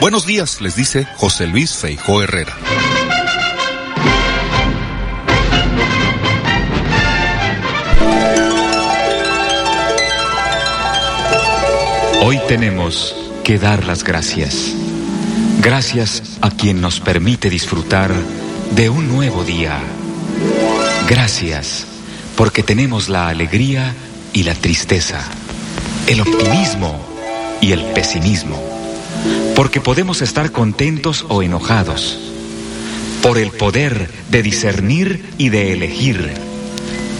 Buenos días, les dice José Luis Feijó Herrera. Hoy tenemos que dar las gracias. Gracias a quien nos permite disfrutar de un nuevo día. Gracias porque tenemos la alegría y la tristeza, el optimismo y el pesimismo, porque podemos estar contentos o enojados, por el poder de discernir y de elegir,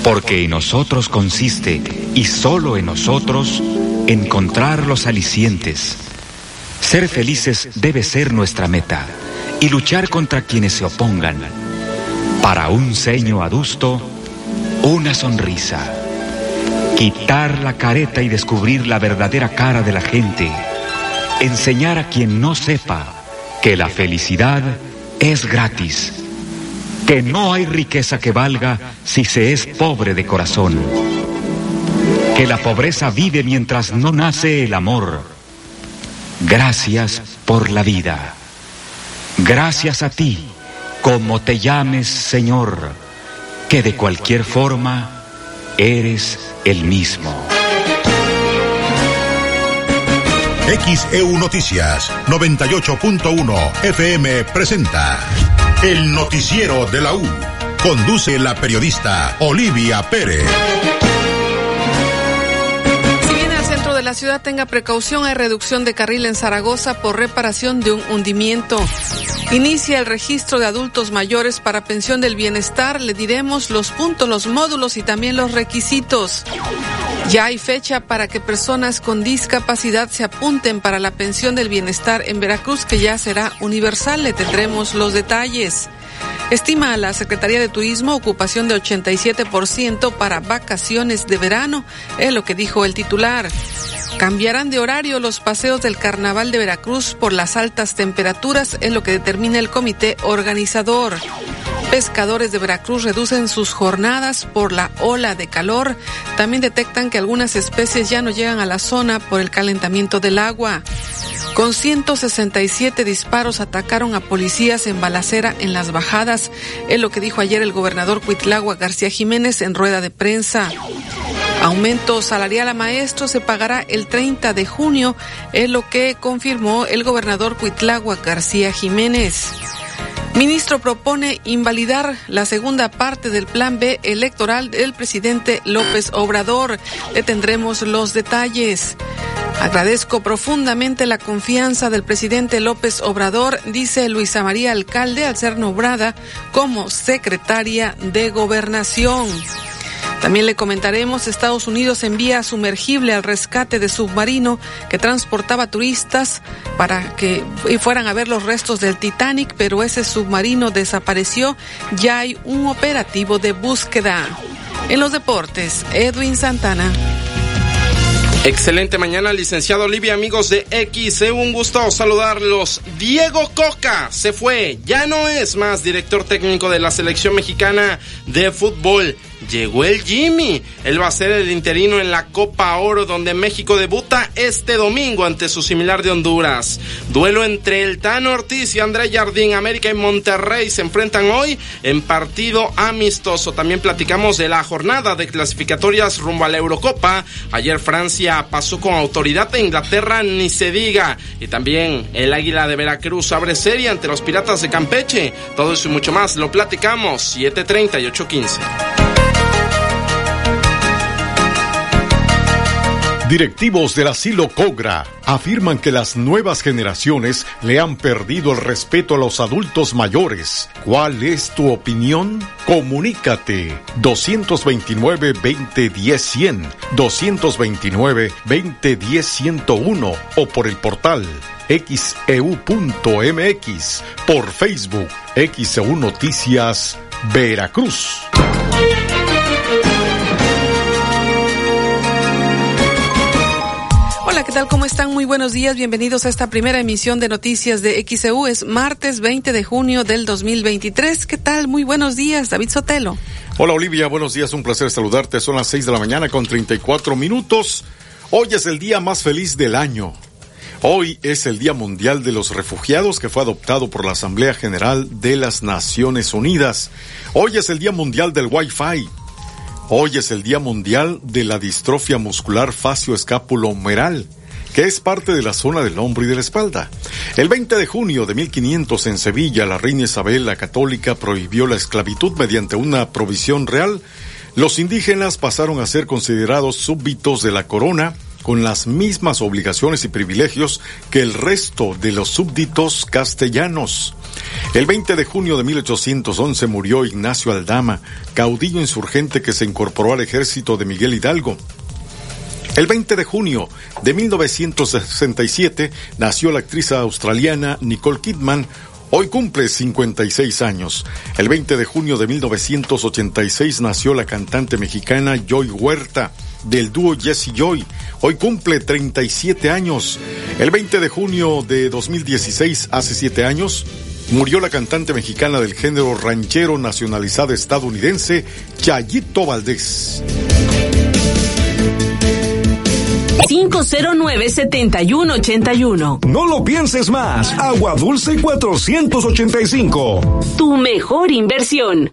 porque en nosotros consiste, y solo en nosotros, encontrar los alicientes. Ser felices debe ser nuestra meta y luchar contra quienes se opongan. Para un ceño adusto, una sonrisa. Quitar la careta y descubrir la verdadera cara de la gente. Enseñar a quien no sepa que la felicidad es gratis. Que no hay riqueza que valga si se es pobre de corazón que la pobreza vive mientras no nace el amor. Gracias por la vida. Gracias a ti, como te llames Señor, que de cualquier forma eres el mismo. XEU Noticias 98.1 FM presenta El Noticiero de la U. Conduce la periodista Olivia Pérez. la ciudad tenga precaución, hay reducción de carril en Zaragoza por reparación de un hundimiento. Inicia el registro de adultos mayores para pensión del bienestar. Le diremos los puntos, los módulos y también los requisitos. Ya hay fecha para que personas con discapacidad se apunten para la pensión del bienestar en Veracruz, que ya será universal. Le tendremos los detalles. Estima la Secretaría de Turismo ocupación de 87% para vacaciones de verano, es lo que dijo el titular. Cambiarán de horario los paseos del Carnaval de Veracruz por las altas temperaturas, es lo que determina el comité organizador. Pescadores de Veracruz reducen sus jornadas por la ola de calor. También detectan que algunas especies ya no llegan a la zona por el calentamiento del agua. Con 167 disparos atacaron a policías en balacera en las bajadas, es lo que dijo ayer el gobernador Cuitlagua García Jiménez en rueda de prensa. Aumento salarial a maestros se pagará el 30 de junio, es lo que confirmó el gobernador Cuitlagua García Jiménez. Ministro propone invalidar la segunda parte del plan B electoral del presidente López Obrador. Le tendremos los detalles. Agradezco profundamente la confianza del presidente López Obrador, dice Luisa María Alcalde, al ser nombrada como secretaria de Gobernación. También le comentaremos, Estados Unidos envía sumergible al rescate de submarino que transportaba turistas para que fueran a ver los restos del Titanic, pero ese submarino desapareció. Ya hay un operativo de búsqueda. En los deportes, Edwin Santana. Excelente mañana, licenciado Olivia, amigos de X. Un gusto saludarlos. Diego Coca se fue, ya no es más director técnico de la selección mexicana de fútbol. Llegó el Jimmy. Él va a ser el interino en la Copa Oro donde México debuta este domingo ante su similar de Honduras. Duelo entre el Tano Ortiz y André Jardín. América y Monterrey se enfrentan hoy en partido amistoso. También platicamos de la jornada de clasificatorias rumbo a la Eurocopa. Ayer Francia pasó con autoridad de Inglaterra, ni se diga. Y también el Águila de Veracruz abre serie ante los Piratas de Campeche. Todo eso y mucho más lo platicamos 7.30 y 8.15. Directivos del asilo Cogra afirman que las nuevas generaciones le han perdido el respeto a los adultos mayores. ¿Cuál es tu opinión? Comunícate 229-2010-100, 229-2010-101 o por el portal xeu.mx, por Facebook XEU Noticias Veracruz. Hola, ¿qué tal? ¿Cómo están? Muy buenos días. Bienvenidos a esta primera emisión de noticias de XEU. Es martes 20 de junio del 2023. ¿Qué tal? Muy buenos días, David Sotelo. Hola, Olivia. Buenos días. Un placer saludarte. Son las 6 de la mañana con 34 minutos. Hoy es el día más feliz del año. Hoy es el Día Mundial de los Refugiados que fue adoptado por la Asamblea General de las Naciones Unidas. Hoy es el Día Mundial del Wi-Fi. Hoy es el Día Mundial de la Distrofia Muscular Facio-Escápulo-Humeral que es parte de la zona del hombro y de la espalda. El 20 de junio de 1500 en Sevilla, la reina Isabel la Católica prohibió la esclavitud mediante una provisión real. Los indígenas pasaron a ser considerados súbditos de la corona con las mismas obligaciones y privilegios que el resto de los súbditos castellanos. El 20 de junio de 1811 murió Ignacio Aldama, caudillo insurgente que se incorporó al ejército de Miguel Hidalgo. El 20 de junio de 1967 nació la actriz australiana Nicole Kidman, Hoy cumple 56 años. El 20 de junio de 1986 nació la cantante mexicana Joy Huerta del dúo Jesse Joy. Hoy cumple 37 años. El 20 de junio de 2016, hace 7 años, murió la cantante mexicana del género ranchero nacionalizada estadounidense, Chayito Valdés. 509-7181. No lo pienses más. Agua Dulce 485. Tu mejor inversión.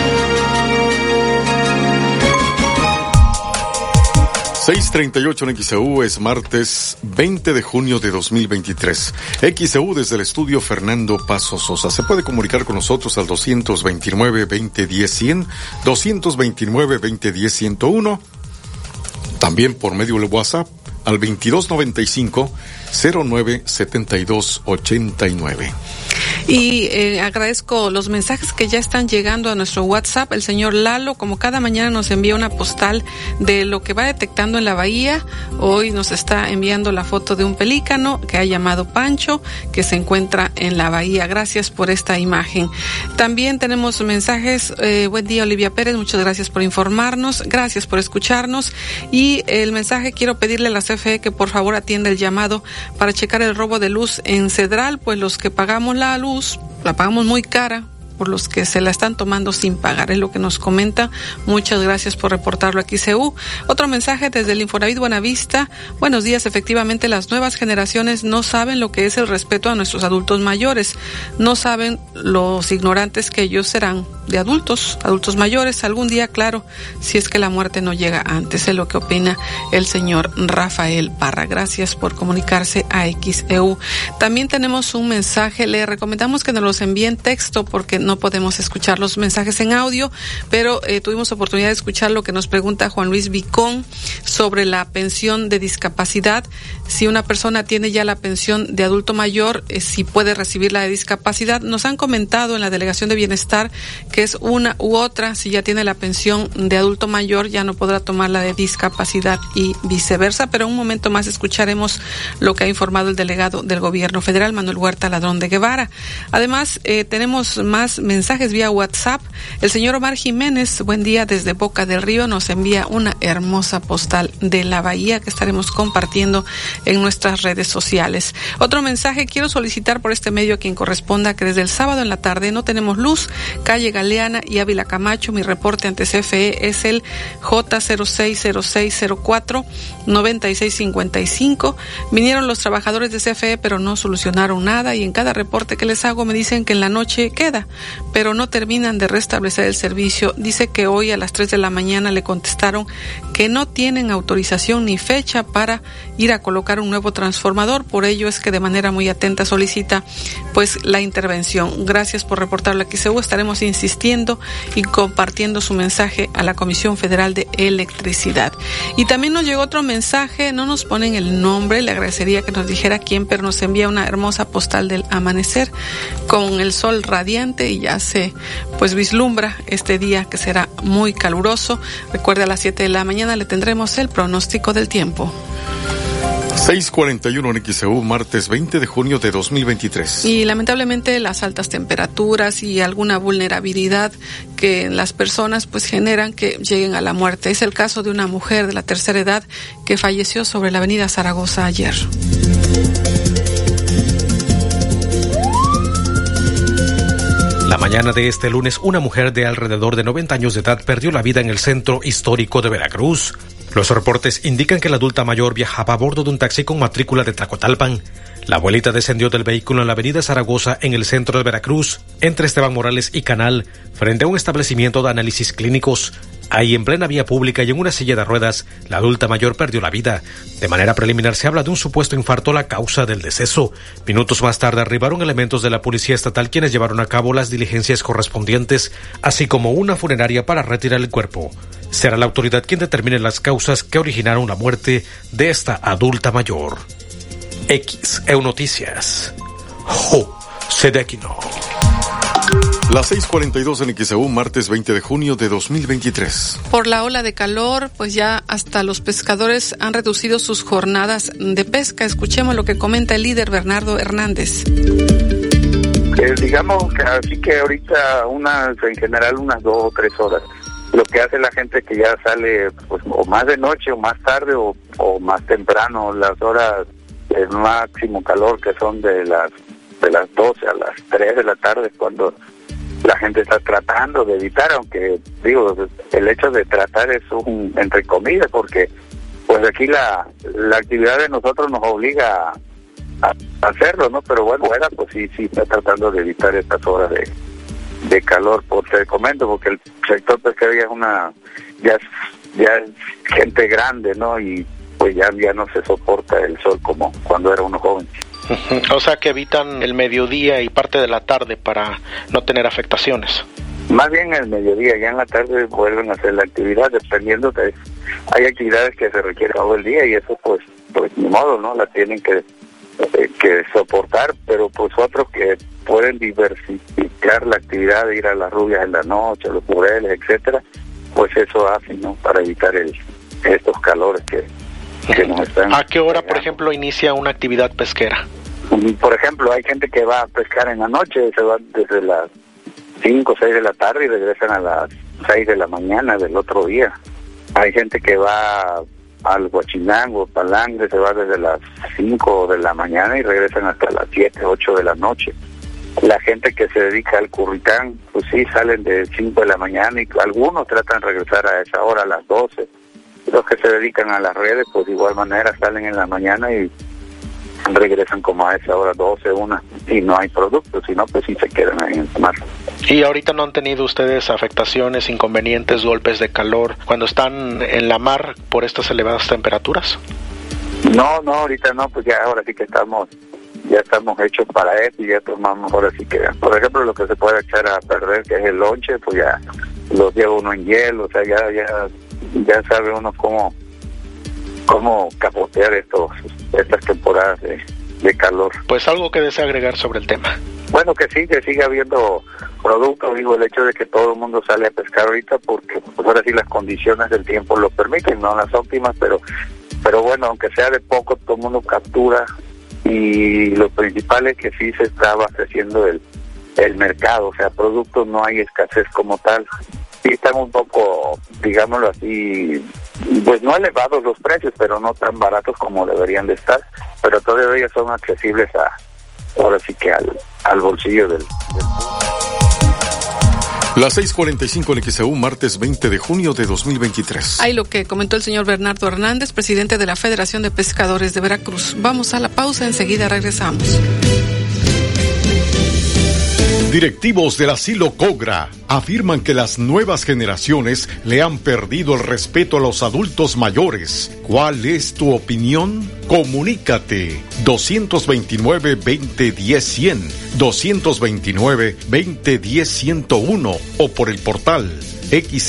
638 en XEU es martes 20 de junio de 2023. XEU desde el estudio Fernando Paso Sosa. Se puede comunicar con nosotros al 229-2010-100, 229-2010-101, también por medio del WhatsApp al 2295 097289. Y eh, agradezco los mensajes que ya están llegando a nuestro WhatsApp. El señor Lalo, como cada mañana, nos envía una postal de lo que va detectando en la bahía. Hoy nos está enviando la foto de un pelícano que ha llamado Pancho, que se encuentra en la bahía. Gracias por esta imagen. También tenemos mensajes. Eh, buen día, Olivia Pérez. Muchas gracias por informarnos. Gracias por escucharnos. Y el mensaje quiero pedirle a la CFE que por favor atienda el llamado para checar el robo de luz en Cedral, pues los que pagamos la luz la pagamos muy cara por los que se la están tomando sin pagar, es lo que nos comenta. Muchas gracias por reportarlo aquí, CEU. Otro mensaje desde el Infonavit Buenavista. Buenos días, efectivamente las nuevas generaciones no saben lo que es el respeto a nuestros adultos mayores, no saben los ignorantes que ellos serán de adultos, adultos mayores, algún día, claro, si es que la muerte no llega antes, es lo que opina el señor Rafael Parra. Gracias por comunicarse a XEU. También tenemos un mensaje, le recomendamos que nos los envíe en texto porque no no podemos escuchar los mensajes en audio, pero eh, tuvimos oportunidad de escuchar lo que nos pregunta Juan Luis Vicón sobre la pensión de discapacidad. Si una persona tiene ya la pensión de adulto mayor, eh, si puede recibir la de discapacidad. Nos han comentado en la Delegación de Bienestar que es una u otra. Si ya tiene la pensión de adulto mayor, ya no podrá tomar la de discapacidad y viceversa. Pero un momento más escucharemos lo que ha informado el delegado del Gobierno Federal, Manuel Huerta Ladrón de Guevara. Además, eh, tenemos más mensajes vía WhatsApp. El señor Omar Jiménez, buen día desde Boca del Río, nos envía una hermosa postal de la bahía que estaremos compartiendo en nuestras redes sociales. Otro mensaje, quiero solicitar por este medio a quien corresponda que desde el sábado en la tarde no tenemos luz, calle Galeana y Ávila Camacho. Mi reporte ante CFE es el J060604 9655. Vinieron los trabajadores de CFE pero no solucionaron nada y en cada reporte que les hago me dicen que en la noche queda pero no terminan de restablecer el servicio. Dice que hoy a las 3 de la mañana le contestaron que no tienen autorización ni fecha para ir a colocar un nuevo transformador, por ello es que de manera muy atenta solicita pues la intervención. Gracias por reportarlo aquí, Seúl. Estaremos insistiendo y compartiendo su mensaje a la Comisión Federal de Electricidad. Y también nos llegó otro mensaje, no nos ponen el nombre, le agradecería que nos dijera quién, pero nos envía una hermosa postal del amanecer con el sol radiante y ya se pues vislumbra este día que será muy caluroso. Recuerde a las 7 de la mañana le tendremos el pronóstico del tiempo. 641 en XEU, martes 20 de junio de 2023. Y lamentablemente las altas temperaturas y alguna vulnerabilidad que las personas pues generan que lleguen a la muerte. Es el caso de una mujer de la tercera edad que falleció sobre la avenida Zaragoza ayer. La mañana de este lunes, una mujer de alrededor de 90 años de edad perdió la vida en el centro histórico de Veracruz. Los reportes indican que la adulta mayor viajaba a bordo de un taxi con matrícula de Tlacotalpan. La abuelita descendió del vehículo en la avenida Zaragoza en el centro de Veracruz, entre Esteban Morales y Canal, frente a un establecimiento de análisis clínicos. Ahí, en plena vía pública y en una silla de ruedas, la adulta mayor perdió la vida. De manera preliminar se habla de un supuesto infarto la causa del deceso. Minutos más tarde arribaron elementos de la Policía Estatal quienes llevaron a cabo las diligencias correspondientes, así como una funeraria para retirar el cuerpo. Será la autoridad quien determine las causas que originaron la muerte de esta adulta mayor. X, Noticias. Jo, Sedequino. Las 6:42 en XEU, martes 20 de junio de 2023. Por la ola de calor, pues ya hasta los pescadores han reducido sus jornadas de pesca. Escuchemos lo que comenta el líder Bernardo Hernández. Eh, digamos que así que ahorita unas, en general unas dos o tres horas. Lo que hace la gente que ya sale pues o más de noche o más tarde o, o más temprano, las horas de máximo calor que son de las de las 12 a las 3 de la tarde cuando la gente está tratando de evitar, aunque digo, el hecho de tratar es un entre comillas, porque pues aquí la, la actividad de nosotros nos obliga a, hacerlo, ¿no? Pero bueno, bueno, pues sí, sí está tratando de evitar estas horas de, de calor, por te comento, porque el sector pesquería es una, ya es, ya es gente grande, ¿no? Y pues ya, ya no se soporta el sol como cuando era uno joven. O sea que evitan el mediodía y parte de la tarde para no tener afectaciones. Más bien el mediodía, ya en la tarde vuelven a hacer la actividad, dependiendo de... Hay actividades que se requieren todo el día y eso pues, pues ni modo, ¿no? La tienen que, eh, que soportar, pero pues otros que pueden diversificar la actividad, de ir a las rubias en la noche, a los pureles, etcétera, pues eso hacen, ¿no? Para evitar el, estos calores que, que nos están... ¿A qué hora, por ejemplo, inicia una actividad pesquera? Por ejemplo, hay gente que va a pescar en la noche, se van desde las 5 o 6 de la tarde y regresan a las 6 de la mañana del otro día. Hay gente que va al Huachinango, Palangre, se va desde las 5 de la mañana y regresan hasta las 7, 8 de la noche. La gente que se dedica al curricán, pues sí, salen de 5 de la mañana y algunos tratan de regresar a esa hora, a las 12. Los que se dedican a las redes, pues de igual manera salen en la mañana y regresan como a esa hora 12, una, y no hay productos, sino pues sí se quedan ahí en el mar. ¿Y ahorita no han tenido ustedes afectaciones, inconvenientes, golpes de calor cuando están en la mar por estas elevadas temperaturas? No, no, ahorita no, pues ya ahora sí que estamos ya estamos hechos para eso y ya tomamos ahora sí que, por ejemplo, lo que se puede echar a perder, que es el lonche, pues ya lo lleva uno en hielo, o sea, ya, ya, ya sabe uno cómo, cómo capotear estos, estas temporadas de, calor. Pues algo que desea agregar sobre el tema. Bueno, que sí, que siga habiendo productos, digo, el hecho de que todo el mundo sale a pescar ahorita, porque pues ahora sí las condiciones del tiempo lo permiten, no las óptimas, pero pero bueno, aunque sea de poco, todo el mundo captura y lo principal es que sí se está abasteciendo el, el mercado, o sea, productos no hay escasez como tal. Sí están un poco, digámoslo así, pues no elevados los precios, pero no tan baratos como deberían de estar, pero todavía son accesibles a, ahora sí que al, al bolsillo del... del... Las 6:45 en XEU, martes 20 de junio de 2023. Hay lo que comentó el señor Bernardo Hernández, presidente de la Federación de Pescadores de Veracruz. Vamos a la pausa, enseguida regresamos. Directivos del asilo Cogra afirman que las nuevas generaciones le han perdido el respeto a los adultos mayores. ¿Cuál es tu opinión? Comunícate 229-2010-100, 229-2010-101 o por el portal xeu.mx,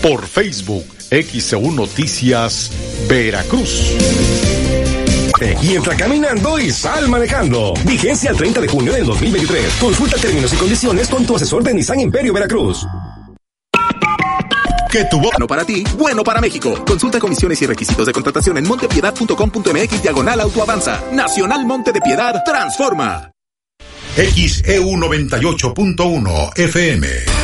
por Facebook XEU Noticias Veracruz. Y entra caminando y sal manejando. Vigencia el 30 de junio del 2023. Consulta términos y condiciones con tu asesor de Nissan Imperio Veracruz. Que tu bueno para ti, bueno para México. Consulta comisiones y requisitos de contratación en montepiedad.com.mx diagonal autoavanza. Nacional Monte de Piedad transforma. XEU 98.1 FM.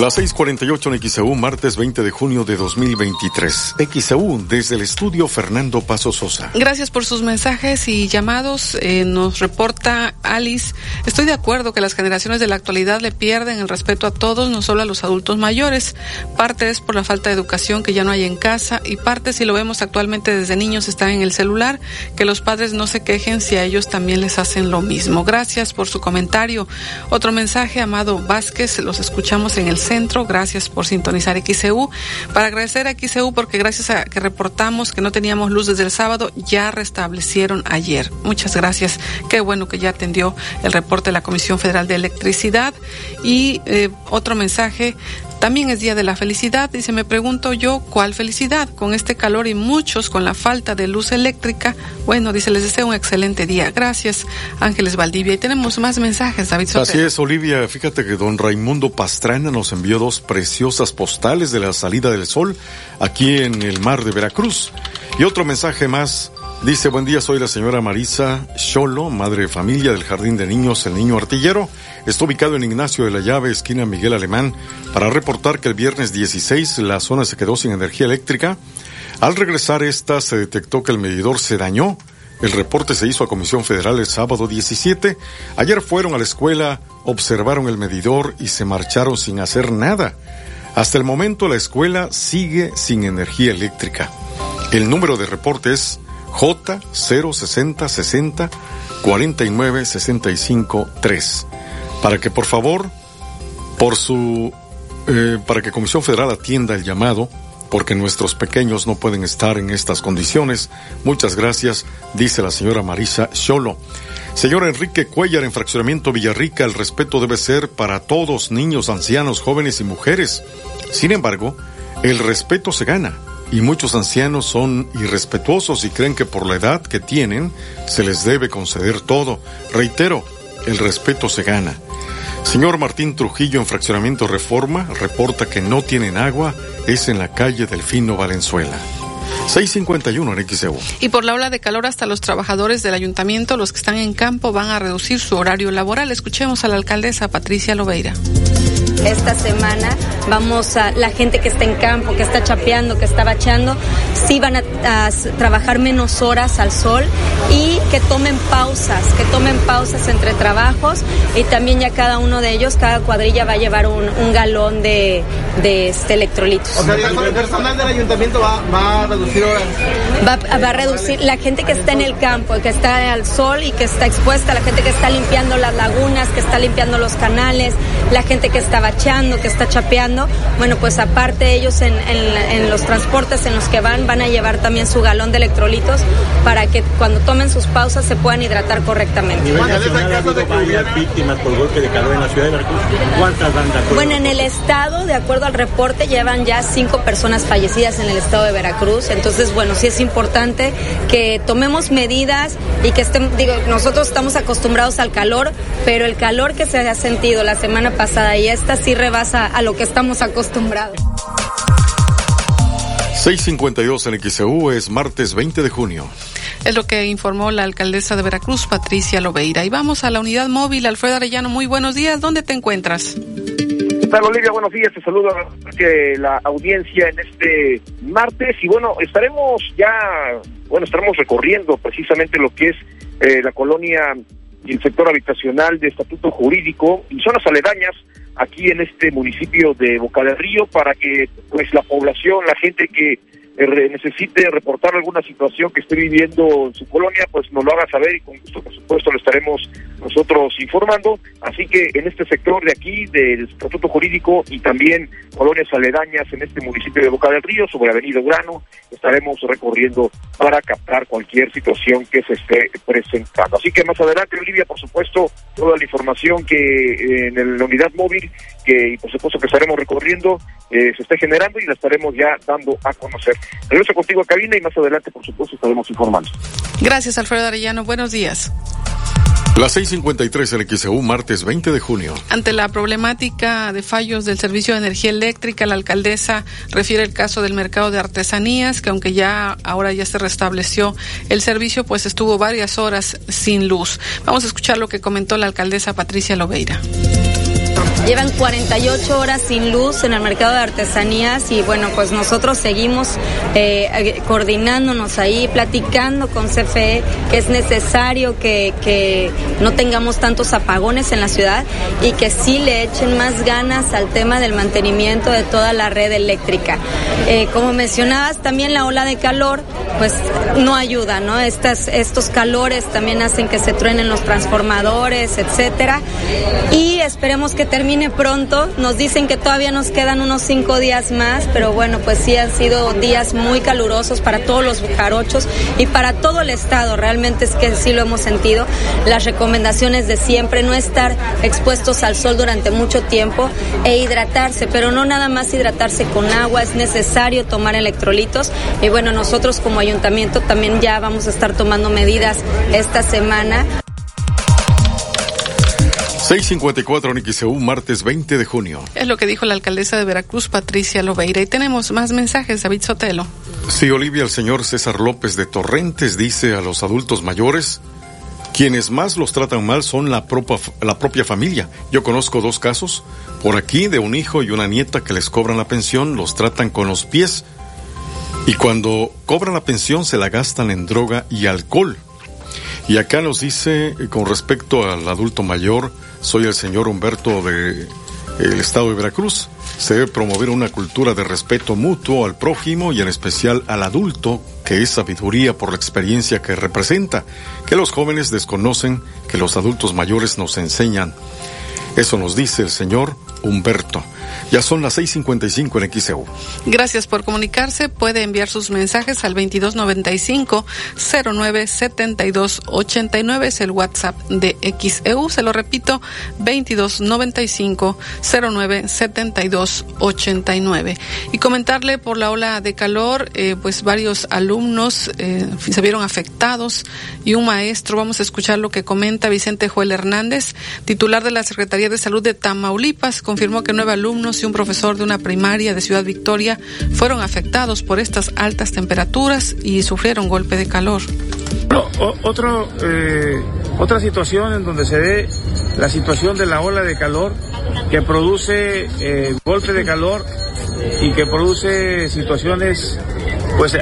Las 6:48 en XEU, martes 20 de junio de 2023. XEU, desde el estudio Fernando Paso Sosa. Gracias por sus mensajes y llamados. Eh, nos reporta Alice. Estoy de acuerdo que las generaciones de la actualidad le pierden el respeto a todos, no solo a los adultos mayores. Parte es por la falta de educación que ya no hay en casa y parte, si lo vemos actualmente desde niños, están en el celular. Que los padres no se quejen si a ellos también les hacen lo mismo. Gracias por su comentario. Otro mensaje, Amado Vázquez, los escuchamos en el centro. Gracias por sintonizar XCU. Para agradecer a XCU porque gracias a que reportamos que no teníamos luz desde el sábado, ya restablecieron ayer. Muchas gracias. Qué bueno que ya atendió el reporte de la Comisión Federal de Electricidad. Y eh, otro mensaje, también es Día de la Felicidad. Dice, me pregunto yo, ¿cuál felicidad? Con este calor y muchos con la falta de luz eléctrica. Bueno, dice, les deseo un excelente día. Gracias, Ángeles Valdivia. Y tenemos más mensajes, David Soter. Así es, Olivia. Fíjate que don Raimundo Pastrana nos envió dos preciosas postales de la salida del sol aquí en el mar de Veracruz. Y otro mensaje más. Dice, buen día, soy la señora Marisa Cholo, madre de familia del Jardín de Niños El Niño Artillero. Está ubicado en Ignacio de la Llave, esquina Miguel Alemán, para reportar que el viernes 16 la zona se quedó sin energía eléctrica. Al regresar esta se detectó que el medidor se dañó. El reporte se hizo a Comisión Federal el sábado 17. Ayer fueron a la escuela, observaron el medidor y se marcharon sin hacer nada. Hasta el momento la escuela sigue sin energía eléctrica. El número de reporte es J06060 49 65 3 para que por favor por su eh, para que Comisión Federal atienda el llamado porque nuestros pequeños no pueden estar en estas condiciones. Muchas gracias, dice la señora Marisa Cholo. Señor Enrique Cuellar, en Fraccionamiento Villarrica, el respeto debe ser para todos, niños, ancianos, jóvenes y mujeres. Sin embargo, el respeto se gana y muchos ancianos son irrespetuosos y creen que por la edad que tienen se les debe conceder todo. Reitero, el respeto se gana. Señor Martín Trujillo en Fraccionamiento Reforma reporta que no tienen agua, es en la calle Delfino Valenzuela. 651 en XEU. Y por la ola de calor hasta los trabajadores del ayuntamiento, los que están en campo, van a reducir su horario laboral. Escuchemos a la alcaldesa Patricia Lobeira esta semana vamos a la gente que está en campo, que está chapeando, que está bacheando, sí van a, trabajar menos horas al sol y que tomen pausas, que tomen pausas entre trabajos y también ya cada uno de ellos, cada cuadrilla va a llevar un, galón de, de este, electrolitos. O sea, el personal del ayuntamiento va, a reducir horas. Va, va, a reducir la gente que está en el campo, que está al sol y que está expuesta, la gente que está limpiando las lagunas, que está limpiando los canales, la gente que está bacheando, que está chapeando, bueno, pues aparte ellos en, los transportes en los que van, van a llevar también su galón de electrolitos para que cuando tomen sus pausas se puedan hidratar correctamente. víctimas por golpe de calor en la ciudad de Veracruz? ¿Cuántas van Bueno, en el estado, de acuerdo al reporte, llevan ya cinco personas fallecidas en el estado de Veracruz. Entonces, bueno, sí es importante que tomemos medidas y que estén, digo, nosotros estamos acostumbrados al calor, pero el calor que se ha sentido la semana pasada y esta sí rebasa a lo que estamos acostumbrados. 652 en XEU es martes 20 de junio. Es lo que informó la alcaldesa de Veracruz, Patricia Lobeira. Y vamos a la unidad móvil. Alfredo Arellano, muy buenos días. ¿Dónde te encuentras? ¿Qué tal, Olivia? Buenos días. Te saludo a la audiencia en este martes. Y bueno, estaremos ya, bueno, estaremos recorriendo precisamente lo que es eh, la colonia y el sector habitacional de estatuto jurídico y zonas aledañas aquí en este municipio de Boca del Río para que pues la población, la gente que necesite reportar alguna situación que esté viviendo en su colonia, pues nos lo haga saber y con gusto, por supuesto, lo estaremos nosotros informando. Así que en este sector de aquí, del Estatuto Jurídico y también colonias aledañas en este municipio de Boca del Río, sobre Avenida Urano, estaremos recorriendo para captar cualquier situación que se esté presentando. Así que más adelante, Olivia, por supuesto, toda la información que eh, en la unidad móvil, que por supuesto que estaremos recorriendo, eh, se esté generando y la estaremos ya dando a conocer. Regreso contigo a cabina y más adelante, por supuesto, estaremos informando. Gracias, Alfredo Arellano. Buenos días. Las 6:53 el XEU, martes 20 de junio. Ante la problemática de fallos del servicio de energía eléctrica, la alcaldesa refiere el caso del mercado de artesanías, que aunque ya ahora ya se restableció el servicio, pues estuvo varias horas sin luz. Vamos a escuchar lo que comentó la alcaldesa Patricia Lobeira. Llevan 48 horas sin luz en el mercado de artesanías y bueno, pues nosotros seguimos eh, eh, coordinándonos ahí, platicando con CFE que es necesario que, que, no tengamos tantos apagones en la ciudad y que sí le echen más ganas al tema del mantenimiento de toda la red eléctrica. Eh, como mencionabas, también la ola de calor pues no ayuda, ¿no? Estas, estos calores también hacen que se truenen los transformadores, etcétera. Y esperemos que termine pronto. Nos dicen que todavía nos quedan unos cinco días más, pero bueno, pues sí han sido días muy calurosos para todos los jarochos y para todo el estado. Realmente es que sí lo hemos sentido. Las recomendaciones de siempre, no estar expuestos al sol durante mucho tiempo e hidratarse, pero no nada más hidratarse con agua, es necesario tomar electrolitos. Y bueno, nosotros como ayuntamiento también ya vamos a estar tomando medidas esta semana 654 NXEU, martes 20 de junio. Es lo que dijo la alcaldesa de Veracruz, Patricia Lobeira. Y tenemos más mensajes, David Sotelo. Sí, Olivia, el señor César López de Torrentes dice a los adultos mayores, quienes más los tratan mal son la, propia, la propia familia. Yo conozco dos casos, por aquí, de un hijo y una nieta que les cobran la pensión, los tratan con los pies. Y cuando cobran la pensión se la gastan en droga y alcohol. Y acá nos dice, con respecto al adulto mayor, soy el señor Humberto de el estado de Veracruz. Se debe promover una cultura de respeto mutuo al prójimo y en especial al adulto, que es sabiduría por la experiencia que representa, que los jóvenes desconocen, que los adultos mayores nos enseñan. Eso nos dice el señor Humberto. Ya son las 6:55 en XEU. Gracias por comunicarse. Puede enviar sus mensajes al 2295 097289 es el WhatsApp de XEU. Se lo repito, 2295 097289 Y comentarle por la ola de calor, eh, pues varios alumnos eh, se vieron afectados y un maestro. Vamos a escuchar lo que comenta Vicente Joel Hernández, titular de la Secretaría de Salud de Tamaulipas. Confirmó que nueve alumnos y un profesor de una primaria de Ciudad Victoria fueron afectados por estas altas temperaturas y sufrieron golpe de calor. otro, eh, otra situación en donde se ve la situación de la ola de calor que produce eh, golpe de calor y que produce situaciones pues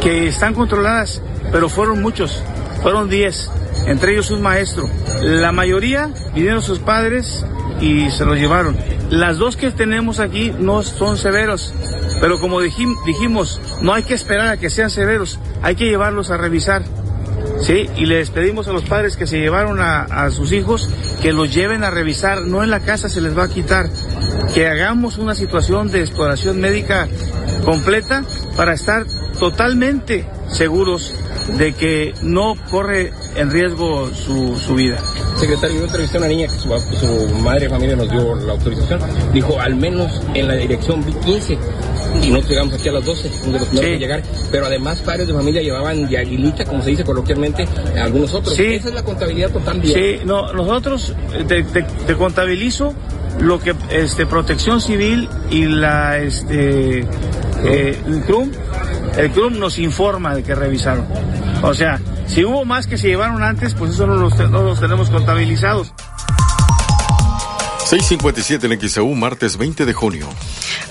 que están controladas, pero fueron muchos, fueron 10, entre ellos un maestro. La mayoría vinieron sus padres y se los llevaron. Las dos que tenemos aquí no son severos, pero como dijimos, no hay que esperar a que sean severos, hay que llevarlos a revisar. ¿sí? Y les pedimos a los padres que se llevaron a, sus hijos que los lleven a revisar, no en la casa se les va a quitar, que hagamos una situación de exploración médica completa para estar totalmente seguros de que no corre en riesgo su, su vida. Secretario, yo entrevisté a una niña que su, su madre y familia nos dio la autorización. Dijo, al menos en la dirección B15. Y nosotros llegamos aquí a las 12, donde los primeros sí. llegar. Pero además, padres de familia llevaban de aguilita, como se dice coloquialmente, algunos otros. Sí. Esa es la contabilidad total. Bien. Sí, no, nosotros te, te, te, contabilizo lo que este protección civil y la este eh, CRUM el club nos informa de que revisaron. O sea, si hubo más que se llevaron antes, pues eso no los, no los tenemos contabilizados. 657 en XEU, martes 20 de junio.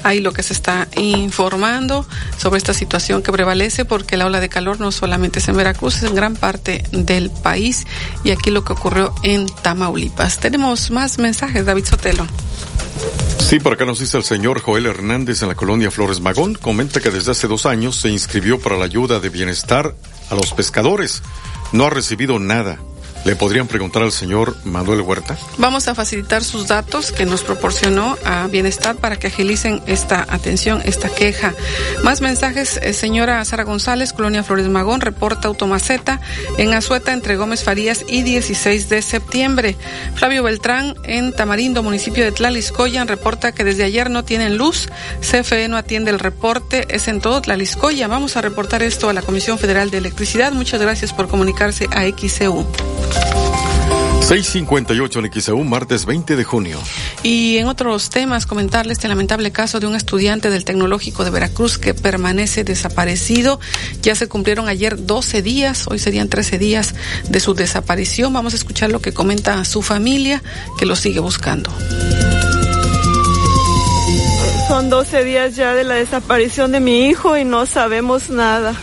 Ahí lo que se está informando sobre esta situación que prevalece porque la ola de calor no solamente es en Veracruz, es en gran parte del país y aquí lo que ocurrió en Tamaulipas. Tenemos más mensajes, David Sotelo. Sí, por acá nos dice el señor Joel Hernández en la colonia Flores Magón. Comenta que desde hace dos años se inscribió para la ayuda de bienestar a los pescadores. No ha recibido nada. ¿Le podrían preguntar al señor Manuel Huerta? Vamos a facilitar sus datos que nos proporcionó a Bienestar para que agilicen esta atención, esta queja. Más mensajes, eh, señora Sara González, Colonia Flores Magón, reporta Automaceta en Azueta entre Gómez Farías y 16 de septiembre. Flavio Beltrán en Tamarindo, municipio de Tlaliscoyan, reporta que desde ayer no tienen luz. CFE no atiende el reporte, es en todo Tlaliscoya. Vamos a reportar esto a la Comisión Federal de Electricidad. Muchas gracias por comunicarse a XCU. 658 en XEU, martes 20 de junio. Y en otros temas, comentarles este lamentable caso de un estudiante del Tecnológico de Veracruz que permanece desaparecido. Ya se cumplieron ayer 12 días, hoy serían 13 días de su desaparición. Vamos a escuchar lo que comenta su familia, que lo sigue buscando. Son 12 días ya de la desaparición de mi hijo y no sabemos nada.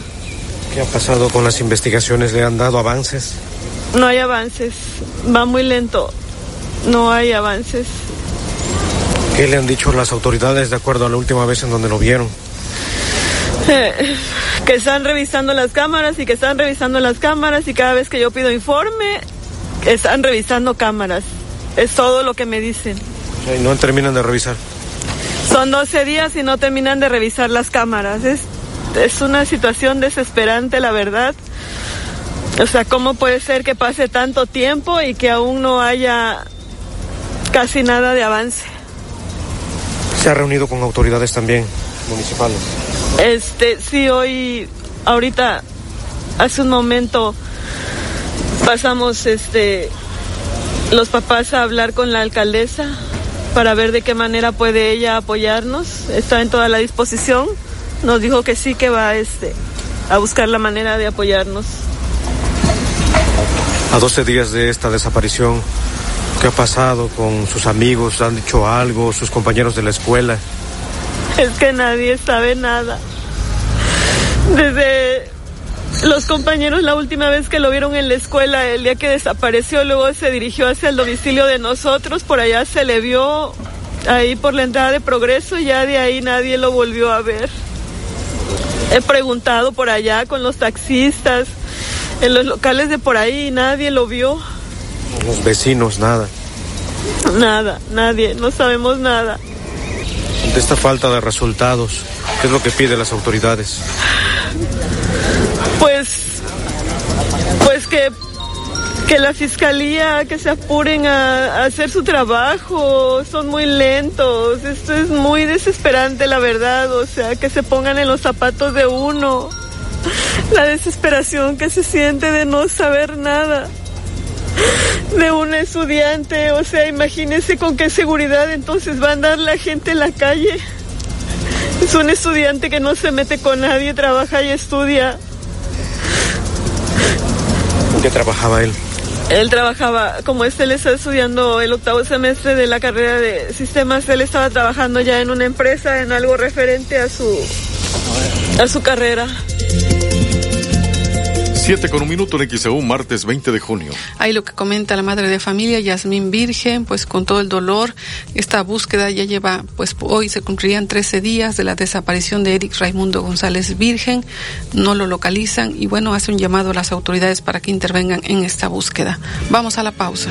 ¿Qué ha pasado con las investigaciones? ¿Le han dado avances? No hay avances, va muy lento, no hay avances. ¿Qué le han dicho las autoridades de acuerdo a la última vez en donde lo vieron? Eh, que están revisando las cámaras y que están revisando las cámaras y cada vez que yo pido informe, están revisando cámaras. Es todo lo que me dicen. ¿Y no terminan de revisar? Son 12 días y no terminan de revisar las cámaras. Es, es una situación desesperante, la verdad. O sea, ¿cómo puede ser que pase tanto tiempo y que aún no haya casi nada de avance? ¿Se ha reunido con autoridades también municipales? Este, sí, hoy, ahorita, hace un momento pasamos, este, los papás a hablar con la alcaldesa para ver de qué manera puede ella apoyarnos. Está en toda la disposición. Nos dijo que sí que va, este, a buscar la manera de apoyarnos. A 12 días de esta desaparición, ¿qué ha pasado con sus amigos? ¿Han dicho algo? ¿Sus compañeros de la escuela? Es que nadie sabe nada. Desde los compañeros la última vez que lo vieron en la escuela, el día que desapareció, luego se dirigió hacia el domicilio de nosotros, por allá se le vio ahí por la entrada de Progreso, ya de ahí nadie lo volvió a ver. He preguntado por allá con los taxistas, en los locales de por ahí nadie lo vio. Los vecinos, nada. Nada, nadie, no sabemos nada. De esta falta de resultados, ¿qué es lo que piden las autoridades? Pues, pues que, que la fiscalía, que se apuren a, a hacer su trabajo, son muy lentos, esto es muy desesperante la verdad, o sea, que se pongan en los zapatos de uno la desesperación que se siente de no saber nada de un estudiante, o sea, imagínese con qué seguridad entonces va a andar la gente en la calle. Es un estudiante que no se mete con nadie, trabaja y estudia. ¿En qué trabajaba él? Él trabajaba, como este, él está estudiando el octavo semestre de la carrera de sistemas, él estaba trabajando ya en una empresa, en algo referente a su, a su carrera. 7 con un minuto en XEU, martes 20 de junio. Ahí lo que comenta la madre de familia, Yasmín Virgen, pues con todo el dolor, esta búsqueda ya lleva, pues hoy se cumplirían 13 días de la desaparición de Eric Raimundo González Virgen, no lo localizan y bueno, hace un llamado a las autoridades para que intervengan en esta búsqueda. Vamos a la pausa.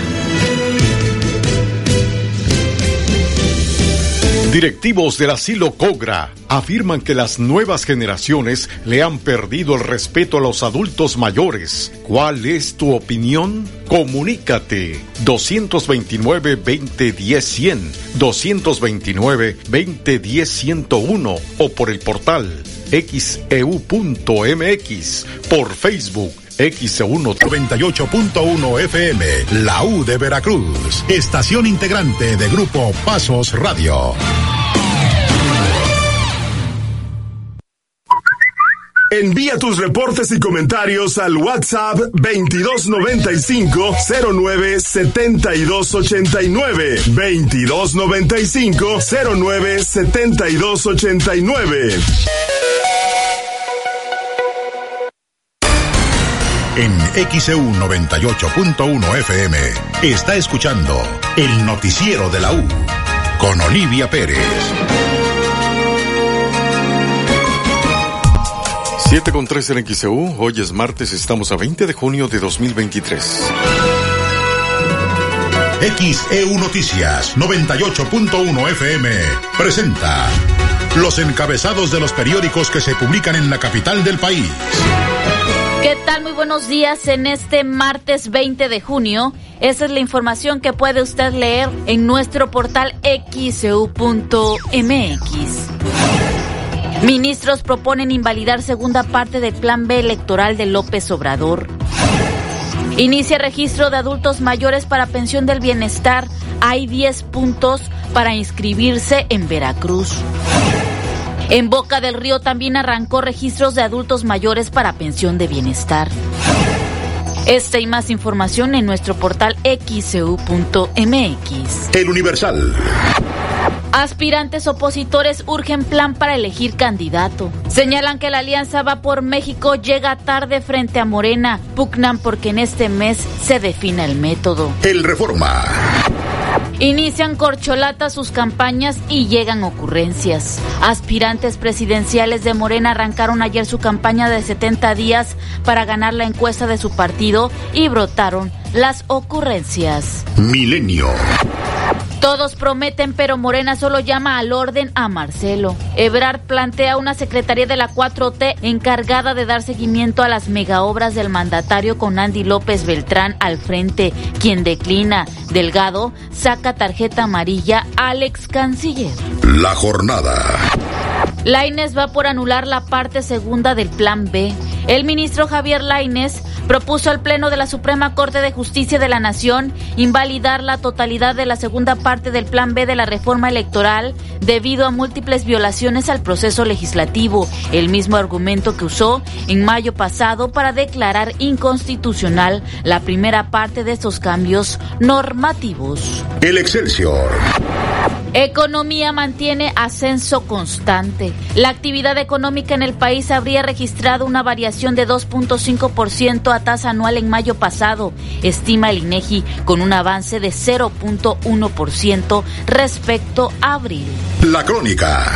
Directivos del asilo Cogra afirman que las nuevas generaciones le han perdido el respeto a los adultos mayores. ¿Cuál es tu opinión? Comunícate 229-2010-100, 229-2010-101 o por el portal xeu.mx, por Facebook X1 98.1 FM, la U de Veracruz, estación integrante de Grupo Pasos Radio. Envía tus reportes y comentarios al WhatsApp 2295 09 7289 2295 09 7289 En XEU 98.1 FM está escuchando el noticiero de la U con Olivia Pérez. 7 con 3 en XEU, hoy es martes, estamos a 20 de junio de 2023. XEU Noticias 98.1 FM presenta los encabezados de los periódicos que se publican en la capital del país. Muy buenos días en este martes 20 de junio. Esa es la información que puede usted leer en nuestro portal xeu.mx. Ministros proponen invalidar segunda parte del Plan B electoral de López Obrador. Inicia registro de adultos mayores para pensión del bienestar. Hay 10 puntos para inscribirse en Veracruz. En Boca del Río también arrancó registros de adultos mayores para pensión de bienestar. Esta y más información en nuestro portal xcu.mx. El Universal. Aspirantes opositores urgen plan para elegir candidato. Señalan que la alianza va por México llega tarde frente a Morena. Pugnan porque en este mes se defina el método. El Reforma. Inician corcholatas sus campañas y llegan ocurrencias. Aspirantes presidenciales de Morena arrancaron ayer su campaña de 70 días para ganar la encuesta de su partido y brotaron las ocurrencias. Milenio. Todos prometen, pero Morena solo llama al orden a Marcelo. Ebrard plantea una secretaría de la 4T encargada de dar seguimiento a las megaobras del mandatario con Andy López Beltrán al frente, quien declina. Delgado saca tarjeta amarilla al ex canciller. La jornada. Laines va por anular la parte segunda del Plan B. El ministro Javier Laines propuso al Pleno de la Suprema Corte de Justicia de la Nación invalidar la totalidad de la segunda parte del Plan B de la reforma electoral debido a múltiples violaciones al proceso legislativo, el mismo argumento que usó en mayo pasado para declarar inconstitucional la primera parte de estos cambios normativos. El Excelsior. Economía mantiene ascenso constante. La actividad económica en el país habría registrado una variación de 2.5% a tasa anual en mayo pasado, estima el INEGI, con un avance de 0.1% respecto a abril. La crónica.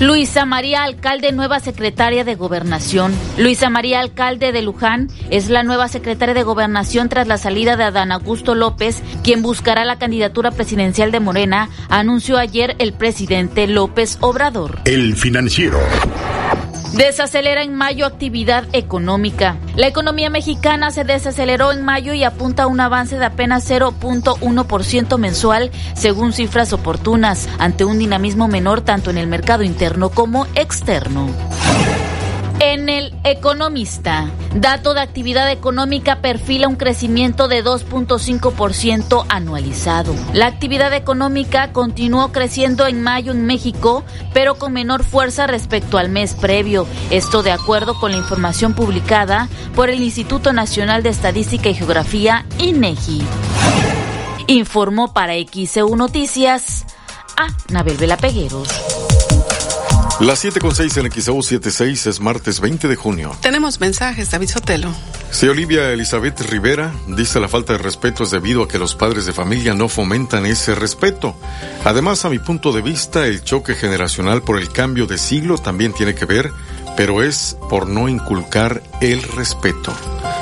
Luisa María Alcalde, nueva secretaria de Gobernación. Luisa María Alcalde de Luján es la nueva secretaria de Gobernación tras la salida de Adán Augusto López, quien buscará la candidatura presidencial de Morena, anunció ayer el presidente López Obrador. El financiero. Desacelera en mayo actividad económica. La economía mexicana se desaceleró en mayo y apunta a un avance de apenas 0.1% mensual, según cifras oportunas, ante un dinamismo menor tanto en el mercado interno como externo. En el Economista, dato de actividad económica perfila un crecimiento de 2.5% anualizado. La actividad económica continuó creciendo en mayo en México, pero con menor fuerza respecto al mes previo. Esto de acuerdo con la información publicada por el Instituto Nacional de Estadística y Geografía, INEGI. Informó para XEU Noticias a Nabel Vela Pegueros. Las 7 con 6 en XAU 76 es martes 20 de junio. Tenemos mensajes, David Sotelo. Sí, Olivia Elizabeth Rivera dice la falta de respeto es debido a que los padres de familia no fomentan ese respeto. Además, a mi punto de vista, el choque generacional por el cambio de siglo también tiene que ver, pero es por no inculcar el respeto.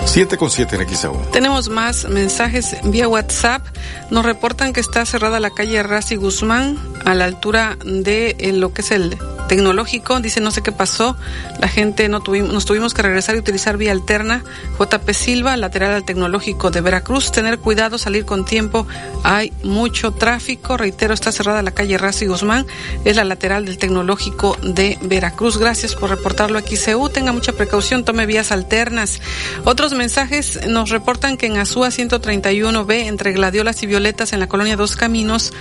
7 con 7 en XAU. Tenemos más mensajes vía WhatsApp. Nos reportan que está cerrada la calle Razi Guzmán a la altura de lo que es el tecnológico. Dice no sé qué pasó. La gente no tuvimos, nos tuvimos que regresar y utilizar vía alterna. JP Silva, lateral al tecnológico de Veracruz. Tener cuidado, salir con tiempo. Hay mucho tráfico. Reitero, está cerrada la calle Razi Guzmán. Es la lateral del tecnológico de Veracruz. Gracias por reportarlo aquí, CEU. Tenga mucha precaución, tome vías alternas. Otros mensajes nos reportan que en Azúa 131B, entre Gladiolas y Violetas, en la colonia Dos Caminos,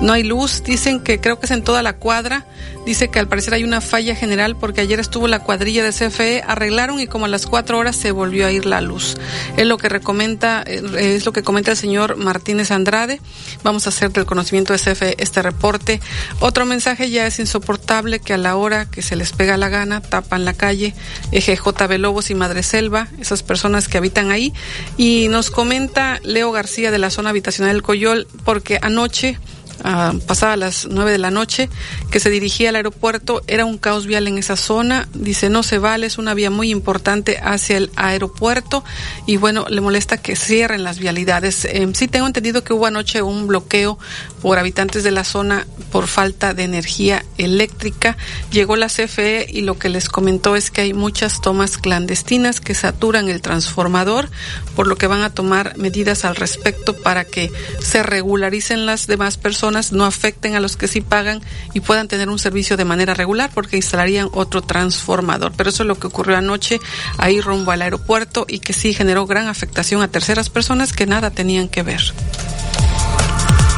no hay luz. Dicen que creo que es en toda la cuadra. Dice que al parecer hay una falla general porque ayer estuvo la cuadrilla de CFE, arreglaron y como a las cuatro horas se volvió a ir la luz. Es lo que recomienda, eh, es lo que comenta el señor Martínez Andrade. Vamos a hacer del conocimiento de CFE este reporte. Otro mensaje ya es insoportable que a la hora que se les pega la gana tapan la calle, eje JB Lobos y Madre Selva, esas personas que habitan ahí. Y nos comenta Leo García de la zona habitacional del Coyol porque anoche uh, pasada las nueve de la noche, que se dirigía al aeropuerto. Era un caos vial en esa zona. Dice, no se vale, es una vía muy importante hacia el aeropuerto. Y bueno, le molesta que cierren las vialidades. Eh, sí tengo entendido que hubo anoche un bloqueo por habitantes de la zona por falta de energía eléctrica. Llegó la CFE y lo que les comentó es que hay muchas tomas clandestinas que saturan el transformador, por lo que van a tomar medidas al respecto para que se regularicen las demás personas no afecten a los que sí pagan y puedan tener un servicio de manera regular porque instalarían otro transformador. Pero eso es lo que ocurrió anoche ahí rumbo al aeropuerto y que sí generó gran afectación a terceras personas que nada tenían que ver.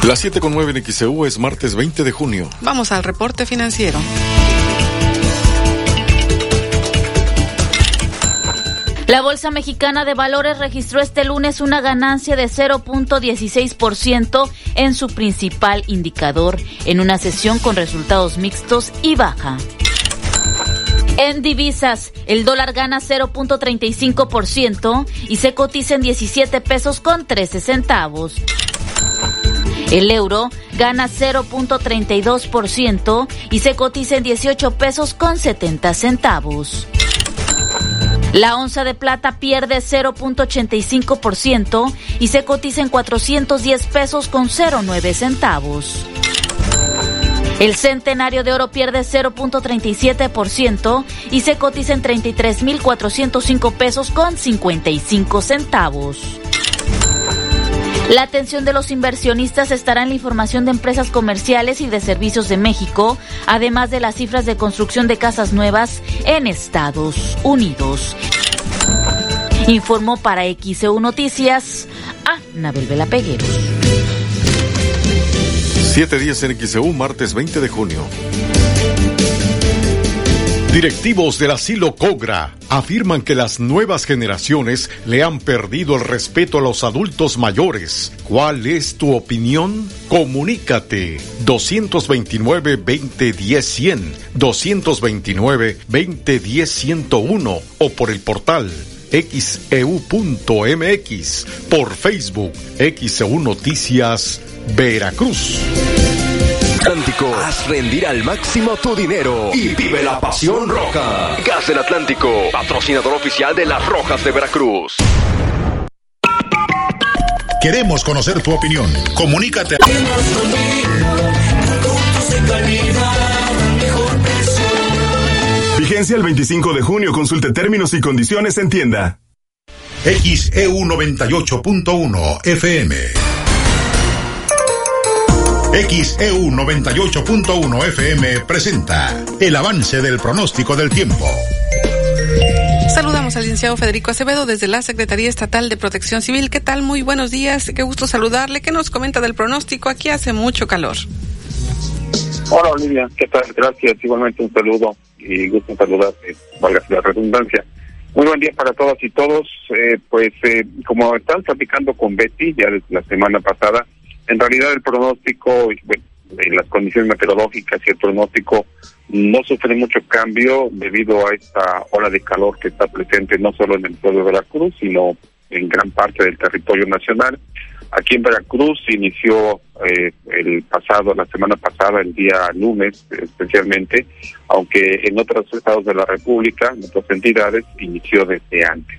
Las 7 con 9 en XEU es martes 20 de junio. Vamos al reporte financiero. La Bolsa Mexicana de Valores registró este lunes una ganancia de 0.16% en su principal indicador, en una sesión con resultados mixtos y baja. En divisas, el dólar gana 0.35% y se cotiza en 17 pesos con 13 centavos. El euro gana 0.32% y se cotiza en 18 pesos con 70 centavos. La onza de plata pierde 0.85% y se cotiza en 410 pesos con 09 centavos. El centenario de oro pierde 0.37% y se cotiza en 33.405 pesos con 55 centavos. La atención de los inversionistas estará en la información de empresas comerciales y de servicios de México, además de las cifras de construcción de casas nuevas en Estados Unidos. Informó para XEU Noticias a Nabel Vela Pegueros. Siete días en XEU, martes 20 de junio. Directivos del asilo Cogra afirman que las nuevas generaciones le han perdido el respeto a los adultos mayores. ¿Cuál es tu opinión? Comunícate 229-2010-100, 229-2010-101 o por el portal xeu.mx, por Facebook XEU Noticias Veracruz. Atlántico. Haz rendir al máximo tu dinero y vive la pasión roja. Gas del Atlántico, patrocinador oficial de las Rojas de Veracruz. Queremos conocer tu opinión. Comunícate. Vigencia el 25 de junio. Consulte términos y condiciones en tienda. XEU 98.1 FM. XEU 98.1 FM presenta el avance del pronóstico del tiempo. Saludamos al licenciado Federico Acevedo desde la Secretaría Estatal de Protección Civil. ¿Qué tal? Muy buenos días. Qué gusto saludarle. ¿Qué nos comenta del pronóstico? Aquí hace mucho calor. Hola Olivia, ¿qué tal? Gracias. Igualmente un saludo y gusto saludarte, valga la redundancia. Muy buen día para todas y todos. Eh, pues eh, como están platicando con Betty ya desde la semana pasada, en realidad el pronóstico, bueno, las condiciones meteorológicas y el pronóstico no sufren mucho cambio debido a esta ola de calor que está presente no solo en el pueblo de Veracruz, sino en gran parte del territorio nacional. Aquí en Veracruz inició eh, el pasado, la semana pasada, el día lunes especialmente, aunque en otros estados de la República, en otras entidades, inició desde antes.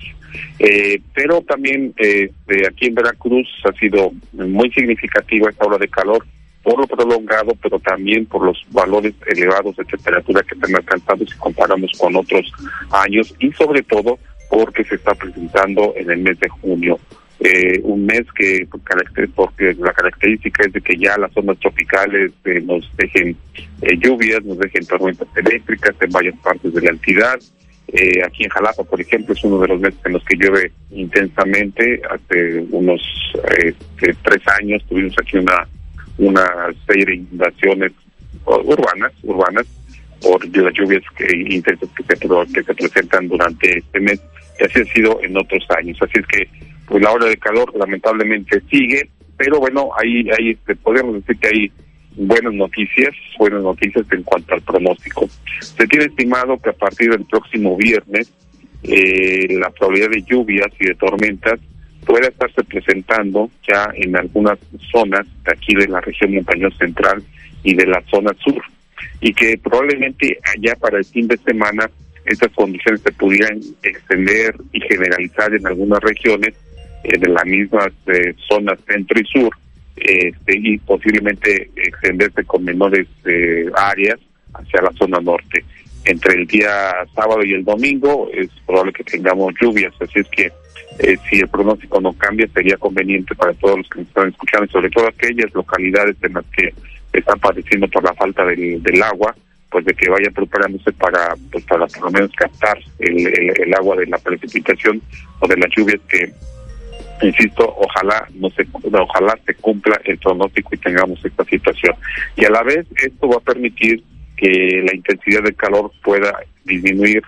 Eh, pero también eh, de aquí en Veracruz ha sido muy significativa esta ola de calor por lo prolongado, pero también por los valores elevados de temperatura que se han alcanzado si comparamos con otros años y sobre todo porque se está presentando en el mes de junio. Eh, un mes que porque la característica es de que ya las zonas tropicales eh, nos dejen eh, lluvias, nos dejen tormentas eléctricas en varias partes de la entidad, eh, aquí en Jalapa, por ejemplo, es uno de los meses en los que llueve intensamente. Hace unos eh, tres años tuvimos aquí una una serie de inundaciones urbanas, urbanas por las lluvias que, intensas que se, presentan durante este mes, que así ha sido en otros años. Así es que pues la ola de calor lamentablemente sigue, pero bueno, ahí, ahí podemos decir que hay buenas noticias, buenas noticias en cuanto al pronóstico. Se tiene estimado que a partir del próximo viernes eh, la probabilidad de lluvias y de tormentas pueda estarse presentando ya en algunas zonas de aquí de la región montañosa central y de la zona sur y que probablemente allá para el fin de semana estas condiciones se pudieran extender y generalizar en algunas regiones eh, de las mismas zonas centro y sur este, y posiblemente extenderse con menores eh, áreas hacia la zona norte. Entre el día sábado y el domingo es probable que tengamos lluvias, así es que eh, si el pronóstico no cambia sería conveniente para todos los que nos están escuchando, sobre todo aquellas localidades en las que están padeciendo por la falta del, agua, pues de que vayan preparándose para, pues para por lo menos captar el, el agua de la precipitación o de las lluvias que insisto, ojalá no se ojalá se cumpla el pronóstico y tengamos esta situación. Y a la vez esto va a permitir que la intensidad del calor pueda disminuir.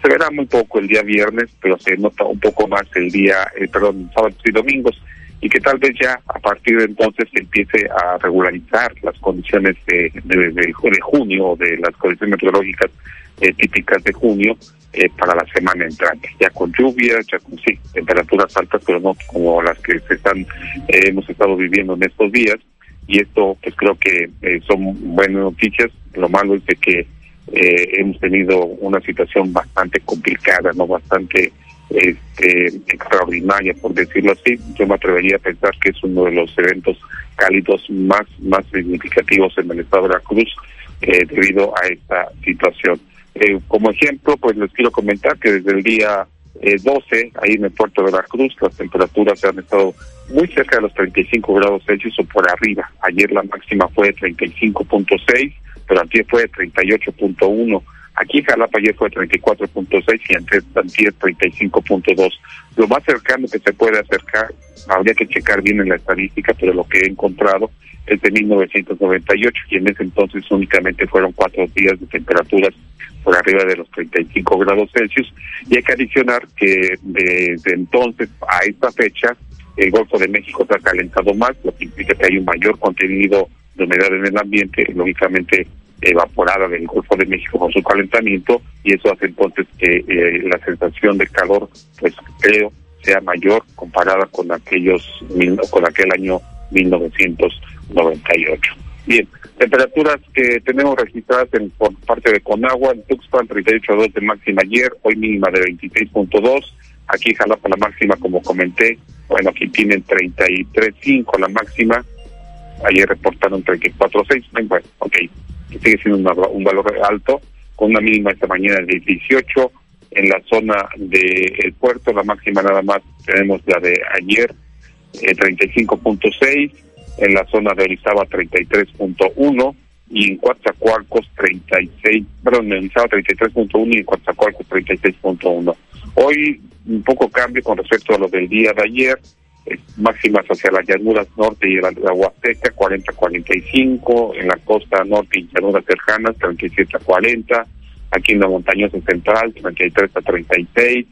Se verá muy poco el día viernes, pero se nota un poco más el día, eh, perdón, sábados y domingos, y que tal vez ya a partir de entonces se empiece a regularizar las condiciones de, de, de, junio, de las condiciones meteorológicas eh, típicas de junio, eh, para la semana entrante, ya con lluvias, ya con sí, temperaturas altas, pero no como las que se están eh, hemos estado viviendo en estos días. Y esto, pues creo que eh, son buenas noticias. Lo malo es de que hemos tenido una situación bastante complicada, no bastante este, extraordinaria, por decirlo así. Yo me atrevería a pensar que es uno de los eventos cálidos más, más significativos en el estado de la Cruz debido a esta situación. Eh, como ejemplo, pues les quiero comentar que desde el día 12, eh, ahí en el puerto de la Cruz, las temperaturas han estado muy cerca de los 35 grados Celsius o por arriba. Ayer la máxima fue de 35.6, pero antes fue de 38.1. Aquí en Jalapa ayer fue 34.6 y antes antes 35.2. Lo más cercano que se puede acercar, habría que checar bien en la estadística, pero lo que he encontrado es de 1998 y en ese entonces únicamente fueron cuatro días de temperaturas por arriba de los 35 grados Celsius. Y hay que adicionar que desde entonces a esta fecha el Golfo de México se ha calentado más, lo que implica que hay un mayor contenido de humedad en el ambiente, lógicamente evaporada del Golfo de México con su calentamiento, y eso hace entonces que eh, la sensación de calor, pues creo, sea mayor comparada con aquellos con aquel año 1998. Bien, temperaturas que tenemos registradas en, por parte de Conagua, en Tuxpan 38.2 de máxima ayer, hoy mínima de 26.2. Aquí Jalapa la máxima, como comenté, bueno, aquí tienen 33.5 la máxima. Ayer reportaron 34.6. Bueno, ok, sigue siendo un valor alto, con una mínima esta mañana de 18. En la zona del puerto, la máxima nada más tenemos la de ayer, eh, 35.6 en la zona de Orizaba 33.1 y en Coatzacoalcos 36, perdón, en Orizaba 33.1 y en Coatzacoalcos 36.1. Hoy un poco cambio con respecto a lo del día de ayer, máximas hacia las llanuras norte y la, la Huasteca 40-45, en la costa norte y llanuras cercanas 37-40, aquí en la montañosa central 33 a 36,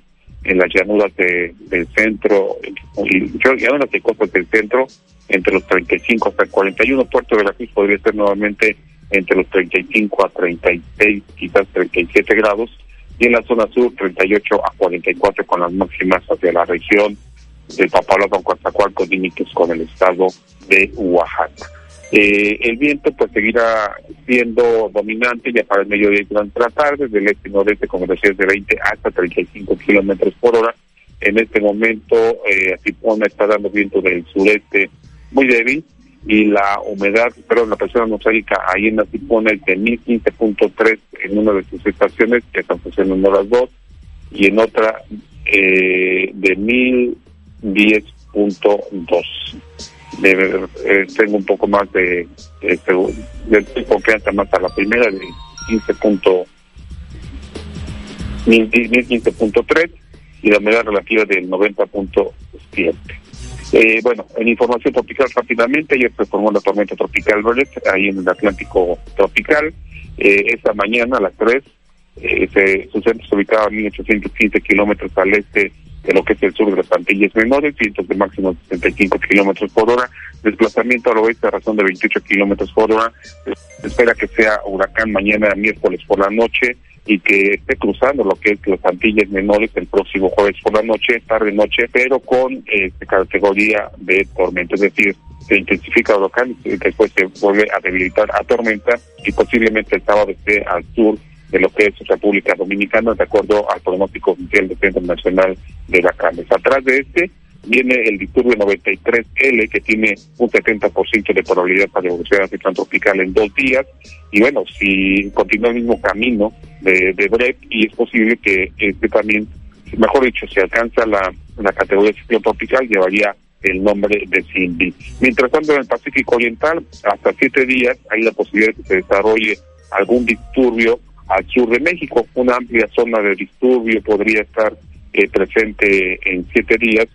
en las llanuras de, del centro, y llanuras de costas del centro entre los 35 hasta el 41. Puerto de la Cruz podría ser nuevamente entre los 35 a 36, quizás 37 grados. Y en la zona sur, 38 a 44 con las máximas hacia la región de Papaloapan, Coatzacoalcos, límites con el estado de Oaxaca. Eh, el viento pues seguirá siendo dominante ya para el mediodía y durante la tarde, del este y nordeste con velocidades de 20 hasta 35 kilómetros por hora. En este momento, eh, Atipona está dando viento del sureste muy débil y la humedad, pero la presión atmosférica ahí en la Tipona es de 1015.3 en una de sus estaciones, que están funcionando las dos, y en otra eh, de 1010.2. Eh, tengo un poco más de, de, de, confianza más a la primera de 15.3 y la humedad relativa del 90.7. Eh, bueno, en información tropical rápidamente, ayer se formó la tormenta tropical Verlet, ahí en el Atlántico tropical. Eh, esta mañana a las 3, eh, su centro se ubicaba a 1815 kilómetros al este de lo que es el sur de las Antillas Menores, vientos de máximo de 65 kilómetros por hora, desplazamiento al oeste a razón de 28 kilómetros por hora. Espera que sea huracán mañana miércoles por la noche y que esté cruzando lo que es las Antillas Menores el próximo jueves por la noche, tarde noche, pero con eh, categoría de tormenta, es decir, se intensifica huracán y después se vuelve a debilitar a tormenta y posiblemente el sábado esté al sur de lo que es República Dominicana, de acuerdo al pronóstico oficial del Centro Nacional de Huracanes. Atrás de este viene el disturbio 93L, que tiene un 70% de probabilidad para evolucionar a ciclón tropical en dos días. Y bueno, si continúa el mismo camino de, de Brett, y es posible que este también, mejor dicho, si alcanza la, la categoría de ciclón tropical, llevaría el nombre de Cindy. Mientras tanto, en el Pacífico Oriental, hasta siete días, hay la posibilidad de que se desarrolle algún disturbio al sur de México. Una amplia zona de disturbio podría estar eh, presente en siete días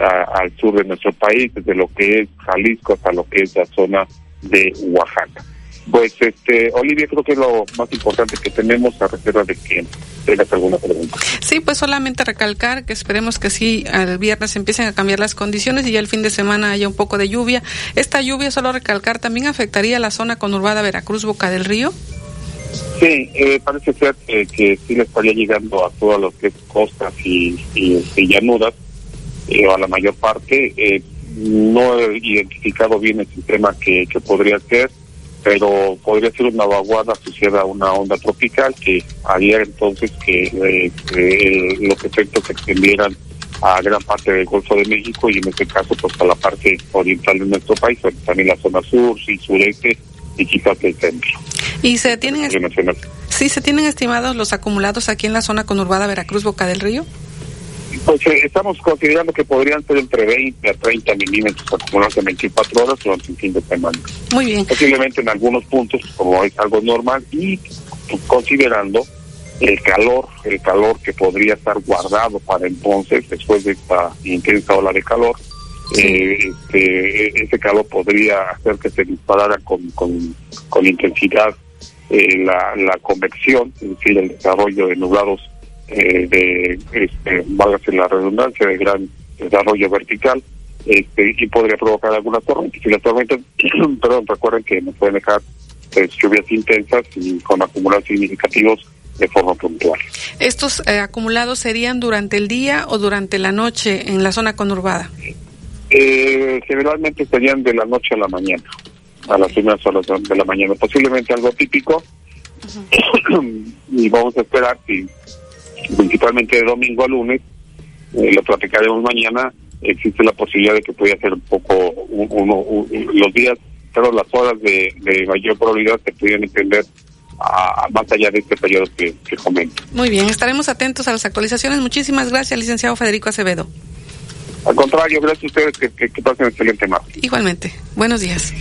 al sur de nuestro país, desde lo que es Jalisco hasta lo que es la zona de Oaxaca. Pues, este, Olivia, creo que es lo más importante que tenemos a reserva de que tengas alguna pregunta. Sí, pues solamente recalcar que esperemos que sí, al viernes empiecen a cambiar las condiciones y ya el fin de semana haya un poco de lluvia. Esta lluvia, solo recalcar, también afectaría la zona conurbada Veracruz, Boca del Río. Sí, eh, parece ser que, sí le estaría llegando a todas las costas y, y, llanuras, eh, a la mayor parte. Eh, no he identificado bien el sistema que, que podría ser, pero podría ser una vaguada asociada a una onda tropical que haría entonces que los efectos se extendieran a gran parte del Golfo de México y en este caso pues a la parte oriental de nuestro país, también la zona sur y sureste y quizás el centro. ¿Y se tienen, sí, se tienen estimados los acumulados aquí en la zona conurbada Veracruz, Boca del Río? Pues eh, estamos considerando que podrían ser entre 20 a 30 milímetros acumulados en 24 horas durante el fin de semana. Muy bien. Posiblemente en algunos puntos, como es algo normal, y considerando el calor, el calor que podría estar guardado para entonces, después de esta intensa ola de calor, eh, este, ese calor podría hacer que se disparara con, con, con intensidad eh, la, la convección, es decir, el desarrollo de nublados eh, de, este, válgase la redundancia, de gran desarrollo vertical, este, y podría provocar algunas tormentas. Y las tormentas, perdón, recuerden que nos pueden dejar pues, lluvias intensas y con acumulados significativos de forma puntual. ¿Estos acumulados serían durante el día o durante la noche en la zona conurbada? Eh, generalmente estarían de la noche a la mañana, a las primeras horas de la mañana, posiblemente algo típico. y vamos a esperar si principalmente de domingo a lunes, eh, lo platicaremos mañana, existe la posibilidad de que pueda ser un poco uno, los días, pero las horas de, mayor probabilidad se pudieran extender a, más allá de este periodo que, que comento. Muy bien, estaremos atentos a las actualizaciones. Muchísimas gracias, licenciado Federico Acevedo. Al contrario, gracias a ustedes, que, que, que pasen excelente martes. Igualmente. Buenos días.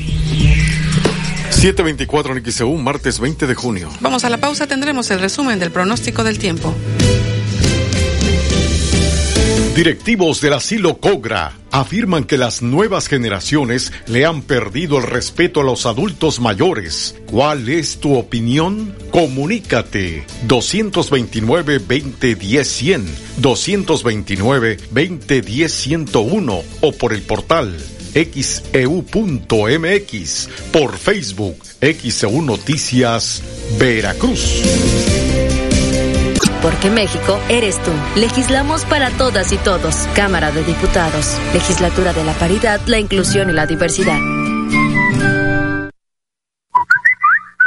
724 en martes 20 de junio. Vamos a la pausa, tendremos el resumen del pronóstico del tiempo. Directivos del asilo Cogra afirman que las nuevas generaciones le han perdido el respeto a los adultos mayores. ¿Cuál es tu opinión? Comunícate 229-2010-100, 229-2010-101 o por el portal xeu.mx, e por Facebook XEU Noticias Veracruz. Porque México eres tú. Legislamos para todas y todos. Cámara de Diputados. Legislatura de la Paridad, la Inclusión y la Diversidad.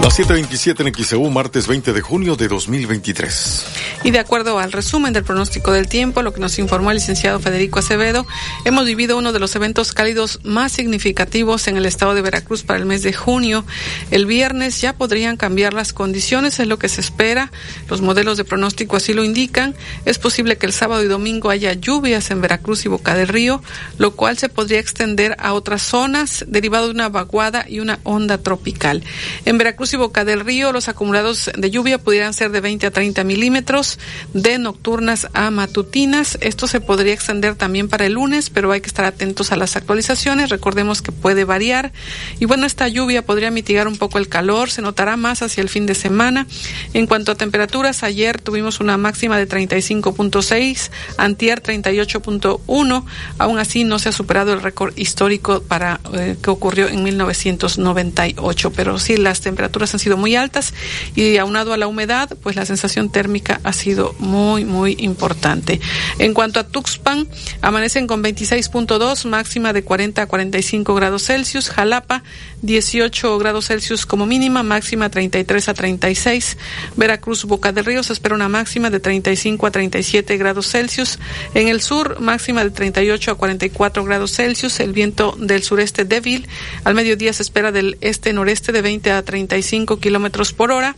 Las 7:27 en XEU, martes 20 de junio de 2023. Y de acuerdo al resumen del pronóstico del tiempo, lo que nos informó el licenciado Federico Acevedo, hemos vivido uno de los eventos cálidos más significativos en el estado de Veracruz para el mes de junio. El viernes ya podrían cambiar las condiciones, es lo que se espera. Los modelos de pronóstico así lo indican. Es posible que el sábado y domingo haya lluvias en Veracruz y Boca del Río, lo cual se podría extender a otras zonas derivado de una vaguada y una onda tropical. En Veracruz y Boca del Río, los acumulados de lluvia pudieran ser de 20 a 30 milímetros, de nocturnas a matutinas. Esto se podría extender también para el lunes, pero hay que estar atentos a las actualizaciones. Recordemos que puede variar. Y bueno, esta lluvia podría mitigar un poco el calor, se notará más hacia el fin de semana. En cuanto a temperaturas, ayer tuvimos una máxima de 35.6, antier 38.1. Aún así, no se ha superado el récord histórico para eh, que ocurrió en 1998, pero sí las temperaturas han sido muy altas y aunado a la humedad, pues la sensación térmica ha sido muy, muy importante. En cuanto a Tuxpan, amanecen con 26.2, máxima de 40 a 45 grados Celsius. Jalapa, 18 grados Celsius como mínima, máxima 33 a 36. Veracruz, Boca del Río, se espera una máxima de 35 a 37 grados Celsius. En el sur, máxima de 38 a 44 grados Celsius. El viento del sureste débil. Al mediodía se espera del este-noreste de 20 a 35 kilómetros por hora.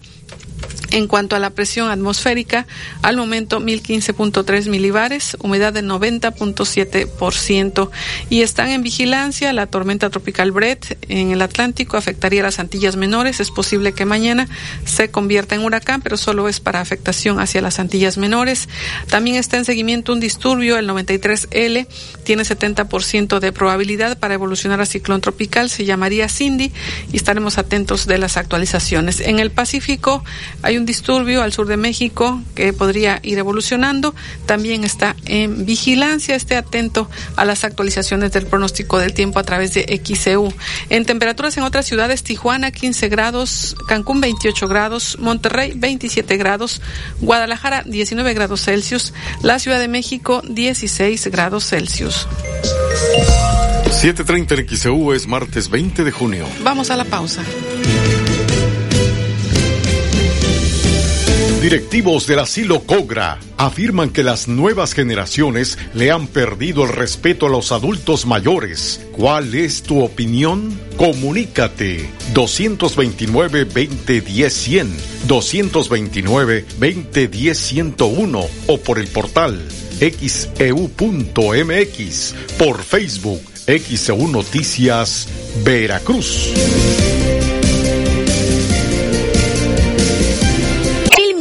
En cuanto a la presión atmosférica, al momento 1015.3 milibares, humedad del 90.7% y están en vigilancia. La tormenta tropical Brett en el Atlántico afectaría las Antillas Menores. Es posible que mañana se convierta en huracán, pero solo es para afectación hacia las Antillas Menores. También está en seguimiento un disturbio, el 93L, tiene 70% de probabilidad para evolucionar a ciclón tropical, se llamaría Cindy y estaremos atentos de las actualizaciones. En el Pacífico hay un disturbio al sur de México que podría ir evolucionando. También está en vigilancia. Esté atento a las actualizaciones del pronóstico del tiempo a través de XEU. En temperaturas en otras ciudades, Tijuana 15 grados, Cancún 28 grados, Monterrey 27 grados, Guadalajara 19 grados Celsius, la Ciudad de México 16 grados Celsius. 7.30 en XEU es martes 20 de junio. Vamos a la pausa. Directivos del asilo Cogra afirman que las nuevas generaciones le han perdido el respeto a los adultos mayores. ¿Cuál es tu opinión? Comunícate 229-2010-100, 229-2010-101 o por el portal xeu.mx, por Facebook XEU Noticias Veracruz.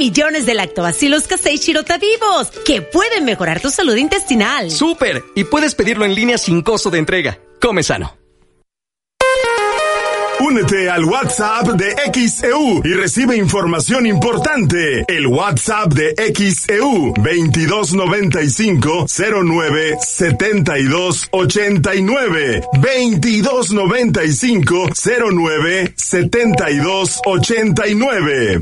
Millones de lactobacilos casei vivos que pueden mejorar tu salud intestinal. ¡Súper! Y puedes pedirlo en línea sin costo de entrega. Come sano. Únete al WhatsApp de XEU y recibe información importante. El WhatsApp de XEU 2295 09 72 89 2295 09 72 89.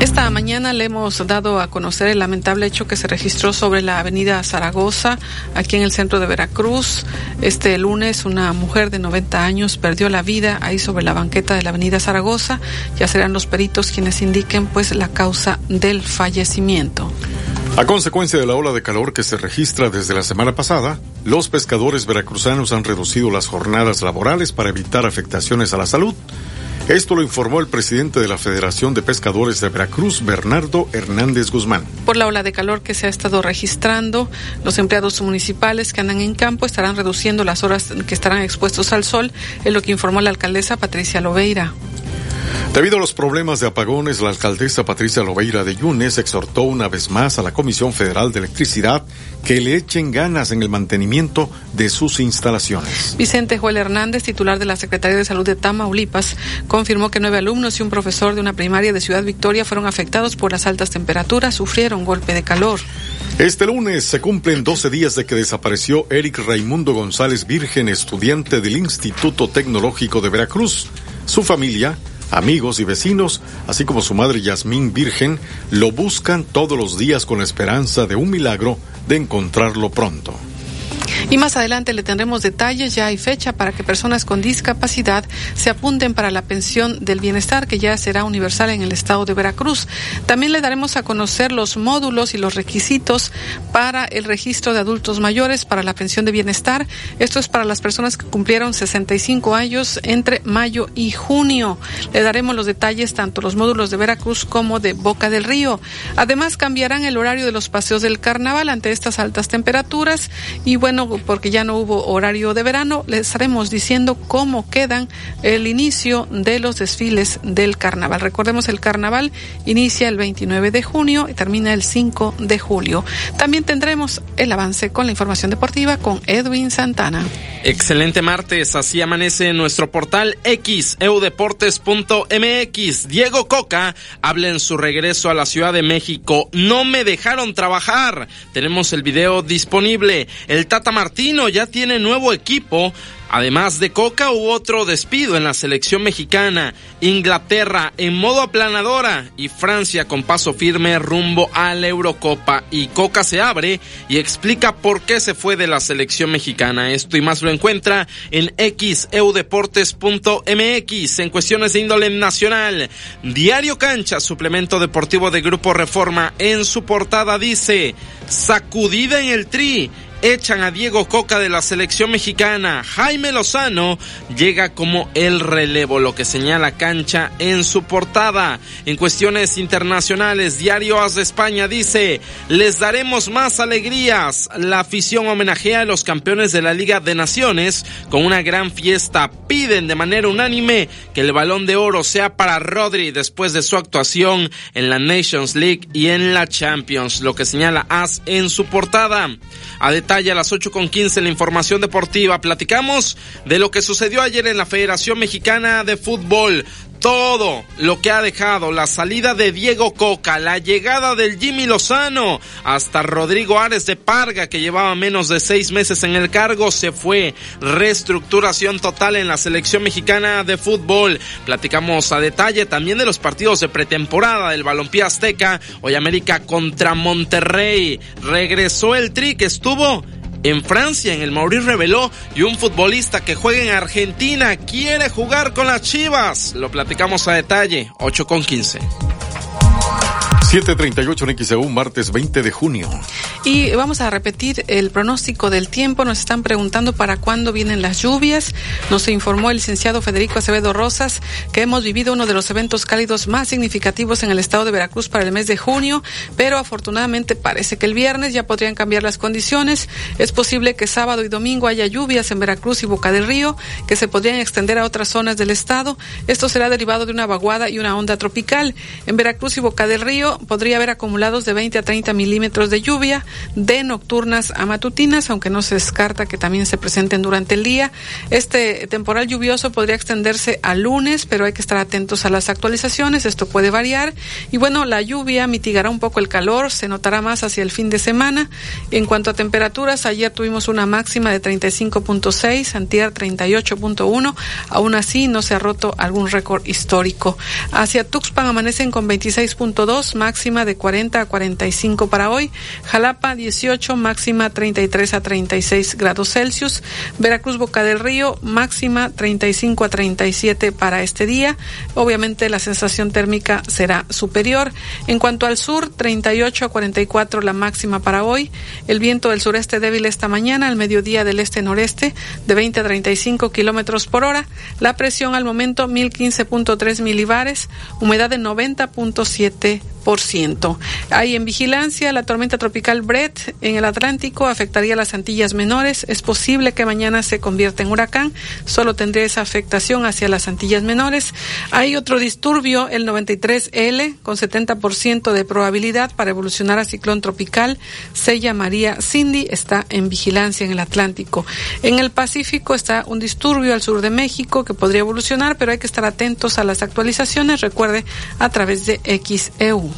Esta mañana le hemos dado a conocer el lamentable hecho que se registró sobre la avenida Zaragoza, aquí en el centro de Veracruz. Este lunes una mujer de 90 años perdió la vida ahí sobre la banqueta de la avenida Zaragoza. Ya serán los peritos quienes indiquen pues la causa del fallecimiento. A consecuencia de la ola de calor que se registra desde la semana pasada, los pescadores veracruzanos han reducido las jornadas laborales para evitar afectaciones a la salud. Esto lo informó el presidente de la Federación de Pescadores de Veracruz, Bernardo Hernández Guzmán. Por la ola de calor que se ha estado registrando, los empleados municipales que andan en campo estarán reduciendo las horas que estarán expuestos al sol, es lo que informó la alcaldesa Patricia Loveira. Debido a los problemas de apagones, la alcaldesa Patricia Loveira de Yunes exhortó una vez más a la Comisión Federal de Electricidad que le echen ganas en el mantenimiento de sus instalaciones. Vicente Joel Hernández, titular de la Secretaría de Salud de Tamaulipas, confirmó que nueve alumnos y un profesor de una primaria de Ciudad Victoria fueron afectados por las altas temperaturas, sufrieron golpe de calor. Este lunes se cumplen 12 días de que desapareció Eric Raimundo González Virgen, estudiante del Instituto Tecnológico de Veracruz. Su familia, amigos y vecinos, así como su madre Yasmín Virgen, lo buscan todos los días con la esperanza de un milagro de encontrarlo pronto. Y más adelante le tendremos detalles, ya hay fecha para que personas con discapacidad se apunten para la pensión del bienestar que ya será universal en el estado de Veracruz. También le daremos a conocer los módulos y los requisitos para el registro de adultos mayores para la pensión de bienestar. Esto es para las personas que cumplieron 65 años entre mayo y junio. Le daremos los detalles tanto los módulos de Veracruz como de Boca del Río. Además cambiarán el horario de los paseos del carnaval ante estas altas temperaturas y bueno, porque ya no hubo horario de verano, les estaremos diciendo cómo quedan el inicio de los desfiles del carnaval. Recordemos, el carnaval inicia el 29 de junio y termina el 5 de julio. También tendremos el avance con la información deportiva con Edwin Santana. Excelente martes, así amanece nuestro portal X, eudeportes.mx. Diego Coca habla en su regreso a la Ciudad de México. No me dejaron trabajar. Tenemos el video disponible. El Tata Martino ya tiene nuevo equipo. Además de Coca hubo otro despido en la selección mexicana, Inglaterra en modo aplanadora y Francia con paso firme rumbo a la Eurocopa y Coca se abre y explica por qué se fue de la selección mexicana. Esto y más lo encuentra en xeudeportes.mx en cuestiones de índole nacional. Diario Cancha, suplemento deportivo de Grupo Reforma, en su portada dice, sacudida en el tri echan a Diego Coca de la selección mexicana. Jaime Lozano llega como el relevo, lo que señala cancha en su portada. En cuestiones internacionales, Diario As de España dice, les daremos más alegrías. La afición homenajea a los campeones de la Liga de Naciones con una gran fiesta. Piden de manera unánime que el balón de oro sea para Rodri después de su actuación en la Nations League y en la Champions, lo que señala As en su portada. A detalle a las 8 con 15 la información deportiva. Platicamos de lo que sucedió ayer en la Federación Mexicana de Fútbol todo lo que ha dejado la salida de Diego Coca, la llegada del Jimmy Lozano, hasta Rodrigo Ares de Parga, que llevaba menos de seis meses en el cargo, se fue. Reestructuración total en la selección mexicana de fútbol. Platicamos a detalle también de los partidos de pretemporada del Balompié Azteca. Hoy América contra Monterrey. Regresó el tri que estuvo en Francia, en el Maurice reveló, y un futbolista que juega en Argentina quiere jugar con las Chivas. Lo platicamos a detalle, 8 con 15. 738 en XEU, martes 20 de junio. Y vamos a repetir el pronóstico del tiempo. Nos están preguntando para cuándo vienen las lluvias. Nos informó el licenciado Federico Acevedo Rosas que hemos vivido uno de los eventos cálidos más significativos en el estado de Veracruz para el mes de junio, pero afortunadamente parece que el viernes ya podrían cambiar las condiciones. Es posible que sábado y domingo haya lluvias en Veracruz y Boca del Río que se podrían extender a otras zonas del estado. Esto será derivado de una vaguada y una onda tropical. En Veracruz y Boca del Río podría haber acumulados de 20 a 30 milímetros de lluvia de nocturnas a matutinas, aunque no se descarta que también se presenten durante el día. Este temporal lluvioso podría extenderse a lunes, pero hay que estar atentos a las actualizaciones, esto puede variar. Y bueno, la lluvia mitigará un poco el calor, se notará más hacia el fin de semana. En cuanto a temperaturas, ayer tuvimos una máxima de 35.6, antier 38.1, aún así no se ha roto algún récord histórico. Hacia Tuxpan amanecen con 26.2, máxima de 40 a 45 para hoy. Jalapa 18, máxima 33 a 36 grados Celsius. Veracruz Boca del Río, máxima 35 a 37 para este día. Obviamente la sensación térmica será superior. En cuanto al sur, 38 a 44 la máxima para hoy. El viento del sureste débil esta mañana, al mediodía del este-noreste, de 20 a 35 kilómetros por hora. La presión al momento 1015.3 milibares, humedad de 90.7 hay en vigilancia la tormenta tropical Brett en el Atlántico afectaría las Antillas Menores. Es posible que mañana se convierta en huracán. Solo tendría esa afectación hacia las Antillas Menores. Hay otro disturbio, el 93L, con 70% de probabilidad para evolucionar a ciclón tropical. Se llamaría Cindy. Está en vigilancia en el Atlántico. En el Pacífico está un disturbio al sur de México que podría evolucionar, pero hay que estar atentos a las actualizaciones. Recuerde, a través de XEU.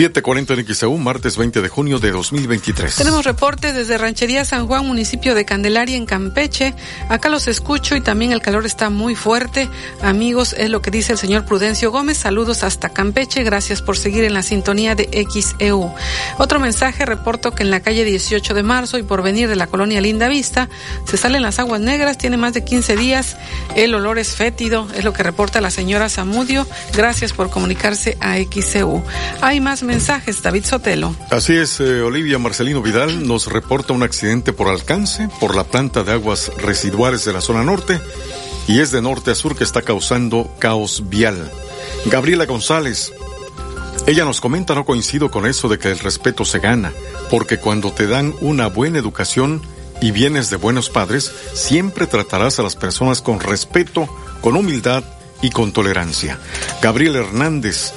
740 en XAU, martes 20 de junio de 2023. Tenemos reportes desde Ranchería San Juan, municipio de Candelaria, en Campeche. Acá los escucho y también el calor está muy fuerte. Amigos, es lo que dice el señor Prudencio Gómez. Saludos hasta Campeche. Gracias por seguir en la sintonía de XEU. Otro mensaje, reporto que en la calle 18 de marzo y por venir de la colonia Linda Vista, se salen las aguas negras, tiene más de 15 días. El olor es fétido, es lo que reporta la señora Zamudio. Gracias por comunicarse a XEU. Hay más mensajes, David Sotelo. Así es, eh, Olivia Marcelino Vidal nos reporta un accidente por alcance por la planta de aguas residuales de la zona norte y es de norte a sur que está causando caos vial. Gabriela González, ella nos comenta, no coincido con eso de que el respeto se gana, porque cuando te dan una buena educación y vienes de buenos padres, siempre tratarás a las personas con respeto, con humildad y con tolerancia. Gabriel Hernández,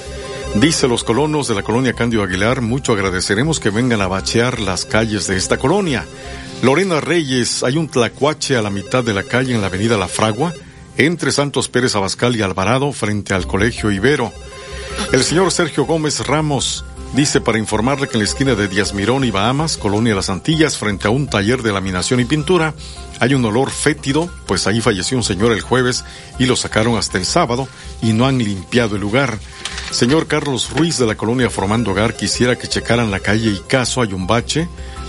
Dice los colonos de la colonia Candio Aguilar, mucho agradeceremos que vengan a bachear las calles de esta colonia. Lorena Reyes, hay un tlacuache a la mitad de la calle en la avenida La Fragua, entre Santos Pérez Abascal y Alvarado, frente al Colegio Ibero. El señor Sergio Gómez Ramos dice para informarle que en la esquina de Díaz Mirón y Bahamas, Colonia Las Antillas, frente a un taller de laminación y pintura, hay un olor fétido, pues ahí falleció un señor el jueves y lo sacaron hasta el sábado y no han limpiado el lugar. Señor Carlos Ruiz de la colonia Formando Hogar quisiera que checaran la calle y caso hay un bache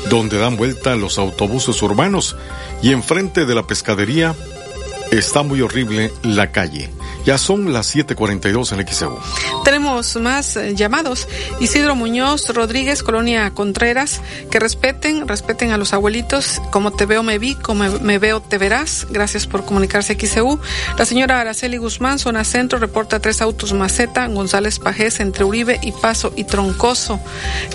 donde dan vuelta los autobuses urbanos y enfrente de la pescadería está muy horrible la calle. Ya son las 7:42 en XEU. Tenemos más eh, llamados. Isidro Muñoz Rodríguez, Colonia Contreras, que respeten, respeten a los abuelitos. Como te veo, me vi, como me veo, te verás. Gracias por comunicarse XEU. La señora Araceli Guzmán, zona centro, reporta tres autos maceta, González Pajés, entre Uribe y Paso y Troncoso.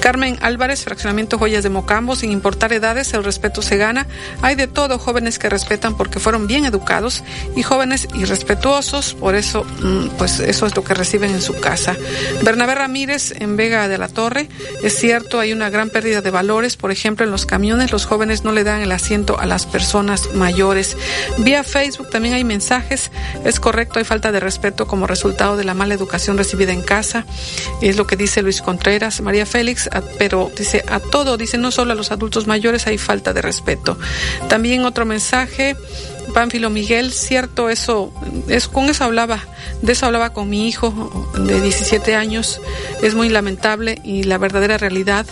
Carmen Álvarez, fraccionamiento Joyas de Mocambo, sin importar edades, el respeto se gana. Hay de todo, jóvenes que respetan porque fueron bien educados y jóvenes irrespetuosos, por eso, mm, pues eso es lo que reciben en su casa. Bernabé Ramírez, en Vega de la Torre, es cierto, hay una gran pérdida de valores, por ejemplo, en los camiones los jóvenes no le dan el asiento a las personas mayores. Vía Facebook también hay mensajes, es correcto, hay falta de respeto como resultado de la mala educación recibida en casa, es lo que dice Luis Contreras, María Félix, pero dice a todo, dice no solo a los adultos mayores hay falta de respeto. También otro mensaje, Pánfilo Miguel, cierto, eso, es, con eso hablaba, de eso hablaba con mi hijo de 17 años, es muy lamentable y la verdadera realidad.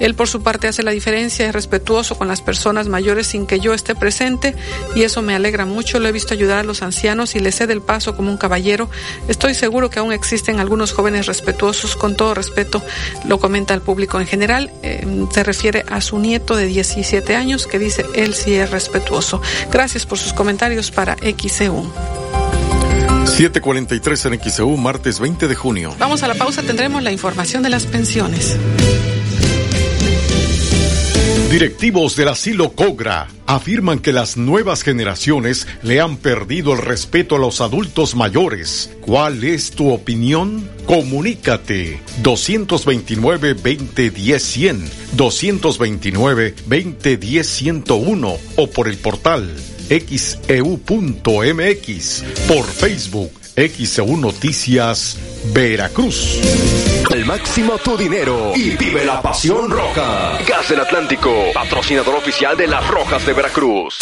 Él por su parte hace la diferencia, es respetuoso con las personas mayores sin que yo esté presente y eso me alegra mucho. Lo he visto ayudar a los ancianos y le cede el paso como un caballero. Estoy seguro que aún existen algunos jóvenes respetuosos, con todo respeto, lo comenta el público en general. Eh, se refiere a su nieto de 17 años que dice él sí es respetuoso. Gracias por sus comentarios para XCU. 743 en XEU, martes 20 de junio. Vamos a la pausa, tendremos la información de las pensiones. Directivos del asilo Cogra afirman que las nuevas generaciones le han perdido el respeto a los adultos mayores. ¿Cuál es tu opinión? Comunícate 229-2010-100, 229-2010-101 o por el portal xeu.mx, por Facebook XEU Noticias Veracruz. Al máximo tu dinero y vive la pasión roja. Gas del Atlántico, patrocinador oficial de las Rojas de Veracruz.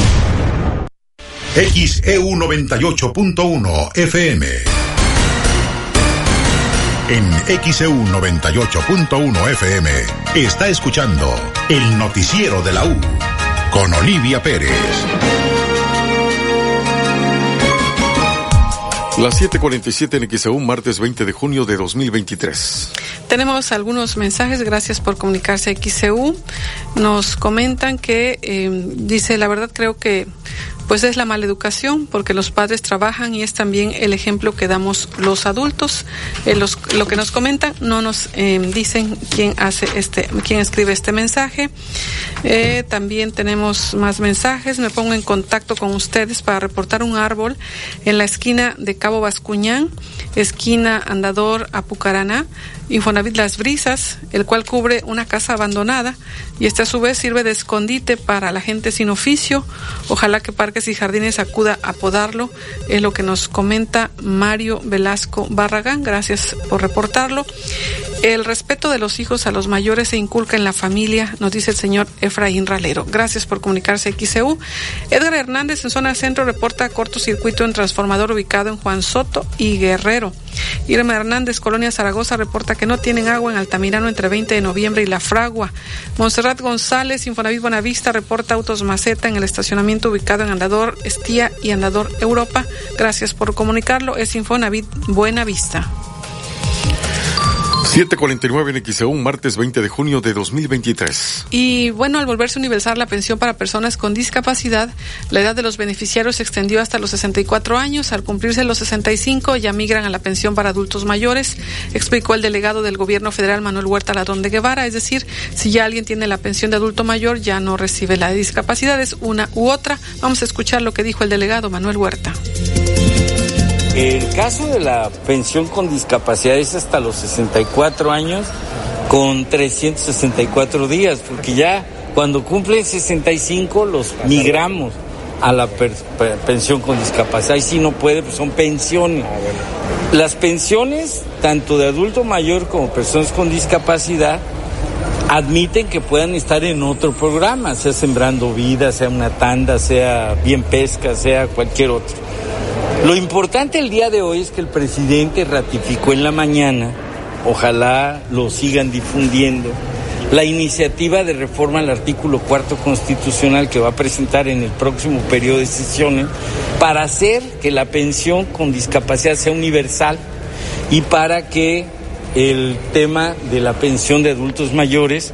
XEU 98.1 FM. En XEU 98.1 FM está escuchando el noticiero de la U con Olivia Pérez. Las 7:47 en XEU, martes 20 de junio de 2023. Tenemos algunos mensajes, gracias por comunicarse a XEU. Nos comentan que, eh, dice, la verdad creo que pues es la mala educación, porque los padres trabajan y es también el ejemplo que damos los adultos. Eh, los, lo que nos comentan no nos eh, dicen quién hace este, quién escribe este mensaje. Eh, también tenemos más mensajes. Me pongo en contacto con ustedes para reportar un árbol en la esquina de Cabo Bascuñán, esquina Andador Apucaraná. Infonavit Las Brisas, el cual cubre una casa abandonada y este a su vez sirve de escondite para la gente sin oficio. Ojalá que Parques y Jardines acuda a podarlo, es lo que nos comenta Mario Velasco Barragán. Gracias por reportarlo. El respeto de los hijos a los mayores se inculca en la familia, nos dice el señor Efraín Ralero. Gracias por comunicarse XCU. Edgar Hernández en zona centro reporta cortocircuito en transformador ubicado en Juan Soto y Guerrero. Irma Hernández, Colonia Zaragoza, reporta que no tienen agua en Altamirano entre 20 de noviembre y La Fragua. Monserrat González, Infonavit Buenavista, reporta autos maceta en el estacionamiento ubicado en Andador Estía y Andador Europa. Gracias por comunicarlo. Es Infonavit Buenavista. 749 en XEU, martes 20 de junio de 2023. Y bueno, al volverse universal la pensión para personas con discapacidad, la edad de los beneficiarios se extendió hasta los 64 años. Al cumplirse los 65 ya migran a la pensión para adultos mayores, explicó el delegado del gobierno federal Manuel Huerta Ladrón de Guevara. Es decir, si ya alguien tiene la pensión de adulto mayor, ya no recibe la de discapacidad, es una u otra. Vamos a escuchar lo que dijo el delegado Manuel Huerta. El caso de la pensión con discapacidad es hasta los 64 años con 364 días, porque ya cuando cumplen 65 los migramos a la pensión con discapacidad. Y si no puede, pues son pensiones. Las pensiones, tanto de adulto mayor como personas con discapacidad, admiten que puedan estar en otro programa, sea Sembrando Vida, sea una tanda, sea Bien Pesca, sea cualquier otro. Lo importante el día de hoy es que el presidente ratificó en la mañana, ojalá lo sigan difundiendo, la iniciativa de reforma al artículo cuarto constitucional que va a presentar en el próximo periodo de sesiones para hacer que la pensión con discapacidad sea universal y para que el tema de la pensión de adultos mayores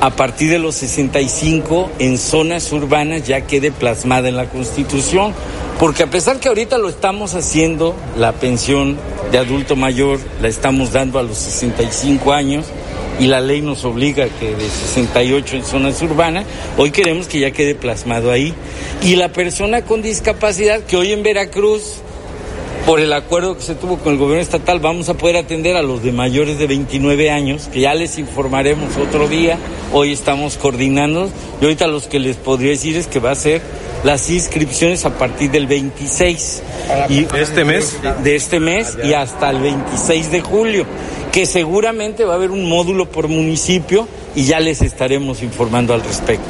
a partir de los 65 en zonas urbanas ya quede plasmada en la Constitución. Porque a pesar que ahorita lo estamos haciendo, la pensión de adulto mayor la estamos dando a los 65 años y la ley nos obliga que de 68 en zonas urbanas, hoy queremos que ya quede plasmado ahí. Y la persona con discapacidad que hoy en Veracruz, por el acuerdo que se tuvo con el gobierno estatal, vamos a poder atender a los de mayores de 29 años, que ya les informaremos otro día, hoy estamos coordinando, y ahorita los que les podría decir es que va a ser las inscripciones a partir del 26 y este mes. de este mes y hasta el 26 de julio que seguramente va a haber un módulo por municipio y ya les estaremos informando al respecto.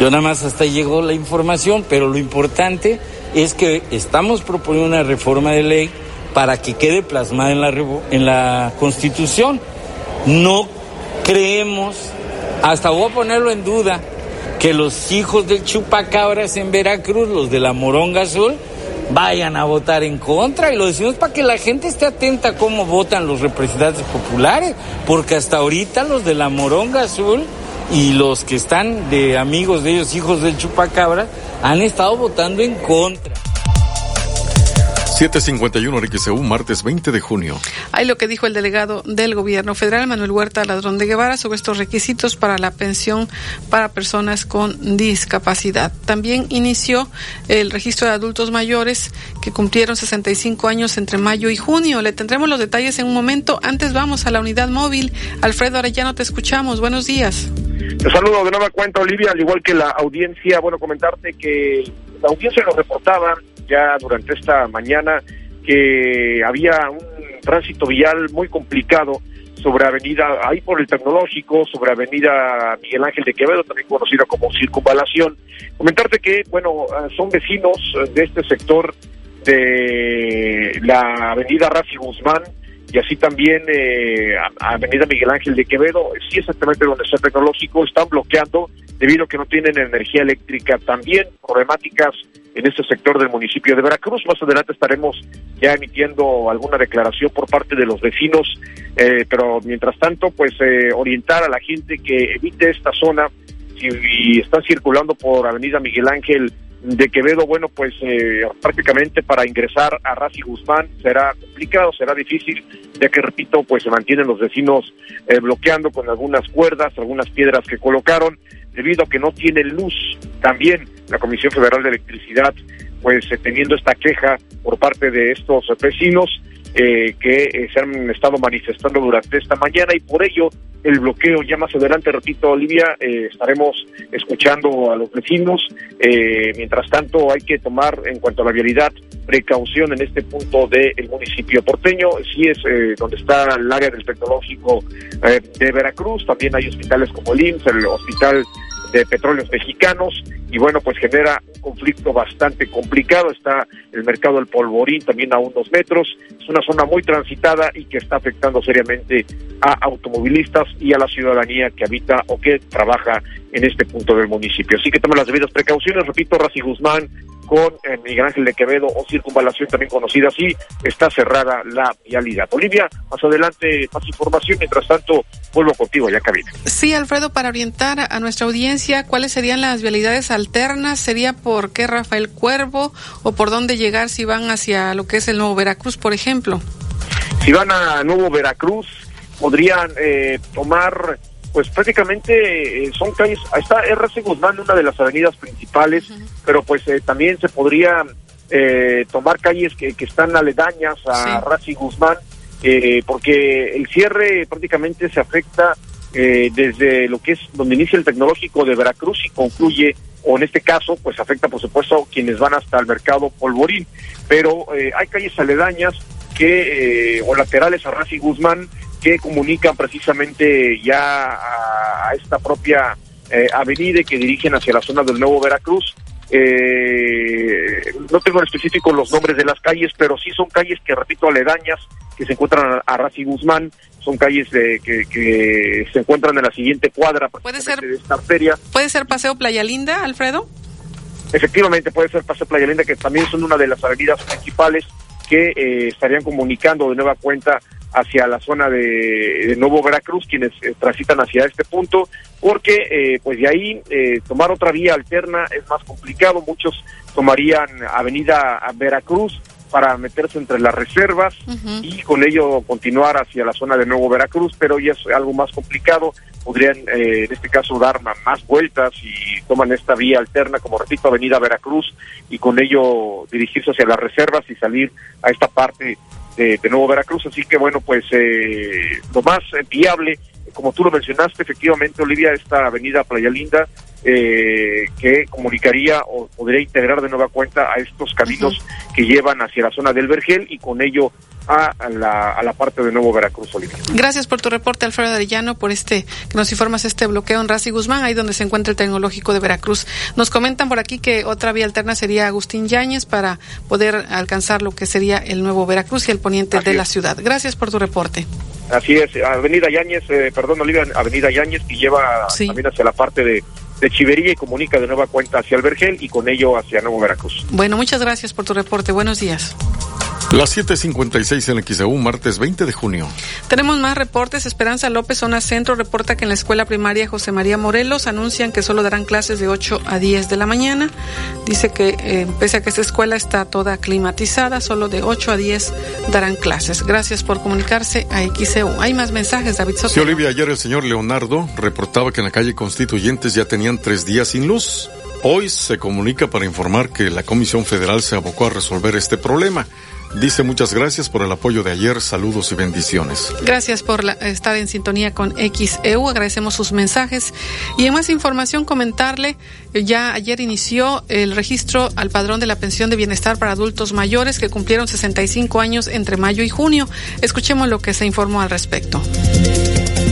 Yo nada más hasta ahí llegó la información, pero lo importante es que estamos proponiendo una reforma de ley para que quede plasmada en la, en la Constitución. No creemos, hasta voy a ponerlo en duda, que los hijos del chupacabras en Veracruz, los de la moronga azul, vayan a votar en contra. Y lo decimos para que la gente esté atenta a cómo votan los representantes populares, porque hasta ahorita los de la moronga azul y los que están de amigos de ellos, hijos del chupacabra, han estado votando en contra. 751 RXEU, martes 20 de junio. Hay lo que dijo el delegado del gobierno federal, Manuel Huerta Ladrón de Guevara, sobre estos requisitos para la pensión para personas con discapacidad. También inició el registro de adultos mayores que cumplieron 65 años entre mayo y junio. Le tendremos los detalles en un momento. Antes vamos a la unidad móvil. Alfredo Arellano, te escuchamos. Buenos días. Te saludo de nueva cuenta, Olivia, al igual que la audiencia. Bueno, comentarte que la audiencia nos reportaba ya durante esta mañana que había un tránsito vial muy complicado sobre Avenida, ahí por el Tecnológico, sobre Avenida Miguel Ángel de Quevedo, también conocida como Circunvalación. Comentarte que, bueno, son vecinos de este sector de la Avenida Rafi Guzmán, y así también eh, Avenida Miguel Ángel de Quevedo, sí exactamente donde está tecnológico, están bloqueando debido a que no tienen energía eléctrica. También problemáticas en este sector del municipio de Veracruz. Más adelante estaremos ya emitiendo alguna declaración por parte de los vecinos, eh, pero mientras tanto, pues eh, orientar a la gente que evite esta zona. Si están circulando por Avenida Miguel Ángel de Quevedo, bueno, pues eh, prácticamente para ingresar a Razi Guzmán será complicado, será difícil, ya que, repito, pues se mantienen los vecinos eh, bloqueando con algunas cuerdas, algunas piedras que colocaron, debido a que no tienen luz. También la Comisión Federal de Electricidad, pues eh, teniendo esta queja por parte de estos vecinos, eh, que eh, se han estado manifestando durante esta mañana y por ello el bloqueo ya más adelante, repito, Olivia, eh, estaremos escuchando a los vecinos. mientras tanto, hay que tomar en cuanto a la vialidad precaución en este punto del municipio porteño. Sí es donde está el área del tecnológico de Veracruz. También hay hospitales como el IMSS, el hospital de petróleos mexicanos y bueno, pues genera un conflicto bastante complicado. Está el mercado del polvorín también a unos metros. Es una zona muy transitada y que está afectando seriamente a automovilistas y a la ciudadanía que habita o que trabaja en este punto del municipio. Así que tomen las debidas precauciones. Repito, Raci Guzmán con eh, Miguel Ángel de Quevedo o circunvalación también conocida así, está cerrada la vialidad. Olivia, más adelante más información, mientras tanto vuelvo contigo ya cabina. Sí, Alfredo, para orientar a nuestra audiencia, ¿cuáles serían las vialidades alternas? ¿Sería por qué Rafael Cuervo o por dónde llegar si van hacia lo que es el Nuevo Veracruz, por ejemplo? Si van a Nuevo Veracruz, podrían eh, tomar pues prácticamente eh, son calles, está RC Guzmán, una de las avenidas principales, pero pues eh, también se podría eh, tomar calles que, que, están aledañas a sí. Guzmán, porque el cierre prácticamente se afecta desde lo que es donde inicia el tecnológico de Veracruz y concluye, o en este caso, pues afecta por supuesto quienes van hasta el mercado Polvorín, pero hay calles aledañas que, o laterales a Raci Guzmán, que comunican precisamente ya a, esta propia eh, avenida que dirigen hacia la zona del Nuevo Veracruz. Eh, no tengo en específico los nombres de las calles, pero sí son calles que, repito, aledañas, que se encuentran a, Raci Guzmán, son calles de, que, se encuentran en la siguiente cuadra ¿Puede ser, de esta feria. ¿Puede ser Paseo Playa Linda, Alfredo? Efectivamente, puede ser Paseo Playa Linda, que también son una de las avenidas principales que eh, estarían comunicando de nueva cuenta hacia la zona de, Nuevo Veracruz, quienes eh, transitan hacia este punto, porque eh, pues de ahí eh, tomar otra vía alterna es más complicado, muchos tomarían Avenida Veracruz para meterse entre las reservas y con ello continuar hacia la zona de Nuevo Veracruz, pero ya es algo más complicado, podrían en este caso dar más vueltas y toman esta vía alterna, como repito, Avenida Veracruz, y con ello dirigirse hacia las reservas y salir a esta parte de, Nuevo Veracruz. Así que bueno, pues eh, lo más viable, como tú lo mencionaste, efectivamente, Olivia, esta avenida Playa Linda, eh, que comunicaría o podría integrar de nueva cuenta a estos caminos que llevan hacia la zona del Vergel y con ello a la, a la parte de Nuevo Veracruz, Olivia. Gracias por tu reporte, Alfredo Arellano, por este que nos informas este bloqueo en Razi Guzmán, ahí donde se encuentra el Tecnológico de Veracruz. Nos comentan por aquí que otra vía alterna sería Agustín Yáñez para poder alcanzar lo que sería el Nuevo Veracruz y el poniente de la ciudad. Gracias por tu reporte. Así es, Avenida Yáñez, eh, perdón, Olivia, Avenida Yáñez, que lleva también hacia la parte de de Chivería y comunica de nueva cuenta hacia el Vergel y con ello hacia Nuevo Veracruz. Bueno, muchas gracias por tu reporte. Buenos días. Las 7:56 en XEU, martes 20 de junio. Tenemos más reportes. Esperanza López, zona centro, reporta que en la escuela primaria José María Morelos anuncian que solo darán clases de 8 a 10 de la mañana. Dice que eh, pese a que esta escuela está toda climatizada, solo de 8 a 10 darán clases. Gracias por comunicarse a XEU. Hay más mensajes, David Soto. Sí, Olivia, ayer el señor Leonardo reportaba que en la calle Constituyentes ya tenían tres días sin luz. Hoy se comunica para informar que la Comisión Federal se abocó a resolver este problema. Dice muchas gracias por el apoyo de ayer, saludos y bendiciones. Gracias por estar en sintonía con XEU, agradecemos sus mensajes y en más información comentarle, ya ayer inició el registro al padrón de la pensión de bienestar para adultos mayores que cumplieron 65 años entre mayo y junio. Escuchemos lo que se informó al respecto.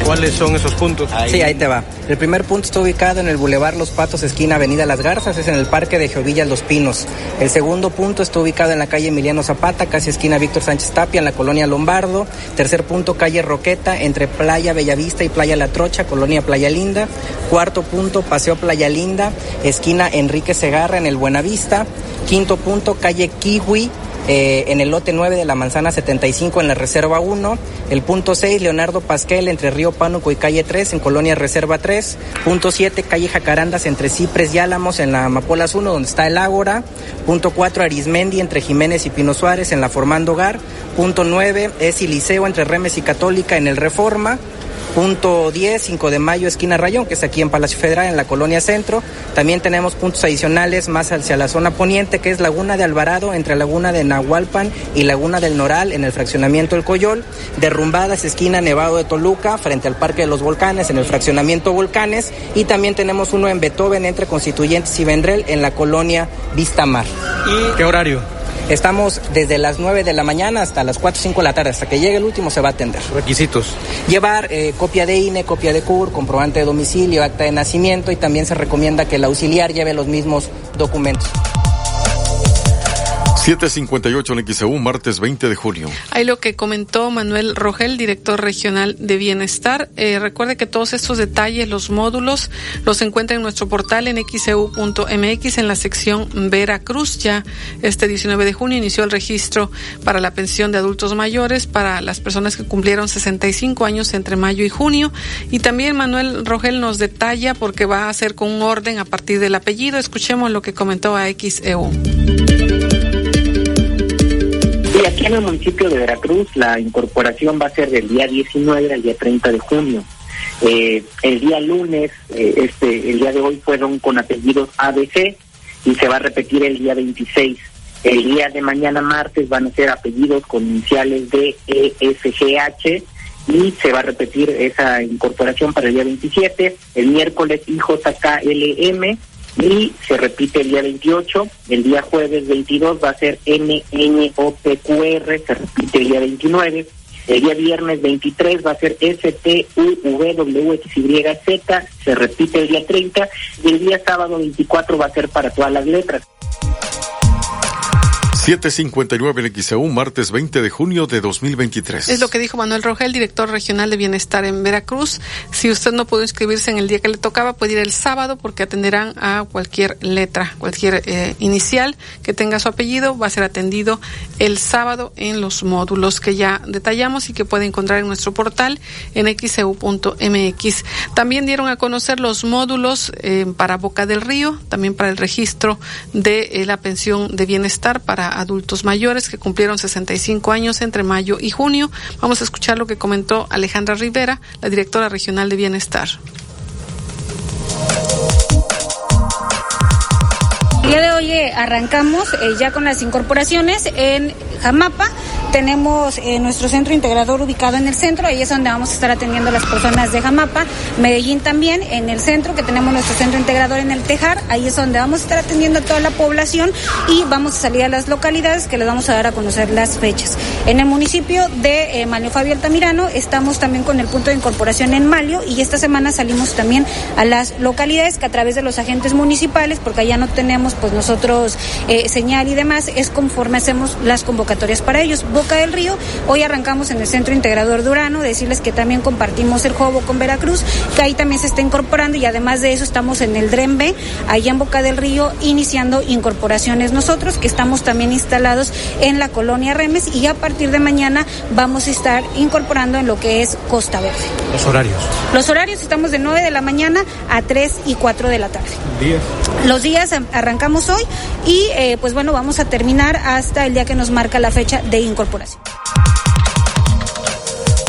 ¿Cuáles son esos puntos? Sí, ahí te va. El primer punto está ubicado en el Boulevard Los Patos, esquina Avenida Las Garzas, es en el Parque de Geovillas Los Pinos. El segundo punto está ubicado en la calle Emiliano Zapata, casi esquina Víctor Sánchez Tapia, en la colonia Lombardo. Tercer punto, calle Roqueta, entre Playa Bellavista y Playa La Trocha, colonia Playa Linda. Cuarto punto, Paseo Playa Linda, esquina Enrique Segarra, en el Buenavista. Quinto punto, calle Kiwi, eh, en el lote 9 de la manzana 75 en la Reserva 1, el punto 6 Leonardo Pasquel entre Río Pánuco y calle 3 en Colonia Reserva 3, punto 7 calle Jacarandas entre Cipres y Álamos en la Amapolas 1 donde está el Ágora, punto 4 Arismendi entre Jiménez y Pino Suárez en la Formando Hogar, punto 9 es Iliceo entre Remes y Católica en el Reforma, Punto 10, 5 de mayo, esquina Rayón, que es aquí en Palacio Federal, en la colonia Centro. También tenemos puntos adicionales más hacia la zona poniente, que es Laguna de Alvarado, entre Laguna de Nahualpan y Laguna del Noral, en el fraccionamiento El Coyol. Derrumbadas, esquina Nevado de Toluca, frente al Parque de los Volcanes, en el fraccionamiento Volcanes. Y también tenemos uno en Beethoven, entre Constituyentes y Vendrel, en la colonia Vistamar. ¿Y qué horario? Estamos desde las 9 de la mañana hasta las 4 o 5 de la tarde. Hasta que llegue el último se va a atender. Requisitos. Llevar eh, copia de INE, copia de CUR, comprobante de domicilio, acta de nacimiento y también se recomienda que el auxiliar lleve los mismos documentos. 758 en XEU, martes 20 de junio. Ahí lo que comentó Manuel Rogel, director regional de Bienestar. Eh, recuerde que todos estos detalles, los módulos, los encuentra en nuestro portal en xeu.mx en la sección Veracruz. Ya este 19 de junio inició el registro para la pensión de adultos mayores para las personas que cumplieron 65 años entre mayo y junio. Y también Manuel Rogel nos detalla porque va a hacer con un orden a partir del apellido. Escuchemos lo que comentó a XEU. Y aquí en el municipio de Veracruz la incorporación va a ser del día 19 al día 30 de junio. Eh, el día lunes, eh, este, el día de hoy fueron con apellidos ABC y se va a repetir el día 26. El día de mañana martes van a ser apellidos con iniciales de ESGH y se va a repetir esa incorporación para el día 27. El miércoles IJKLM y se repite el día 28, el día jueves 22 va a ser NNOPQR, se repite el día 29, el día viernes 23 va a ser STUVWXYZ, se repite el día 30 y el día sábado 24 va a ser para todas las letras. 759 en XEU, martes 20 de junio de 2023. Es lo que dijo Manuel Rogel, director regional de Bienestar en Veracruz. Si usted no pudo inscribirse en el día que le tocaba, puede ir el sábado porque atenderán a cualquier letra, cualquier eh, inicial que tenga su apellido. Va a ser atendido el sábado en los módulos que ya detallamos y que puede encontrar en nuestro portal en xeu.mx. También dieron a conocer los módulos eh, para Boca del Río, también para el registro de eh, la pensión de bienestar para adultos mayores que cumplieron 65 años entre mayo y junio. Vamos a escuchar lo que comentó Alejandra Rivera, la directora regional de Bienestar. El día de hoy eh, arrancamos eh, ya con las incorporaciones en Jamapa. Tenemos eh, nuestro centro integrador ubicado en el centro, ahí es donde vamos a estar atendiendo a las personas de Jamapa. Medellín también, en el centro, que tenemos nuestro centro integrador en el Tejar, ahí es donde vamos a estar atendiendo a toda la población y vamos a salir a las localidades que les vamos a dar a conocer las fechas. En el municipio de eh, Malio Fabio Altamirano estamos también con el punto de incorporación en Malio y esta semana salimos también a las localidades que a través de los agentes municipales, porque allá no tenemos pues nosotros eh, señal y demás, es conforme hacemos las convocatorias para ellos. Boca del Río, hoy arrancamos en el Centro Integrador Durano, decirles que también compartimos el Jobo con Veracruz, que ahí también se está incorporando y además de eso estamos en el Dren B, allá en Boca del Río, iniciando incorporaciones nosotros, que estamos también instalados en la colonia Remes y a partir de mañana vamos a estar incorporando en lo que es Costa Verde. Los horarios. Los horarios estamos de 9 de la mañana a 3 y 4 de la tarde. Días. Los días arrancamos hoy y eh, pues bueno, vamos a terminar hasta el día que nos marca la fecha de incorporación corporación.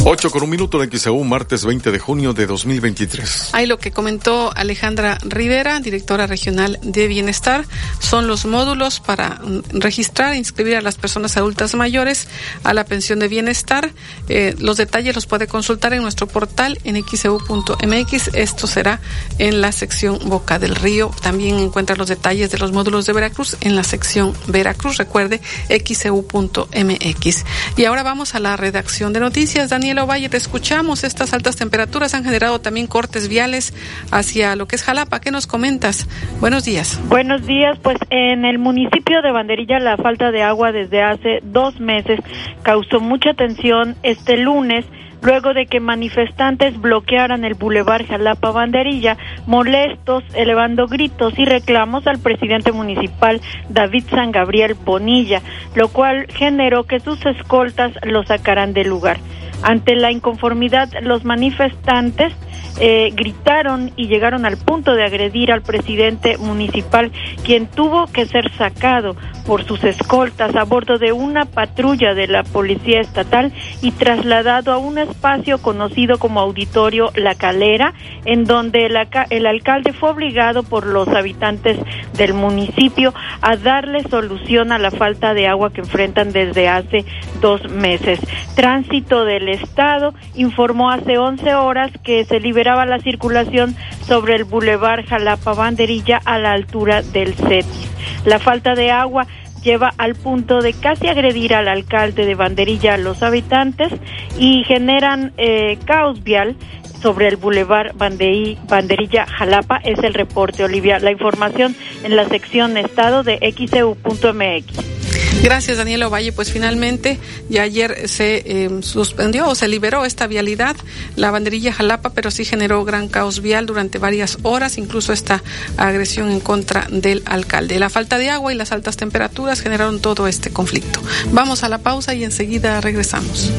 8 con un minuto en XEU, martes 20 de junio de 2023. Ahí lo que comentó Alejandra Rivera, directora regional de Bienestar, son los módulos para registrar e inscribir a las personas adultas mayores a la pensión de bienestar. Eh, los detalles los puede consultar en nuestro portal en xeu.mx. Esto será en la sección Boca del Río. También encuentra los detalles de los módulos de Veracruz en la sección Veracruz. Recuerde xeu.mx. Y ahora vamos a la redacción de noticias. Daniel Te escuchamos. Estas altas temperaturas han generado también cortes viales hacia lo que es Jalapa. ¿Qué nos comentas? Buenos días. Buenos días. Pues en el municipio de Banderilla la falta de agua desde hace dos meses causó mucha tensión este lunes luego de que manifestantes bloquearan el bulevar Jalapa Banderilla, molestos, elevando gritos y reclamos al presidente municipal David San Gabriel Bonilla, lo cual generó que sus escoltas lo sacaran del lugar. Ante la inconformidad, los manifestantes eh, gritaron y llegaron al punto de agredir al presidente municipal, quien tuvo que ser sacado por sus escoltas a bordo de una patrulla de la Policía Estatal y trasladado a un espacio conocido como Auditorio La Calera, en donde el, el alcalde fue obligado por los habitantes del municipio a darle solución a la falta de agua que enfrentan desde hace dos meses. Tránsito del Estado informó hace 11 horas que se liberaba la circulación sobre el bulevar Jalapa Banderilla a la altura del CETIS. La falta de agua lleva al punto de casi agredir al alcalde de Banderilla a los habitantes y generan eh, caos vial sobre el bulevar Banderilla Jalapa es el reporte, Olivia. La información en la sección Estado de xeu.mx. Gracias, Daniel Ovalle. Pues finalmente, ya ayer se em, suspendió o se liberó esta vialidad, la banderilla Jalapa, pero sí generó gran caos vial durante varias horas, incluso esta agresión en contra del alcalde. La falta de agua y las altas temperaturas generaron todo este conflicto. Vamos a la pausa y enseguida regresamos.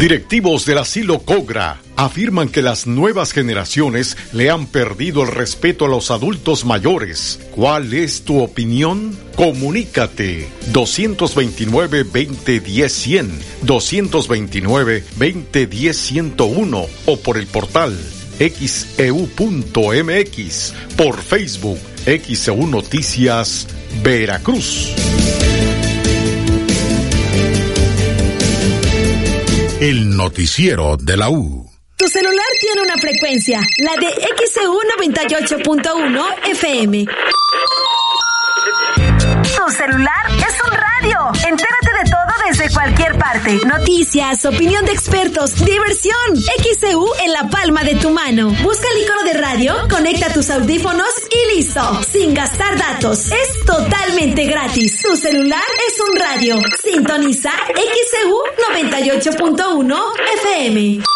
Directivos del asilo Cogra afirman que las nuevas generaciones le han perdido el respeto a los adultos mayores. ¿Cuál es tu opinión? Comunícate 229-2010-100, 229-2010-101 o por el portal xeu.mx, e por Facebook, XEU Noticias, Veracruz. El noticiero de la U. Tu celular tiene una frecuencia, la de XEU 98.1 FM. Tu celular es un radio. Entérate de todo desde cualquier parte. Noticias, opinión de expertos, diversión. XEU en la palma de tu mano. Busca el icono de radio, conecta tus audífonos y listo. Sin gastar datos. Es totalmente gratis. Tu celular es un radio. Sintoniza XEU 98.1 FM.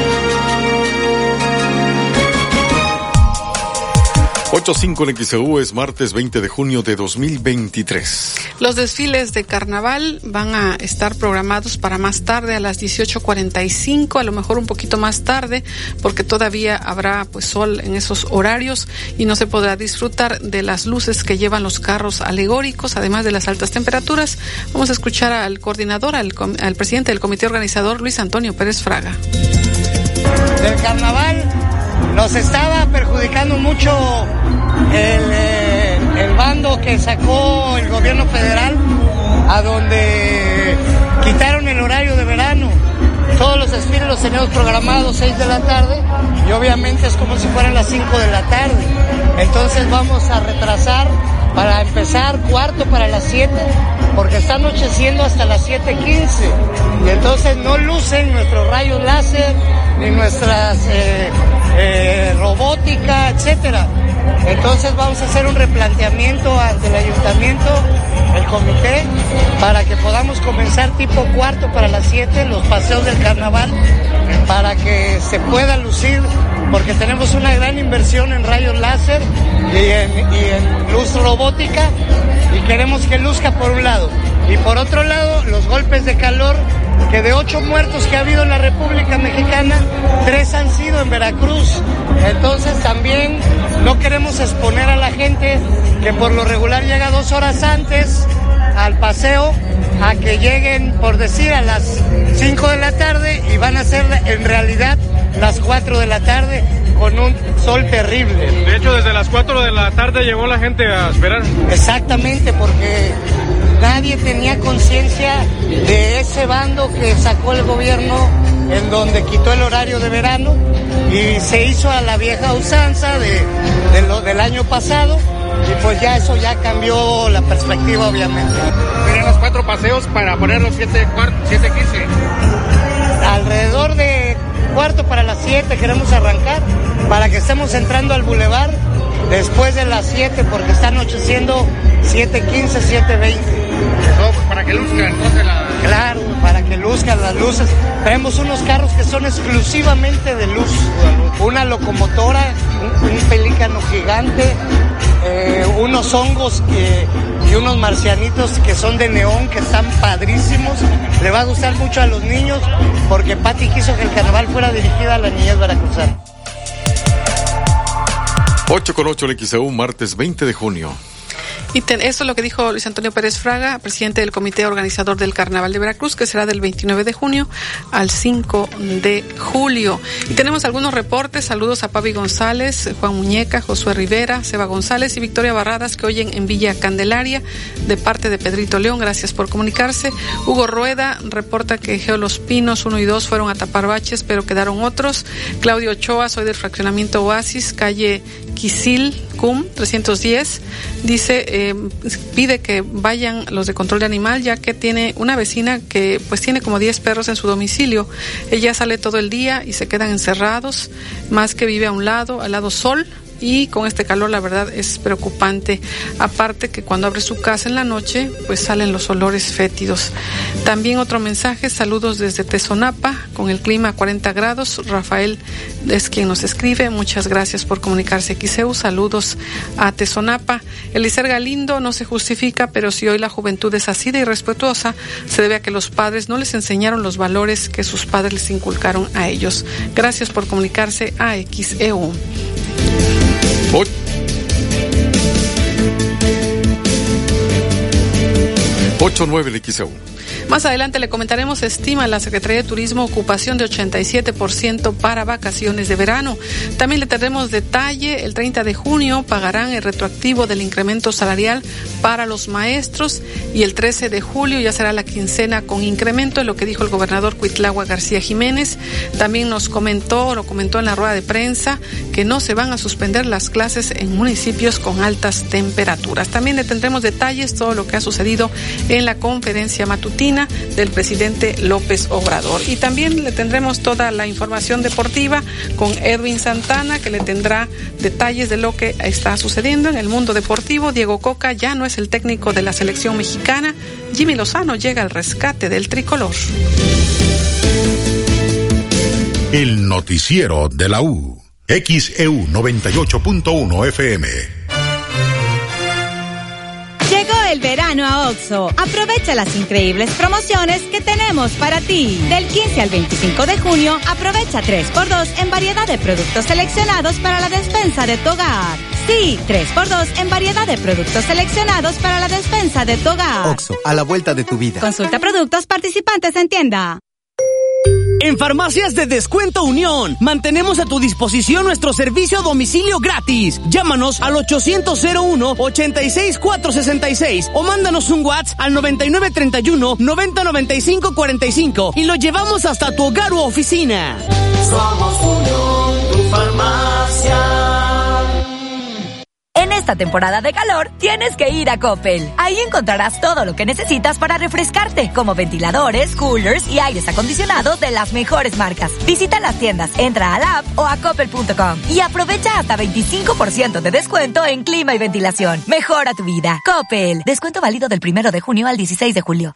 8.5 en XEU es martes 20 de junio de 2023. Los desfiles de carnaval van a estar programados para más tarde a las 18.45, a lo mejor un poquito más tarde, porque todavía habrá pues sol en esos horarios y no se podrá disfrutar de las luces que llevan los carros alegóricos, además de las altas temperaturas. Vamos a escuchar al coordinador, al, al presidente del comité organizador, Luis Antonio Pérez Fraga. Del carnaval nos estaba perjudicando mucho eh, el, bando que sacó el gobierno federal, a donde quitaron el horario de verano. Todos los desfiles los teníamos programados 6 de la tarde y obviamente es como si fueran las 5 de la tarde. Entonces vamos a retrasar para empezar cuarto para las 7 porque está anocheciendo hasta las 7.15 y entonces no lucen nuestros rayos láser ni nuestras eh, eh, robótica, etcétera. Entonces vamos a hacer un replanteamiento ante el ayuntamiento, el comité, para que podamos comenzar tipo cuarto para las 7 los paseos del carnaval, para que se pueda lucir, porque tenemos una gran inversión en rayos láser y en, luz robótica y queremos que luzca por un lado. Y por otro lado, los golpes de calor que de ocho muertos que ha habido en la República Mexicana, tres han sido en Veracruz. Entonces también no queremos exponer a la gente que por lo regular llega dos horas antes al paseo a que lleguen, por decir, a las cinco de la tarde y van a ser en realidad las cuatro de la tarde con un sol terrible. De hecho, desde las 4 de la tarde llegó la gente a esperar. Exactamente, porque nadie tenía conciencia de ese bando que sacó el gobierno en donde quitó el horario de verano y se hizo a la vieja usanza de, lo del año pasado y pues ya eso ya cambió la perspectiva obviamente. Tienen los cuatro paseos para poner los 7.15. Alrededor de cuarto para las 7 queremos arrancar para que estemos entrando al bulevar después de las 7 porque está anocheciendo 7.15, 7.20. para que luzcan, Claro, para que luzcan las luces. Tenemos unos carros que son exclusivamente de luz. Una locomotora, un, pelícano gigante, eh, unos hongos y unos marcianitos que son de neón, que están padrísimos. Le va a gustar mucho a los niños porque Patti quiso que el carnaval fuera dirigido a la niñez veracruzana. 8 con 8 el XEU, martes 20 de junio. Y eso es lo que dijo Luis Antonio Pérez Fraga, presidente del comité organizador del Carnaval de Veracruz, que será del 29 de junio al 5 de julio. Y tenemos algunos reportes. Saludos a Pavi González, Juan Muñeca, Josué Rivera, Seba González y Victoria Barradas, que oyen en Villa Candelaria, de parte de Pedrito León. Gracias por comunicarse. Hugo Rueda reporta que Geo Los Pinos 1 y 2 fueron a tapar baches, pero quedaron otros. Claudio Ochoa, soy del fraccionamiento Oasis, calle Quisil, CUM 310, dice, eh, pide que vayan los de control de animal, ya que tiene una vecina que pues tiene como 10 perros en su domicilio. Ella sale todo el día y se quedan encerrados, más que vive a un lado, al lado sol, y con este calor la verdad es preocupante. Aparte que cuando abre su casa en la noche, pues salen los olores fétidos. También otro mensaje, saludos desde Tezonapa, con el clima a 40 grados. Rafael es quien nos escribe, muchas gracias por comunicarse XEU, saludos a Tezonapa. Elicer Galindo no se justifica, pero si hoy la juventud es así de irrespetuosa, se debe a que los padres no les enseñaron los valores que sus padres les inculcaron a ellos. Gracias por comunicarse a XEU. 8-9 de XEU. Más adelante le comentaremos, estima la Secretaría de Turismo ocupación de 87% para vacaciones de verano. También le tendremos detalle, el 30 de junio pagarán el retroactivo del incremento salarial para los maestros y el 13 de julio ya será la quincena con incremento, lo que dijo el gobernador Cuitlagua García Jiménez. También nos comentó, lo comentó en la rueda de prensa, que no se van a suspender las clases en municipios con altas temperaturas. También le tendremos detalles, todo lo que ha sucedido en la conferencia matutina del presidente López Obrador. Y también le tendremos toda la información deportiva con Edwin Santana, que le tendrá detalles de lo que está sucediendo en el mundo deportivo. Diego Coca ya no es el técnico de la selección mexicana. Jimmy Lozano llega al rescate del tricolor. El noticiero de la U. XEU 98.1 FM el verano a OXO. Aprovecha las increíbles promociones que tenemos para ti. Del 15 al 25 de junio, aprovecha 3x2 en variedad de productos seleccionados para la despensa de tu hogar. Sí, 3x2 en variedad de productos seleccionados para la despensa de tu hogar. OXO, a la vuelta de tu vida. Consulta productos participantes en tienda. En Farmacias de Descuento Unión, mantenemos a tu disposición nuestro servicio a domicilio gratis. Llámanos al 800-01-86466 o mándanos un WhatsApp al 9931-909545 y lo llevamos hasta tu hogar u oficina. Somos Unión, tu farmacia. En esta temporada de calor tienes que ir a Coppel. Ahí encontrarás todo lo que necesitas para refrescarte, como ventiladores, coolers y aires acondicionados de las mejores marcas. Visita las tiendas, entra a la app o a coppel.com y aprovecha hasta 25% de descuento en clima y ventilación. Mejora tu vida. Coppel. Descuento válido del primero de junio al 16 de julio.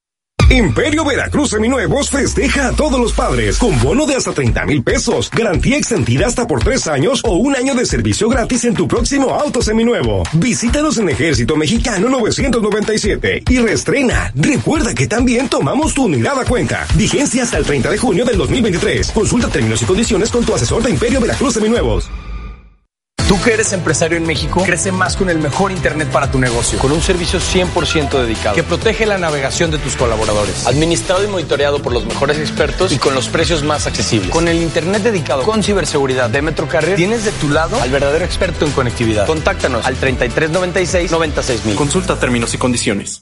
Imperio Veracruz Seminuevos festeja a todos los padres con bono de hasta 30 mil pesos, garantía extendida hasta por tres años o un año de servicio gratis en tu próximo auto seminuevo. Visítanos en Ejército Mexicano 997 y reestrena. Recuerda que también tomamos tu unidad a cuenta. Vigencia hasta el 30 de junio del 2023. Consulta términos y condiciones con tu asesor de Imperio Veracruz Seminuevos. Tú que eres empresario en México, crece más con el mejor Internet para tu negocio, con un servicio 100% dedicado, que protege la navegación de tus colaboradores, administrado y monitoreado por los mejores expertos y con los precios más accesibles. Con el Internet dedicado con ciberseguridad de Metrocarrier, tienes de tu lado al verdadero experto en conectividad. Contáctanos al 3396-96000. Consulta términos y condiciones.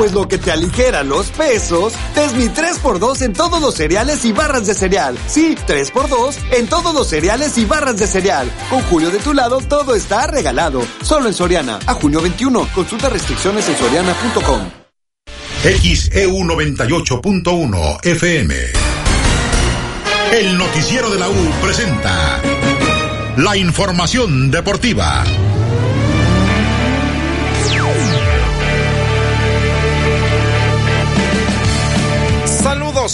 Pues lo que te aligera los pesos es mi 3x2 en todos los cereales y barras de cereal. Sí, 3x2 en todos los cereales y barras de cereal. Con Julio de tu lado, todo está regalado. Solo en Soriana. A junio 21. Consulta restricciones en soriana.com. XEU 98.1 FM. El noticiero de la U presenta la información deportiva.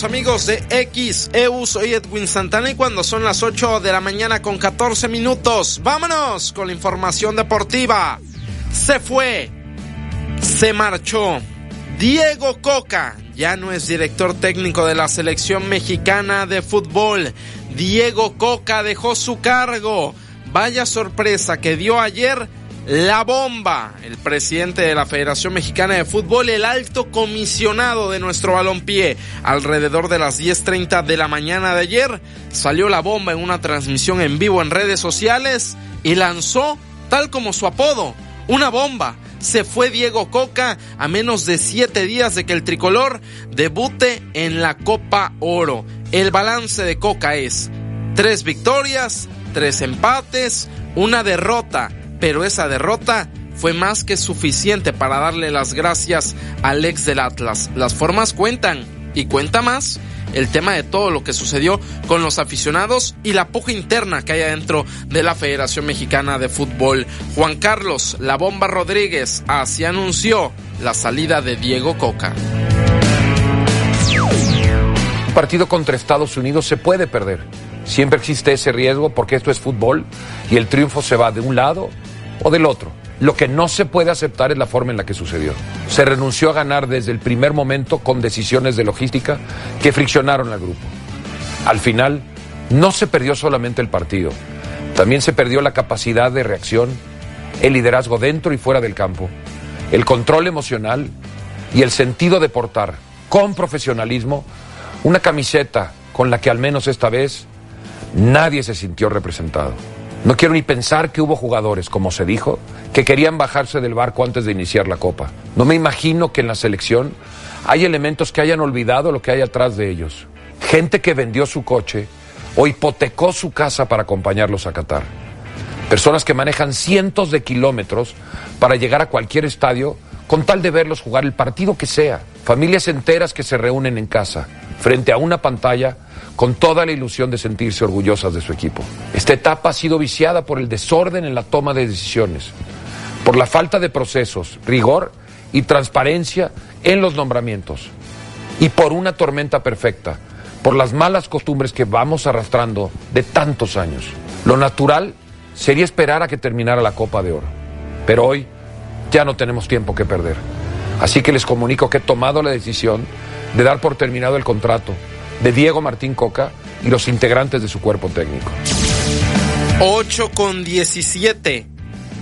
Amigos de XEU, soy Edwin Santana y cuando son las 8 de la mañana con 14 minutos, vámonos con la información deportiva. Se fue, se marchó. Diego Coca ya no es director técnico de la selección mexicana de fútbol. Diego Coca dejó su cargo. Vaya sorpresa que dio ayer la bomba. El presidente de la Federación Mexicana de Fútbol, el alto comisionado de nuestro balompié, alrededor de las 10.30 de la mañana de ayer, salió la bomba en una transmisión en vivo en redes sociales y lanzó, tal como su apodo, una bomba. Se fue Diego Coca a menos de siete días de que el tricolor debute en la Copa Oro. El balance de Coca es tres victorias, tres empates, una derrota, pero esa derrota fue más que suficiente para darle las gracias al ex del Atlas. Las formas cuentan y cuenta más el tema de todo lo que sucedió con los aficionados y la puja interna que hay adentro de la Federación Mexicana de Fútbol. Juan Carlos La Bomba Rodríguez así anunció la salida de Diego Coca. Partido contra Estados Unidos se puede perder. Siempre existe ese riesgo porque esto es fútbol y el triunfo se va de un lado o del otro. Lo que no se puede aceptar es la forma en la que sucedió. Se renunció a ganar desde el primer momento con decisiones de logística que friccionaron al grupo. Al final, no se perdió solamente el partido, también se perdió la capacidad de reacción, el liderazgo dentro y fuera del campo, el control emocional y el sentido de portar con profesionalismo una camiseta con la que al menos esta vez nadie se sintió representado. No quiero ni pensar que hubo jugadores, como se dijo, que querían bajarse del barco antes de iniciar la copa. No me imagino que en la selección hay elementos que hayan olvidado lo que hay atrás de ellos. Gente que vendió su coche o hipotecó su casa para acompañarlos a Qatar. Personas que manejan cientos de kilómetros para llegar a cualquier estadio con tal de verlos jugar el partido que sea. Familias enteras que se reúnen en casa, frente a una pantalla, con toda la ilusión de sentirse orgullosas de su equipo. Esta etapa ha sido viciada por el desorden en la toma de decisiones, por la falta de procesos, rigor y transparencia en los nombramientos, y por una tormenta perfecta, por las malas costumbres que vamos arrastrando de tantos años. Lo natural sería esperar a que terminara la Copa de Oro, pero hoy ya no tenemos tiempo que perder. Así que les comunico que he tomado la decisión de dar por terminado el contrato de Diego Martín Coca y los integrantes de su cuerpo técnico. 8 con 17.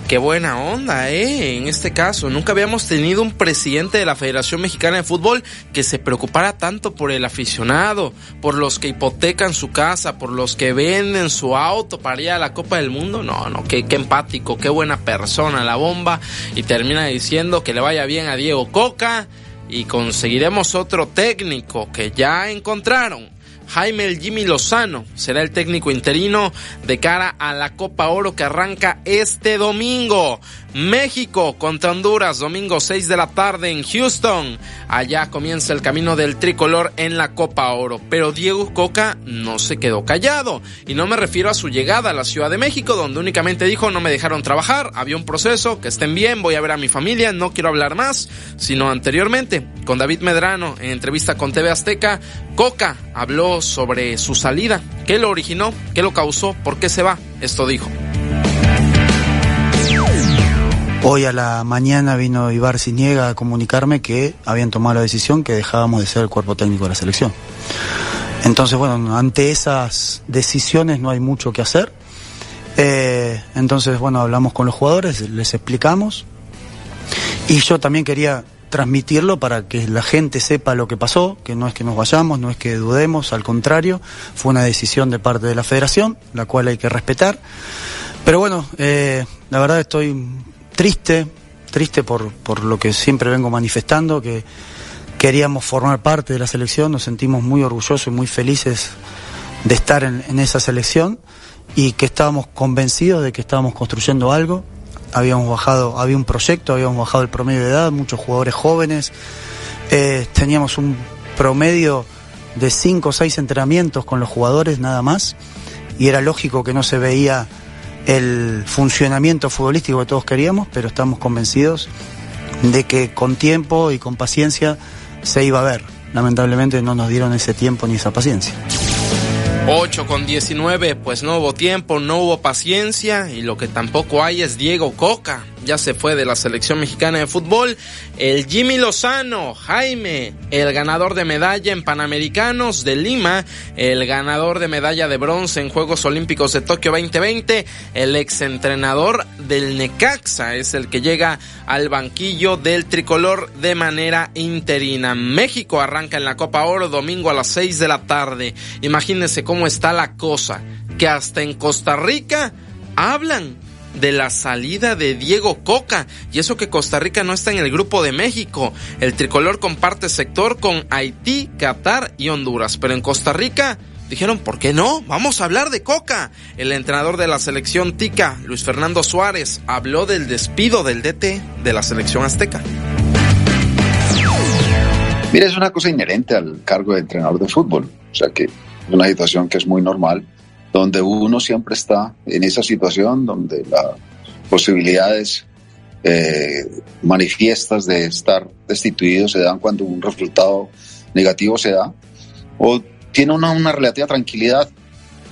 qué buena onda, ¿eh? En este caso, nunca habíamos tenido un presidente de la Federación Mexicana de Fútbol que se preocupara tanto por el aficionado, por los que hipotecan su casa, por los que venden su auto para ir a la Copa del Mundo. No, no, qué, qué empático, qué buena persona la bomba. Y termina diciendo que le vaya bien a Diego Coca y conseguiremos otro técnico que ya encontraron. Jaime el Jimmy Lozano será el técnico interino de cara a la Copa Oro que arranca este domingo. México contra Honduras, domingo 6 de la tarde en Houston. Allá comienza el camino del tricolor en la Copa Oro. Pero Diego Coca no se quedó callado. Y no me refiero a su llegada a la Ciudad de México, donde únicamente dijo no me dejaron trabajar, había un proceso, que estén bien, voy a ver a mi familia, no quiero hablar más, sino anteriormente, con David Medrano, en entrevista con TV Azteca, Coca habló sobre su salida, qué lo originó, qué lo causó, por qué se va. Esto dijo. Hoy a la mañana vino Ibar Ciniega a comunicarme que habían tomado la decisión que dejábamos de ser el cuerpo técnico de la selección. Entonces, bueno, ante esas decisiones no hay mucho que hacer. Eh, entonces, bueno, hablamos con los jugadores, les explicamos. Y yo también quería transmitirlo para que la gente sepa lo que pasó, que no es que nos vayamos, no es que dudemos, al contrario, fue una decisión de parte de la federación, la cual hay que respetar. Pero bueno, eh, la verdad estoy triste, triste por, por lo que siempre vengo manifestando, que queríamos formar parte de la selección, nos sentimos muy orgullosos y muy felices de estar en, en esa selección y que estábamos convencidos de que estábamos construyendo algo. Habíamos bajado, había un proyecto, habíamos bajado el promedio de edad, muchos jugadores jóvenes, eh, teníamos un promedio de cinco o seis entrenamientos con los jugadores nada más y era lógico que no se veía el funcionamiento futbolístico que todos queríamos, pero estamos convencidos de que con tiempo y con paciencia se iba a ver. Lamentablemente no nos dieron ese tiempo ni esa paciencia. 8 con 19, pues no hubo tiempo, no hubo paciencia y lo que tampoco hay es Diego Coca. Ya se fue de la selección mexicana de fútbol. El Jimmy Lozano, Jaime, el ganador de medalla en Panamericanos de Lima, el ganador de medalla de bronce en Juegos Olímpicos de Tokio 2020, el exentrenador del Necaxa es el que llega al banquillo del tricolor de manera interina. México arranca en la Copa Oro domingo a las 6 de la tarde. Imagínense cómo está la cosa, que hasta en Costa Rica hablan de la salida de Diego Coca. Y eso que Costa Rica no está en el grupo de México. El tricolor comparte sector con Haití, Qatar y Honduras. Pero en Costa Rica dijeron, ¿por qué no? Vamos a hablar de Coca. El entrenador de la selección Tica, Luis Fernando Suárez, habló del despido del DT de la selección azteca. Mira, es una cosa inherente al cargo de entrenador de fútbol. O sea que es una situación que es muy normal donde uno siempre está en esa situación, donde las posibilidades eh, manifiestas de estar destituido se dan cuando un resultado negativo se da, o tiene una, una relativa tranquilidad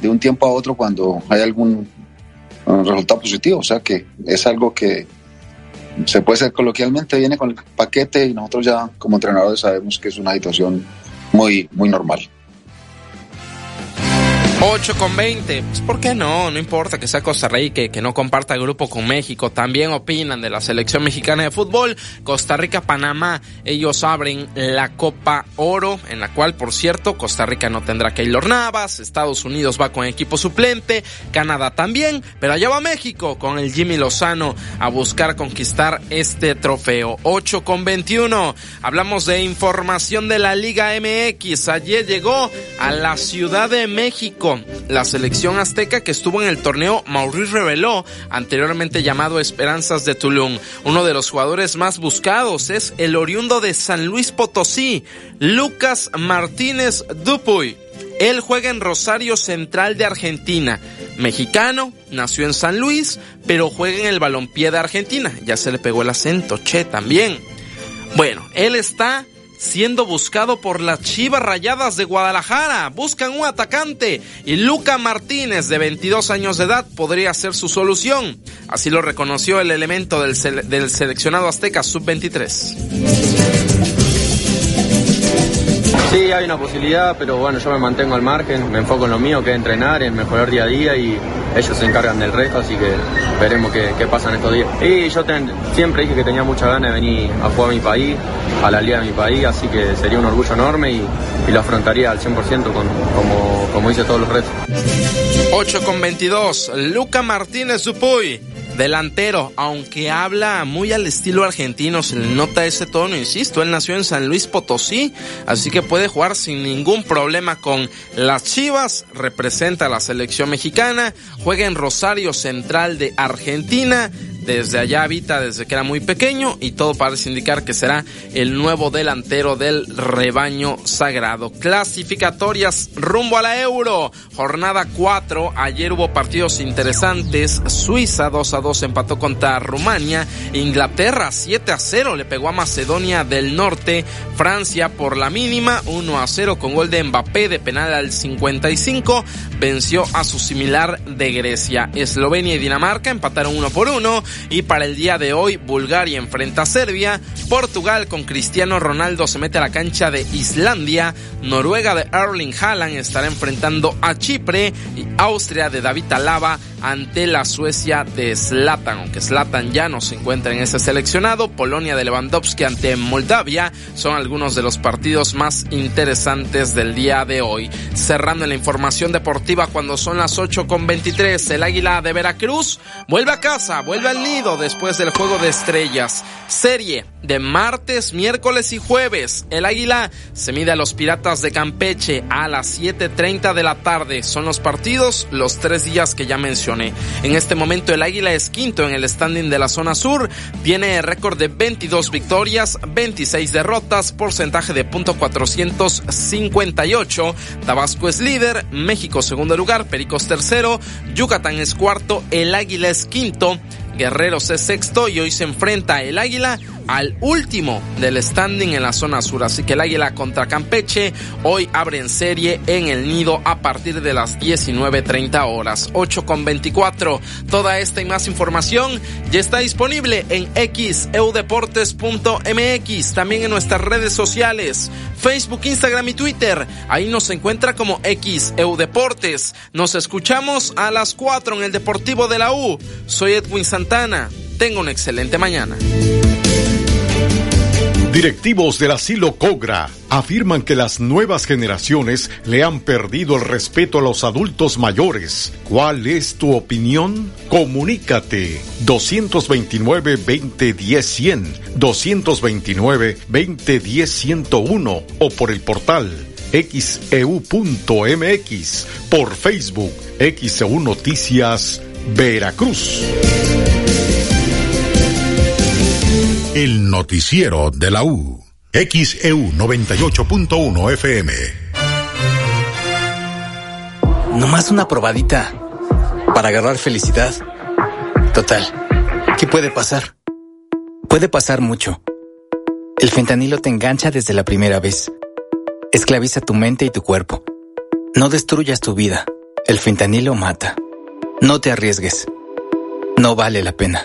de un tiempo a otro cuando hay algún resultado positivo. O sea que es algo que se puede hacer coloquialmente, viene con el paquete y nosotros ya como entrenadores sabemos que es una situación muy, muy normal. 8 con 20. Pues, ¿por qué no? No importa que sea Costa Rica y que no comparta grupo con México. También opinan de la selección mexicana de fútbol. Costa Rica, Panamá, ellos abren la Copa Oro, en la cual, por cierto, Costa Rica no tendrá Keylor Navas. Estados Unidos va con equipo suplente. Canadá también. Pero allá va México con el Jimmy Lozano a buscar conquistar este trofeo. 8 con 21. Hablamos de información de la Liga MX. Ayer llegó a la Ciudad de México la selección azteca que estuvo en el torneo Maurice reveló, anteriormente llamado Esperanzas de Tulum. Uno de los jugadores más buscados es el oriundo de San Luis Potosí, Lucas Martínez Dupuy. Él juega en Rosario Central de Argentina. Mexicano, nació en San Luis, pero juega en el balompié de Argentina. Ya se le pegó el acento, che, también. Bueno, él está siendo buscado por las Chivas Rayadas de Guadalajara. Buscan un atacante y Luca Martínez, de 22 años de edad, podría ser su solución. Así lo reconoció el elemento del, del seleccionado azteca sub-23. Sí, hay una posibilidad, pero bueno, yo me mantengo al margen, me enfoco en lo mío, que es entrenar, en mejorar día a día y ellos se encargan del resto, así que veremos qué, qué pasa en estos días. Y yo siempre dije que tenía mucha ganas de venir a jugar a mi país, a la liga de mi país, así que sería un orgullo enorme y, lo afrontaría al 100% con, como, como hice todos los retos. 8 con 22. Luca Martínez Dupuy. Delantero, aunque habla muy al estilo argentino, se le nota ese tono, insisto, él nació en San Luis Potosí, así que puede jugar sin ningún problema con las Chivas, representa a la selección mexicana, juega en Rosario Central de Argentina, desde allá habita desde que era muy pequeño y todo parece indicar que será el nuevo delantero del rebaño sagrado. Clasificatorias rumbo a la Euro. Jornada 4. Ayer hubo partidos interesantes. Suiza 2 a 2 empató contra Rumania. Inglaterra 7 a 0 le pegó a Macedonia del Norte. Francia por la mínima 1 a 0 con gol de Mbappé de penal al 55 venció a su similar de Grecia. Eslovenia y Dinamarca empataron uno por uno. Y para el día de hoy, Bulgaria enfrenta a Serbia. Portugal con Cristiano Ronaldo se mete a la cancha de Islandia. Noruega de Erling Haaland estará enfrentando a Chipre. Y Austria de David Alaba ante la Suecia de Zlatan, aunque Zlatan ya no se encuentra en ese seleccionado. Polonia de Lewandowski ante Moldavia son algunos de los partidos más interesantes del día de hoy. Cerrando la información deportiva cuando son las 8 con 23, el Águila de Veracruz vuelve a casa, vuelve al nido después del juego de estrellas. Serie de martes, miércoles y jueves. El Águila se mide a los Piratas de Campeche a las 7.30 de la tarde. Son los partidos, los tres días que ya mencioné. En este momento el Águila es quinto en el standing de la zona sur. Tiene récord de 22 victorias, 26 derrotas, porcentaje de punto 458. Tabasco es líder, México segundo lugar, Pericos tercero, Yucatán es cuarto, el Águila es quinto. Guerreros es sexto y hoy se enfrenta el Águila al último del standing en la zona sur. Así que el Águila contra Campeche hoy abren serie en el nido a partir de las 19.30 horas. 8 con 24. Toda esta y más información ya está disponible en xeudeportes.mx. También en nuestras redes sociales, Facebook, Instagram y Twitter. Ahí nos encuentra como xeudeportes. Nos escuchamos a las 4 en el Deportivo de la U. Soy Edwin Santana. Tengo una excelente mañana. Directivos del asilo Cogra afirman que las nuevas generaciones le han perdido el respeto a los adultos mayores. ¿Cuál es tu opinión? Comunícate 229-2010-100, 229-2010-101 o por el portal xeu.mx, por Facebook XEU Noticias Veracruz. El noticiero de la U. XEU 98.1 FM. Nomás una probadita para agarrar felicidad. Total, ¿qué puede pasar? Puede pasar mucho. El fentanilo te engancha desde la primera vez. Esclaviza tu mente y tu cuerpo. No destruyas tu vida. El fentanilo mata. No te arriesgues. No vale la pena.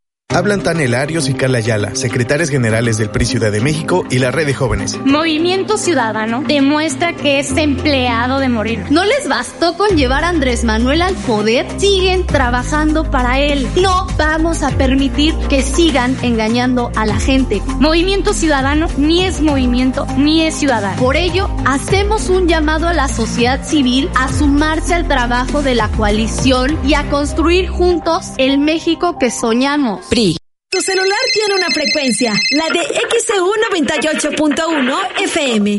Hablan Tania Arios y Carla Ayala, secretarias generales del PRI Ciudad de México y la Red de Jóvenes. Movimiento Ciudadano demuestra que es empleado de morir. ¿No les bastó con llevar a Andrés Manuel al poder? Siguen trabajando para él. No vamos a permitir que sigan engañando a la gente. Movimiento Ciudadano ni es movimiento ni es ciudadano. Por ello, hacemos un llamado a la sociedad civil a sumarse al trabajo de la coalición y a construir juntos el México que soñamos. Frecuencia, la de XEU 98.1 FM.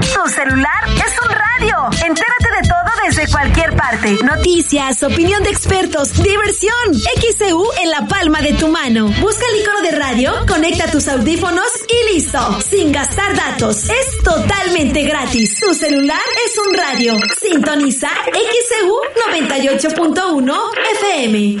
Tu celular es un radio. Entérate de todo desde cualquier parte. Noticias, opinión de expertos, diversión. XEU en la palma de tu mano. Busca el icono de radio, conecta tus audífonos y listo. Sin gastar datos. Es totalmente gratis. Tu celular es un radio. Sintoniza XEU 98.1 FM.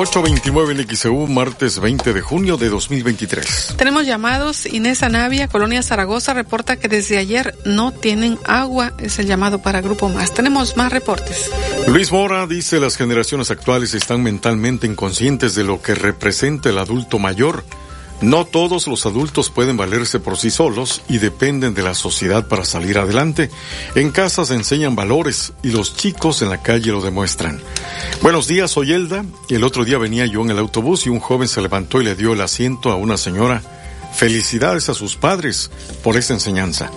829 en XEU, martes 20 de junio de 2023. Tenemos llamados. Inés Anavia, Colonia Zaragoza, reporta que desde ayer no tienen agua. Es el llamado para Grupo Más. Tenemos más reportes. Luis Mora dice las generaciones actuales están mentalmente inconscientes de lo que representa el adulto mayor. No todos los adultos pueden valerse por sí solos y dependen de la sociedad para salir adelante. En casa se enseñan valores y los chicos en la calle lo demuestran. Buenos días, soy Elda. El otro día venía yo en el autobús y un joven se levantó y le dio el asiento a una señora. Felicidades a sus padres por esa enseñanza,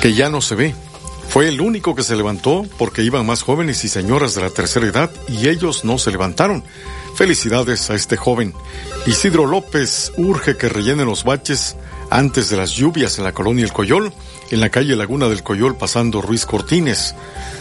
que ya no se ve. Fue el único que se levantó porque iban más jóvenes y señoras de la tercera edad y ellos no se levantaron. Felicidades a este joven. Isidro López urge que rellenen los baches antes de las lluvias en la colonia El Coyol, en la calle Laguna del Coyol pasando Ruiz Cortines.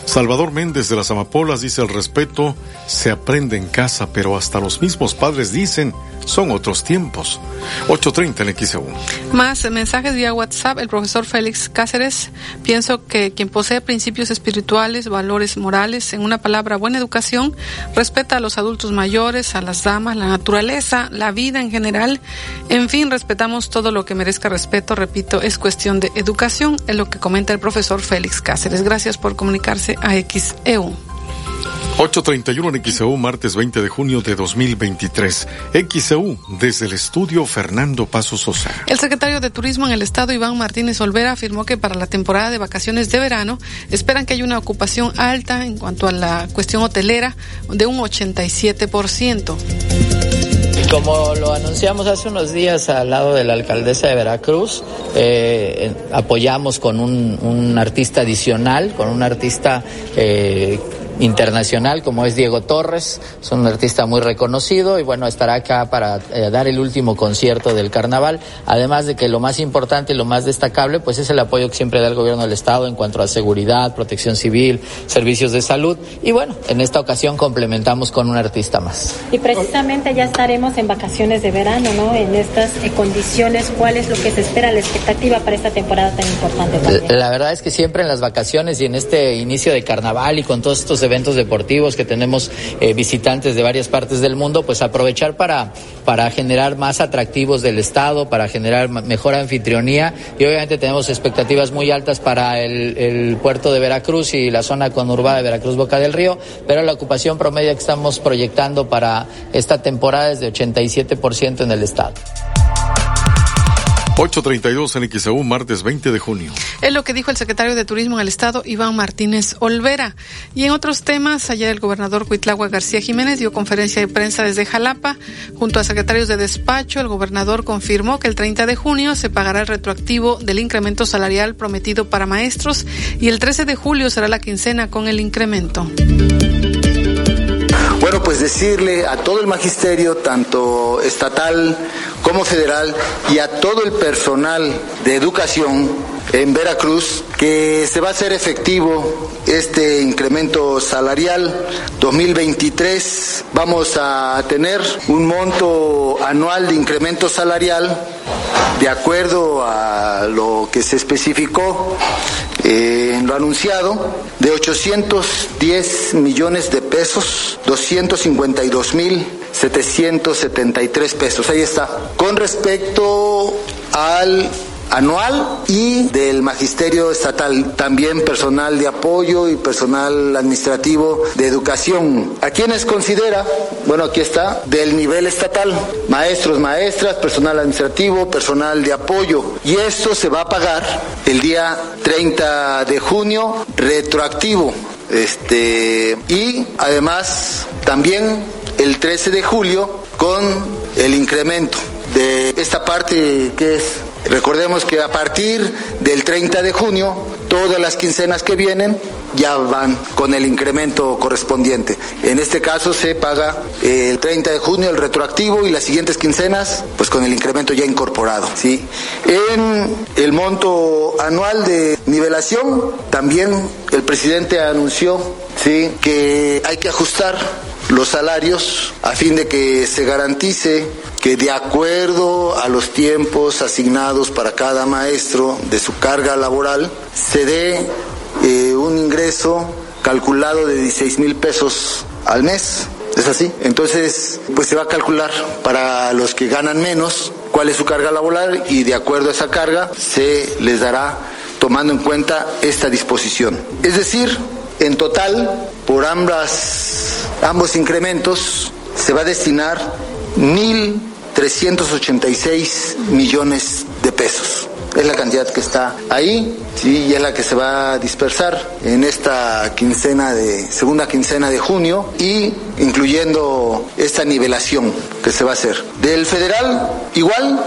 Salvador Méndez de las Amapolas dice el respeto se aprende en casa, pero hasta los mismos padres dicen son otros tiempos. 8.30 en XEU. Más mensajes vía WhatsApp. El profesor Félix Cáceres. Pienso que quien posee principios espirituales, valores morales, en una palabra, buena educación, respeta a los adultos mayores, a las damas, la naturaleza, la vida en general. En fin, respetamos todo lo que merezca respeto. Repito, es cuestión de educación, es lo que comenta el profesor Félix Cáceres. Gracias por comunicarse a XEU. 8.31 en XEU, martes 20 de junio de 2023. XEU, desde el estudio Fernando Paso Sosa. El secretario de Turismo en el Estado, Iván Martínez Olvera, afirmó que para la temporada de vacaciones de verano esperan que haya una ocupación alta en cuanto a la cuestión hotelera de un 87%. Como lo anunciamos hace unos días al lado de la alcaldesa de Veracruz, eh, apoyamos con un, artista adicional, con un artista eh, internacional como es Diego Torres, es un artista muy reconocido y bueno, estará acá para eh, dar el último concierto del carnaval, además de que lo más importante y lo más destacable pues es el apoyo que siempre da el gobierno del estado en cuanto a seguridad, protección civil, servicios de salud y bueno, en esta ocasión complementamos con un artista más. Y precisamente ya estaremos en vacaciones de verano, ¿no? En estas eh, condiciones, ¿cuál es lo que se espera, la expectativa para esta temporada tan importante también? La verdad es que siempre en las vacaciones y en este inicio de carnaval y con todos estos eventos deportivos que tenemos eh, visitantes de varias partes del mundo, pues aprovechar para, para generar más atractivos del Estado, para generar mejor anfitrionía y obviamente tenemos expectativas muy altas para el, el puerto de Veracruz y la zona conurbada de Veracruz Boca del Río, pero la ocupación promedio que estamos proyectando para esta temporada es de 87% en el Estado. 8.32 en XEU, martes 20 de junio. Es lo que dijo el secretario de Turismo en el Estado, Iván Martínez Olvera. Y en otros temas, ayer el gobernador Cuitlagua García Jiménez dio conferencia de prensa desde Jalapa. Junto a secretarios de despacho, el gobernador confirmó que el 30 de junio se pagará el retroactivo del incremento salarial prometido para maestros y el 13 de julio será la quincena con el incremento. Bueno, pues decirle a todo el magisterio, tanto estatal como federal, y a todo el personal de educación en Veracruz, que se va a hacer efectivo este incremento salarial 2023. Vamos a tener un monto anual de incremento salarial de acuerdo a lo que se especificó eh, lo anunciado, de 810 millones de pesos, 252 mil 773 pesos. Ahí está. Con respecto al anual y del magisterio estatal, también personal de apoyo y personal administrativo de educación. ¿A quienes considera? Bueno, aquí está, del nivel estatal, maestros, maestras, personal administrativo, personal de apoyo. Y esto se va a pagar el día 30 de junio, retroactivo. Este, y además también el 13 de julio con el incremento de esta parte que es Recordemos que a partir del 30 de junio, todas las quincenas que vienen ya van con el incremento correspondiente. En este caso se paga el 30 de junio el retroactivo y las siguientes quincenas pues con el incremento ya incorporado. ¿sí? En el monto anual de nivelación también el presidente anunció ¿sí? que hay que ajustar los salarios a fin de que se garantice que de acuerdo a los tiempos asignados para cada maestro de su carga laboral, se dé eh, un ingreso calculado de 16 mil pesos al mes. ¿Es así? Entonces, pues se va a calcular para los que ganan menos cuál es su carga laboral y de acuerdo a esa carga se les dará tomando en cuenta esta disposición. Es decir, en total, por ambas, ambos incrementos, se va a destinar mil 386 millones de pesos. Es la cantidad que está ahí, sí, y es la que se va a dispersar en esta quincena de, segunda quincena de junio, y incluyendo esta nivelación que se va a hacer. Del federal, igual,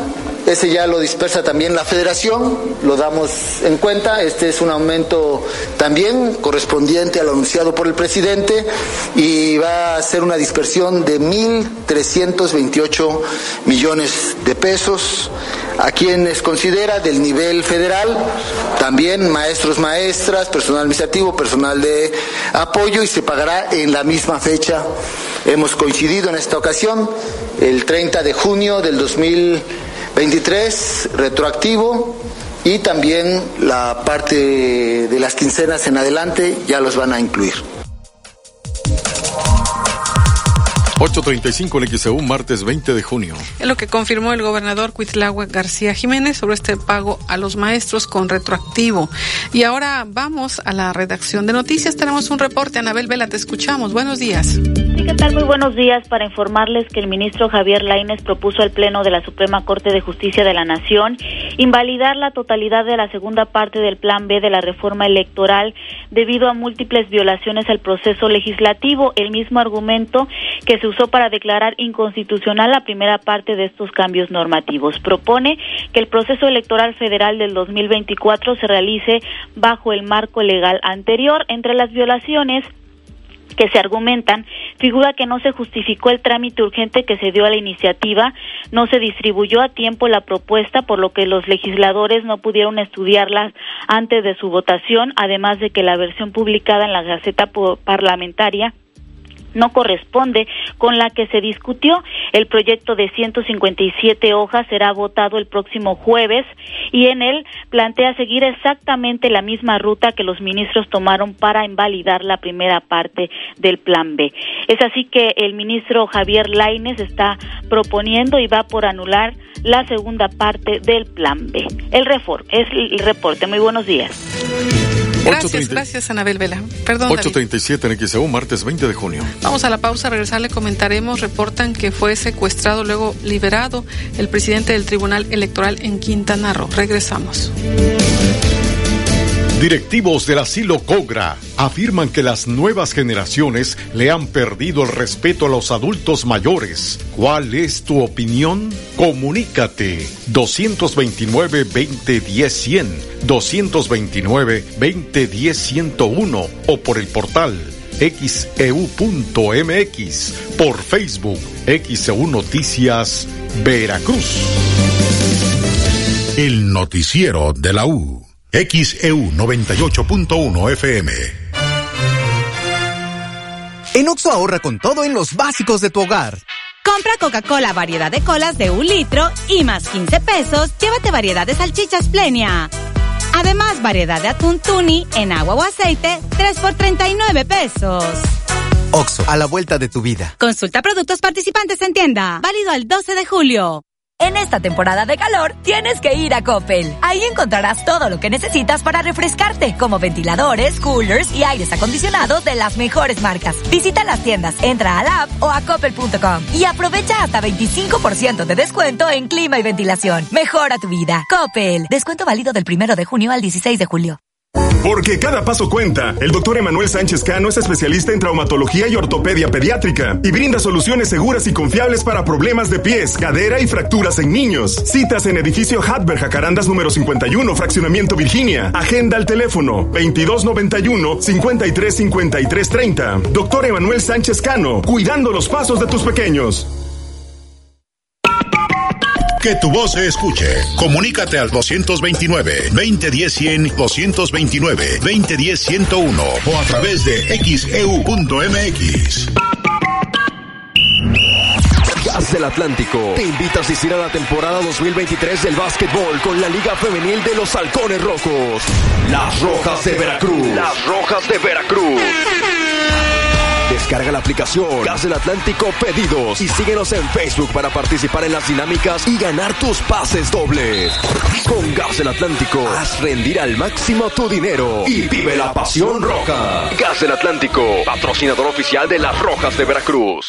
ese ya lo dispersa también la federación, lo damos en cuenta. Este es un aumento también correspondiente a lo anunciado por el presidente y va a ser una dispersión de 1.328 millones de pesos. A quienes considera del nivel federal, también maestros, maestras, personal administrativo, personal de apoyo y se pagará en la misma fecha. Hemos coincidido en esta ocasión, el 30 de junio del 2000 23 retroactivo y también la parte de las quincenas en adelante ya los van a incluir. 8.35 en XEU, martes 20 de junio. Es lo que confirmó el gobernador Cuitlagua García Jiménez sobre este pago a los maestros con retroactivo. Y ahora vamos a la redacción de noticias. Tenemos un reporte. Anabel Vela, te escuchamos. Buenos días. ¿Qué tal? Muy buenos días. Para informarles que el ministro Javier Lainez propuso al Pleno de la Suprema Corte de Justicia de la Nación invalidar la totalidad de la segunda parte del Plan B de la reforma electoral debido a múltiples violaciones al proceso legislativo. El mismo argumento que se usó para declarar inconstitucional la primera parte de estos cambios normativos. Propone que el proceso electoral federal del 2024 se realice bajo el marco legal anterior. Entre las violaciones que se argumentan, figura que no se justificó el trámite urgente que se dio a la iniciativa, no se distribuyó a tiempo la propuesta, por lo que los legisladores no pudieron estudiarla antes de su votación, además de que la versión publicada en la Gaceta Parlamentaria no corresponde con la que se discutió. El proyecto de 157 hojas será votado el próximo jueves y en él plantea seguir exactamente la misma ruta que los ministros tomaron para invalidar la primera parte del Plan B. Es así que el ministro Javier Laines está proponiendo y va por anular la segunda parte del Plan B. El refor es el reporte. Muy buenos días. Gracias, gracias Anabel Vela. Perdón. 8.37 en XEU, martes 20 de junio. Vamos a la pausa, regresar le comentaremos. Reportan que fue secuestrado, luego liberado el presidente del Tribunal Electoral en Quintana Roo. Regresamos. Directivos del asilo Cogra afirman que las nuevas generaciones le han perdido el respeto a los adultos mayores. ¿Cuál es tu opinión? Comunícate 229-2010-100, 229-2010-101 o por el portal xeu.mx, por Facebook XEU Noticias Veracruz. El noticiero de la U. XEU 98.1 FM. En Oxo ahorra con todo en los básicos de tu hogar. Compra Coca-Cola variedad de colas de un litro y más 15 pesos, llévate variedad de salchichas plenia. Además, variedad de atún tuni en agua o aceite, 3 por 39 pesos. Oxo, a la vuelta de tu vida. Consulta productos participantes en tienda. Válido al 12 de julio. En esta temporada de calor tienes que ir a Coppel. Ahí encontrarás todo lo que necesitas para refrescarte, como ventiladores, coolers y aires acondicionados de las mejores marcas. Visita las tiendas, entra a la app o a coppel.com y aprovecha hasta 25% de descuento en clima y ventilación. Mejora tu vida. Coppel. Descuento válido del primero de junio al 16 de julio. Porque cada paso cuenta. El doctor Emanuel Sánchez Cano es especialista en traumatología y ortopedia pediátrica y brinda soluciones seguras y confiables para problemas de pies, cadera y fracturas en niños. Citas en edificio Hatberg Jacarandas número 51, fraccionamiento Virginia. Agenda al teléfono 2291 535330. Doctor Emanuel Sánchez Cano, cuidando los pasos de tus pequeños. Que tu voz se escuche. Comunícate al 229-2010-100, 229-2010-101 o a través de xeu.mx. Gas del Atlántico te invita a asistir a la temporada 2023 del básquetbol con la Liga Femenil de los Halcones Rojos. Las Rojas de Veracruz. Las Rojas de Veracruz. Descarga la aplicación Gas del Atlántico Pedidos y síguenos en Facebook para participar en las dinámicas y ganar tus pases dobles. Con Gas del Atlántico, haz rendir al máximo tu dinero y vive la pasión roja. Gas del Atlántico, patrocinador oficial de las Rojas de Veracruz.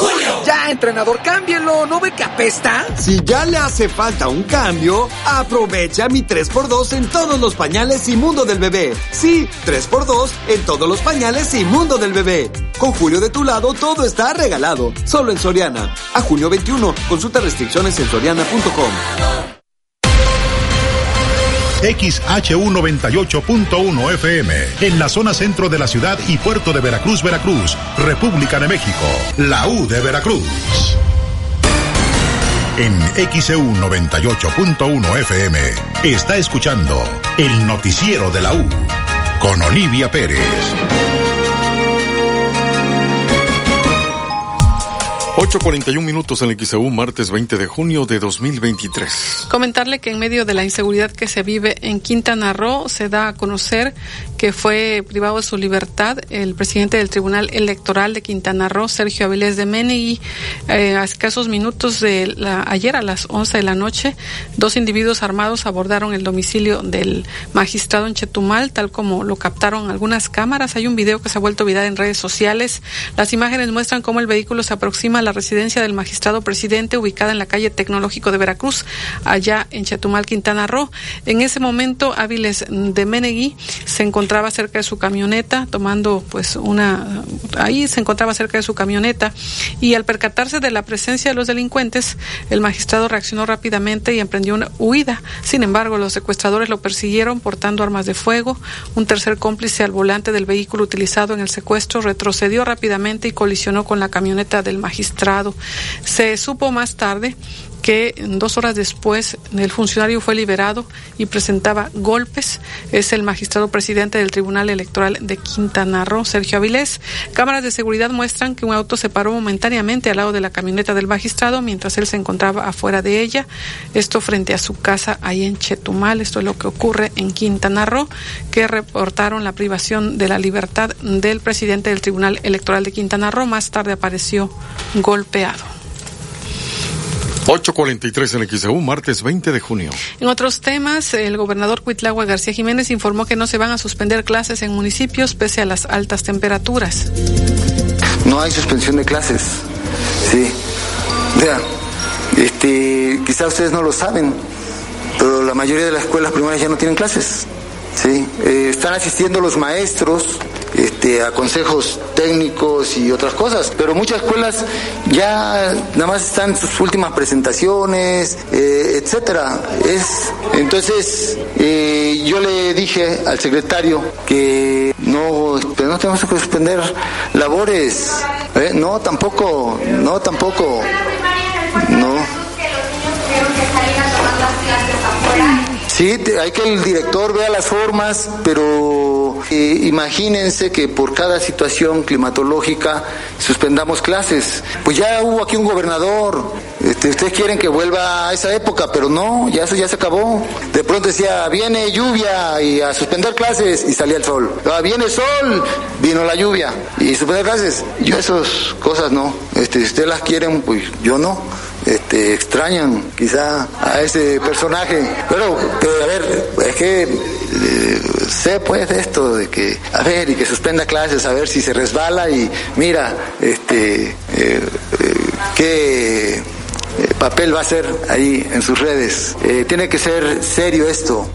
Julio. Ya, entrenador, cámbienlo. ¿No ve que apesta? Si ya le hace falta un cambio, aprovecha mi 3x2 en todos los pañales y mundo del bebé. Sí, 3x2 en todos los pañales y mundo del bebé. Con Julio de tu lado, todo está regalado. Solo en Soriana. A junio 21. Consulta restricciones en soriana.com. XHU 98.1 FM, en la zona centro de la ciudad y puerto de Veracruz, Veracruz, República de México, la U de Veracruz. En XEU 98.1 FM está escuchando el noticiero de la U con Olivia Pérez. 8.41 minutos en el XEU, martes 20 de junio de 2023. Comentarle que en medio de la inseguridad que se vive en Quintana Roo, se da a conocer que fue privado de su libertad el presidente del Tribunal Electoral de Quintana Roo, Sergio Avilés de Menegui. Eh, a escasos minutos de la, ayer a las 11 de la noche, dos individuos armados abordaron el domicilio del magistrado en Chetumal, tal como lo captaron algunas cámaras. Hay un video que se ha vuelto viral en redes sociales. Las imágenes muestran cómo el vehículo se aproxima la residencia del magistrado presidente ubicada en la calle Tecnológico de Veracruz, allá en Chetumal, Quintana Roo. En ese momento, Áviles de Menegui se encontraba cerca de su camioneta, tomando pues una, ahí se encontraba cerca de su camioneta y al percatarse de la presencia de los delincuentes, el magistrado reaccionó rápidamente y emprendió una huida. Sin embargo, los secuestradores lo persiguieron portando armas de fuego. Un tercer cómplice al volante del vehículo utilizado en el secuestro retrocedió rápidamente y colisionó con la camioneta del magistrado se supo más tarde que dos horas después el funcionario fue liberado y presentaba golpes. Es el magistrado presidente del Tribunal Electoral de Quintana Roo, Sergio Avilés. Cámaras de seguridad muestran que un auto se paró momentáneamente al lado de la camioneta del magistrado mientras él se encontraba afuera de ella. Esto frente a su casa ahí en Chetumal. Esto es lo que ocurre en Quintana Roo, que reportaron la privación de la libertad del presidente del Tribunal Electoral de Quintana Roo. Más tarde apareció golpeado. 8.43 en XEU, martes 20 de junio. En otros temas, el gobernador Cuitlagua García Jiménez informó que no se van a suspender clases en municipios pese a las altas temperaturas. No hay suspensión de clases. Sí. Vean, este, quizás ustedes no lo saben, pero la mayoría de las escuelas primarias ya no tienen clases. Sí. Eh, están asistiendo los maestros este, a consejos técnicos y otras cosas. Pero muchas escuelas ya nada más están sus últimas presentaciones, eh, etcétera. Es, entonces, eh, yo le dije al secretario que no, no tenemos que suspender labores. ¿eh? No, tampoco, no, tampoco. No. Sí, hay que el director vea las formas, pero eh, imagínense que por cada situación climatológica suspendamos clases. Pues ya hubo aquí un gobernador, este, ustedes quieren que vuelva a esa época, pero no, ya eso ya se acabó. De pronto decía, viene lluvia y a suspender clases y salía el sol. Ah, viene sol, vino la lluvia y suspender clases. Yo esas cosas no. Este, si ustedes las quieren, pues yo no este, extrañan quizá a ese personaje. Pero, a ver, es que eh, sé pues de esto, de que, a ver, y que suspenda clases, a ver si se resbala y mira, este, eh, eh, qué papel va a ser ahí en sus redes. tiene que ser serio esto.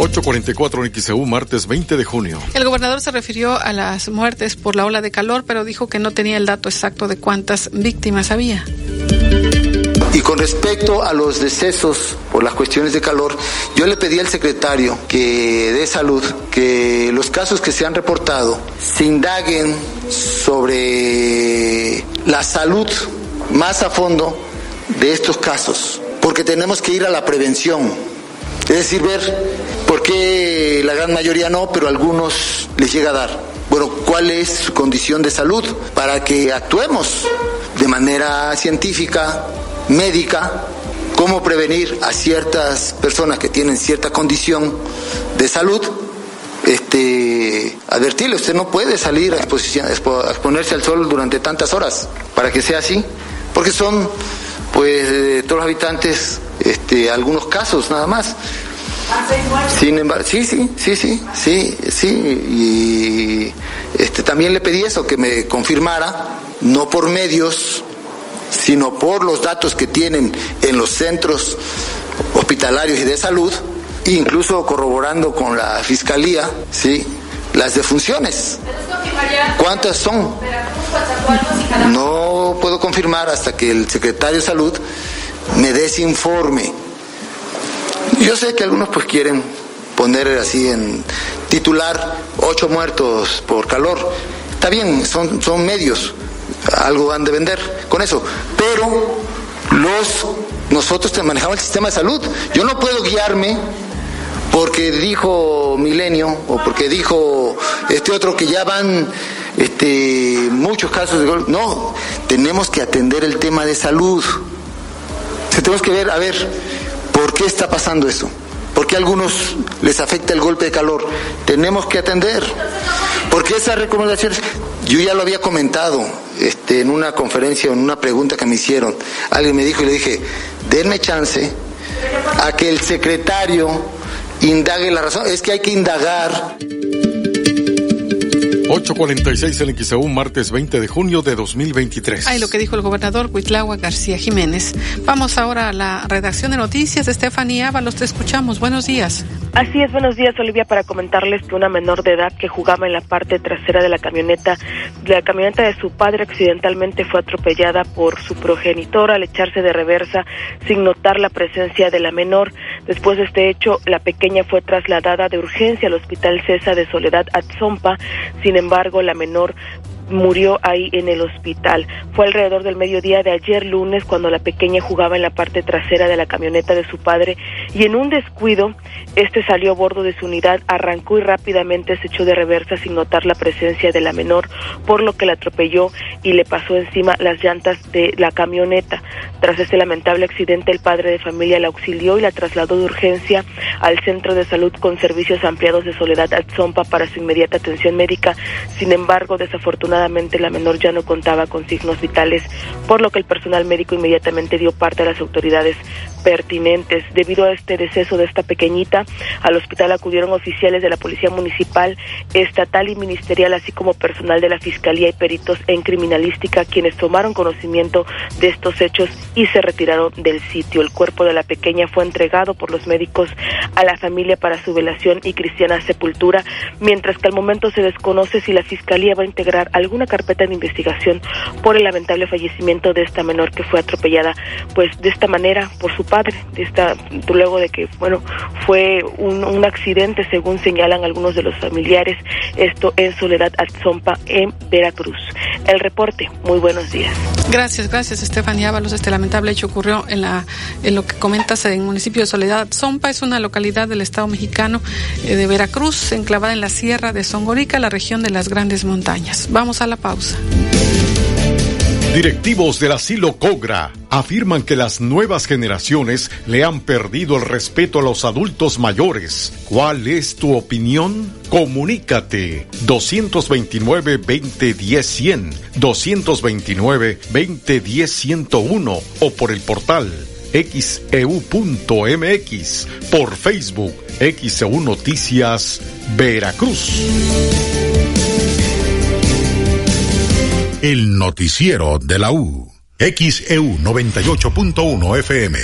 844 en XEU, martes 20 de junio. El gobernador se refirió a las muertes por la ola de calor, pero dijo que no tenía el dato exacto de cuántas víctimas había. Y con respecto a los decesos por las cuestiones de calor, yo le pedí al secretario que de salud que los casos que se han reportado se indaguen sobre la salud más a fondo de estos casos, porque tenemos que ir a la prevención es decir, ver por qué la gran mayoría no, pero a algunos les llega a dar. Bueno, ¿cuál es su condición de salud? Para que actuemos de manera científica, médica, cómo prevenir a ciertas personas que tienen cierta condición de salud este, advertirle, usted no puede salir a, exposición, a exponerse al sol durante tantas horas, para que sea así, porque son, pues, todos los habitantes este, algunos casos nada más. Sin embargo, sí, sí, sí, sí, sí, sí, y este, también le pedí eso, que me confirmara, no por medios, sino por los datos que tienen en los centros hospitalarios y de salud, incluso corroborando con la fiscalía, sí, las defunciones. ¿Cuántas son? No puedo confirmar hasta que el secretario de salud me dé ese informe. Yo sé que algunos pues quieren poner así en titular ocho muertos por calor. Está bien, son, son medios, algo van de vender con eso. Pero los nosotros manejamos el sistema de salud. Yo no puedo guiarme porque dijo Milenio o porque dijo este otro que ya van este, muchos casos de golpe. No, tenemos que atender el tema de salud. tenemos que ver, a ver, ¿por qué está pasando eso? ¿Por qué a algunos les afecta el golpe de calor? Tenemos que atender. Porque esas recomendaciones, yo ya lo había comentado este, en una conferencia, en una pregunta que me hicieron. Alguien me dijo y le dije, denme chance a que el secretario indague la razón. Es que hay que indagar. 846 en XEU, martes 20 de junio de 2023. Ay, lo que dijo el gobernador Huitlagua García Jiménez. Vamos ahora a la redacción de noticias. Estefanía Ábalos, te escuchamos. Buenos días. Así es, buenos días Olivia, para comentarles que una menor de edad que jugaba en la parte trasera de la camioneta, de la camioneta de su padre accidentalmente fue atropellada por su progenitor al echarse de reversa sin notar la presencia de la menor. Después de este hecho, la pequeña fue trasladada de urgencia al Hospital Cesa de Soledad Atzompa, sin embargo, la menor murió ahí en el hospital. Fue alrededor del mediodía de ayer lunes cuando la pequeña jugaba en la parte trasera de la camioneta de su padre y en un descuido este salió a bordo de su unidad, arrancó y rápidamente se echó de reversa sin notar la presencia de la menor, por lo que la atropelló y le pasó encima las llantas de la camioneta. Tras este lamentable accidente, el padre de familia la auxilió y la trasladó de urgencia al centro de salud con servicios ampliados de Soledad Atzompa para su inmediata atención médica. Sin embargo, desafortunadamente la menor ya no contaba con signos vitales, por lo que el personal médico inmediatamente dio parte a las autoridades pertinentes. Debido a este deceso de esta pequeñita, al hospital acudieron oficiales de la Policía Municipal, Estatal y Ministerial, así como personal de la Fiscalía y peritos en criminalística, quienes tomaron conocimiento de estos hechos y se retiraron del sitio. El cuerpo de la pequeña fue entregado por los médicos a la familia para su velación y cristiana sepultura, mientras que al momento se desconoce si la Fiscalía va a integrar alguna carpeta de investigación por el lamentable fallecimiento de esta menor que fue atropellada, pues de esta manera por su padre, esta, luego de que, bueno, fue un, un accidente, según señalan algunos de los familiares, esto en Soledad Atzompa, en Veracruz. El reporte, muy buenos días. Gracias, gracias, Estefanía Ábalos. Este lamentable hecho ocurrió en, la, en lo que comentas en el municipio de Soledad. Atzompa es una localidad del Estado mexicano eh, de Veracruz, enclavada en la sierra de Songorica, la región de las grandes montañas. Vamos a la pausa. Directivos del asilo Cogra afirman que las nuevas generaciones le han perdido el respeto a los adultos mayores. ¿Cuál es tu opinión? Comunícate 229-2010-100, 229-2010-101 o por el portal xeu.mx, e por Facebook, XEU Noticias, Veracruz. El noticiero de la U. XEU 98.1 FM.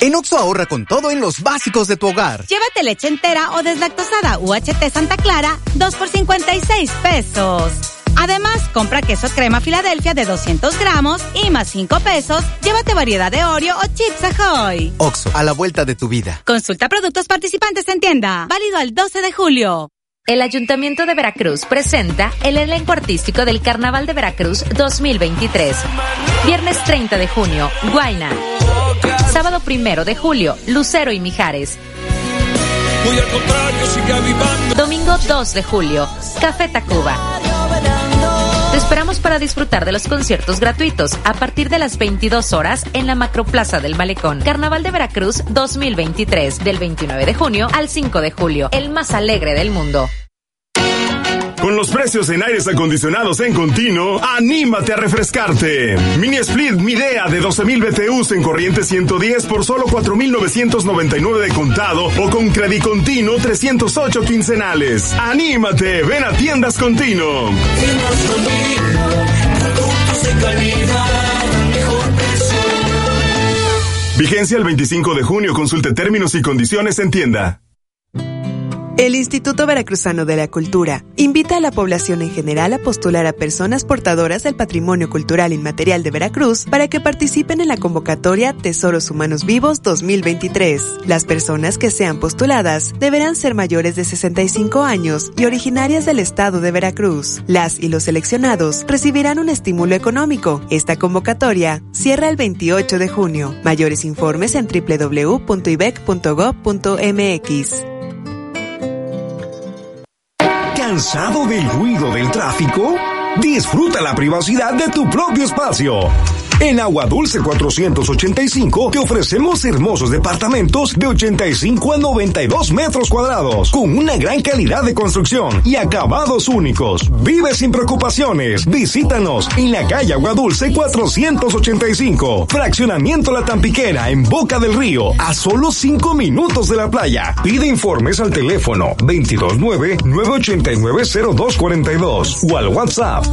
En Oxo ahorra con todo en los básicos de tu hogar. Llévate leche entera o deslactosada UHT Santa Clara, 2 por 56 pesos. Además, compra queso crema Filadelfia de 200 gramos y más 5 pesos, llévate variedad de Oreo o Chips Ahoy. Oxo, a la vuelta de tu vida. Consulta productos participantes en tienda. Válido al 12 de julio. El Ayuntamiento de Veracruz presenta el elenco artístico del Carnaval de Veracruz 2023. Viernes 30 de junio, Guaina. Sábado 1 de julio, Lucero y Mijares. Domingo 2 de julio, Café Tacuba. Te esperamos para disfrutar de los conciertos gratuitos a partir de las 22 horas en la Macroplaza del Malecón. Carnaval de Veracruz 2023, del 29 de junio al 5 de julio, el más alegre del mundo. Con los precios en aires acondicionados en continuo, anímate a refrescarte. Mini Split Midea de 12.000 BTUs en corriente 110 por solo 4.999 de contado o con crédito continuo 308 quincenales. Anímate, ven a tiendas continuo. Vigencia el 25 de junio. Consulte términos y condiciones en tienda. El Instituto Veracruzano de la Cultura invita a la población en general a postular a personas portadoras del patrimonio cultural inmaterial de Veracruz para que participen en la convocatoria Tesoros Humanos Vivos 2023. Las personas que sean postuladas deberán ser mayores de 65 años y originarias del estado de Veracruz. Las y los seleccionados recibirán un estímulo económico. Esta convocatoria cierra el 28 de junio. Mayores informes en www.ibec.gov.mx. ¿Cansado del ruido del tráfico? Disfruta la privacidad de tu propio espacio. En Agua Dulce 485 te ofrecemos hermosos departamentos de 85 a 92 metros cuadrados, con una gran calidad de construcción y acabados únicos. Vive sin preocupaciones. Visítanos en la calle Agua Dulce 485. Fraccionamiento La Tampiquera en Boca del Río, a solo 5 minutos de la playa. Pide informes al teléfono 229-989-0242 o al WhatsApp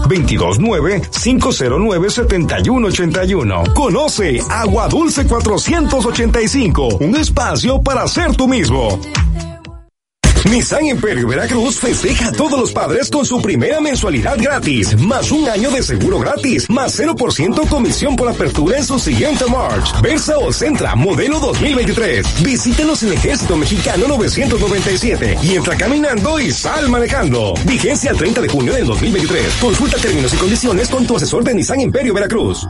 229-509-7180. Conoce Agua Dulce 485, un espacio para ser tú mismo. Nissan Imperio Veracruz festeja a todos los padres con su primera mensualidad gratis, más un año de seguro gratis, más 0% comisión por apertura en su siguiente March. Versa o Centra, modelo 2023. Visítenos en Ejército Mexicano 997 y entra caminando y sal manejando. Vigencia el 30 de junio del 2023. Consulta términos y condiciones con tu asesor de Nissan Imperio Veracruz.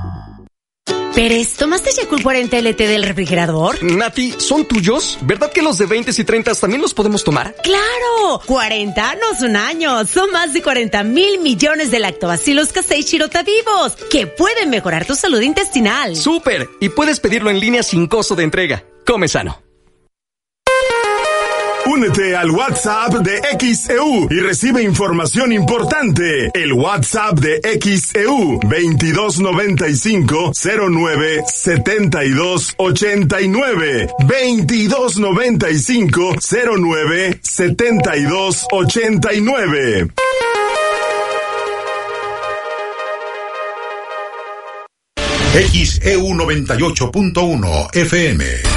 Pérez, ¿tomaste Yakult 40 LT del refrigerador? Nati, ¿son tuyos? ¿Verdad que los de 20 y 30 también los podemos tomar? ¡Claro! 40 no son años, son más de 40 mil millones de lactobacilos casei shirota vivos que pueden mejorar tu salud intestinal. ¡Súper! Y puedes pedirlo en línea sin costo de entrega. Come sano. Únete al WhatsApp de XEU y recibe información importante. El WhatsApp de XEU 2295 09 72 89 2295 09 72 89. XEU 98.1 FM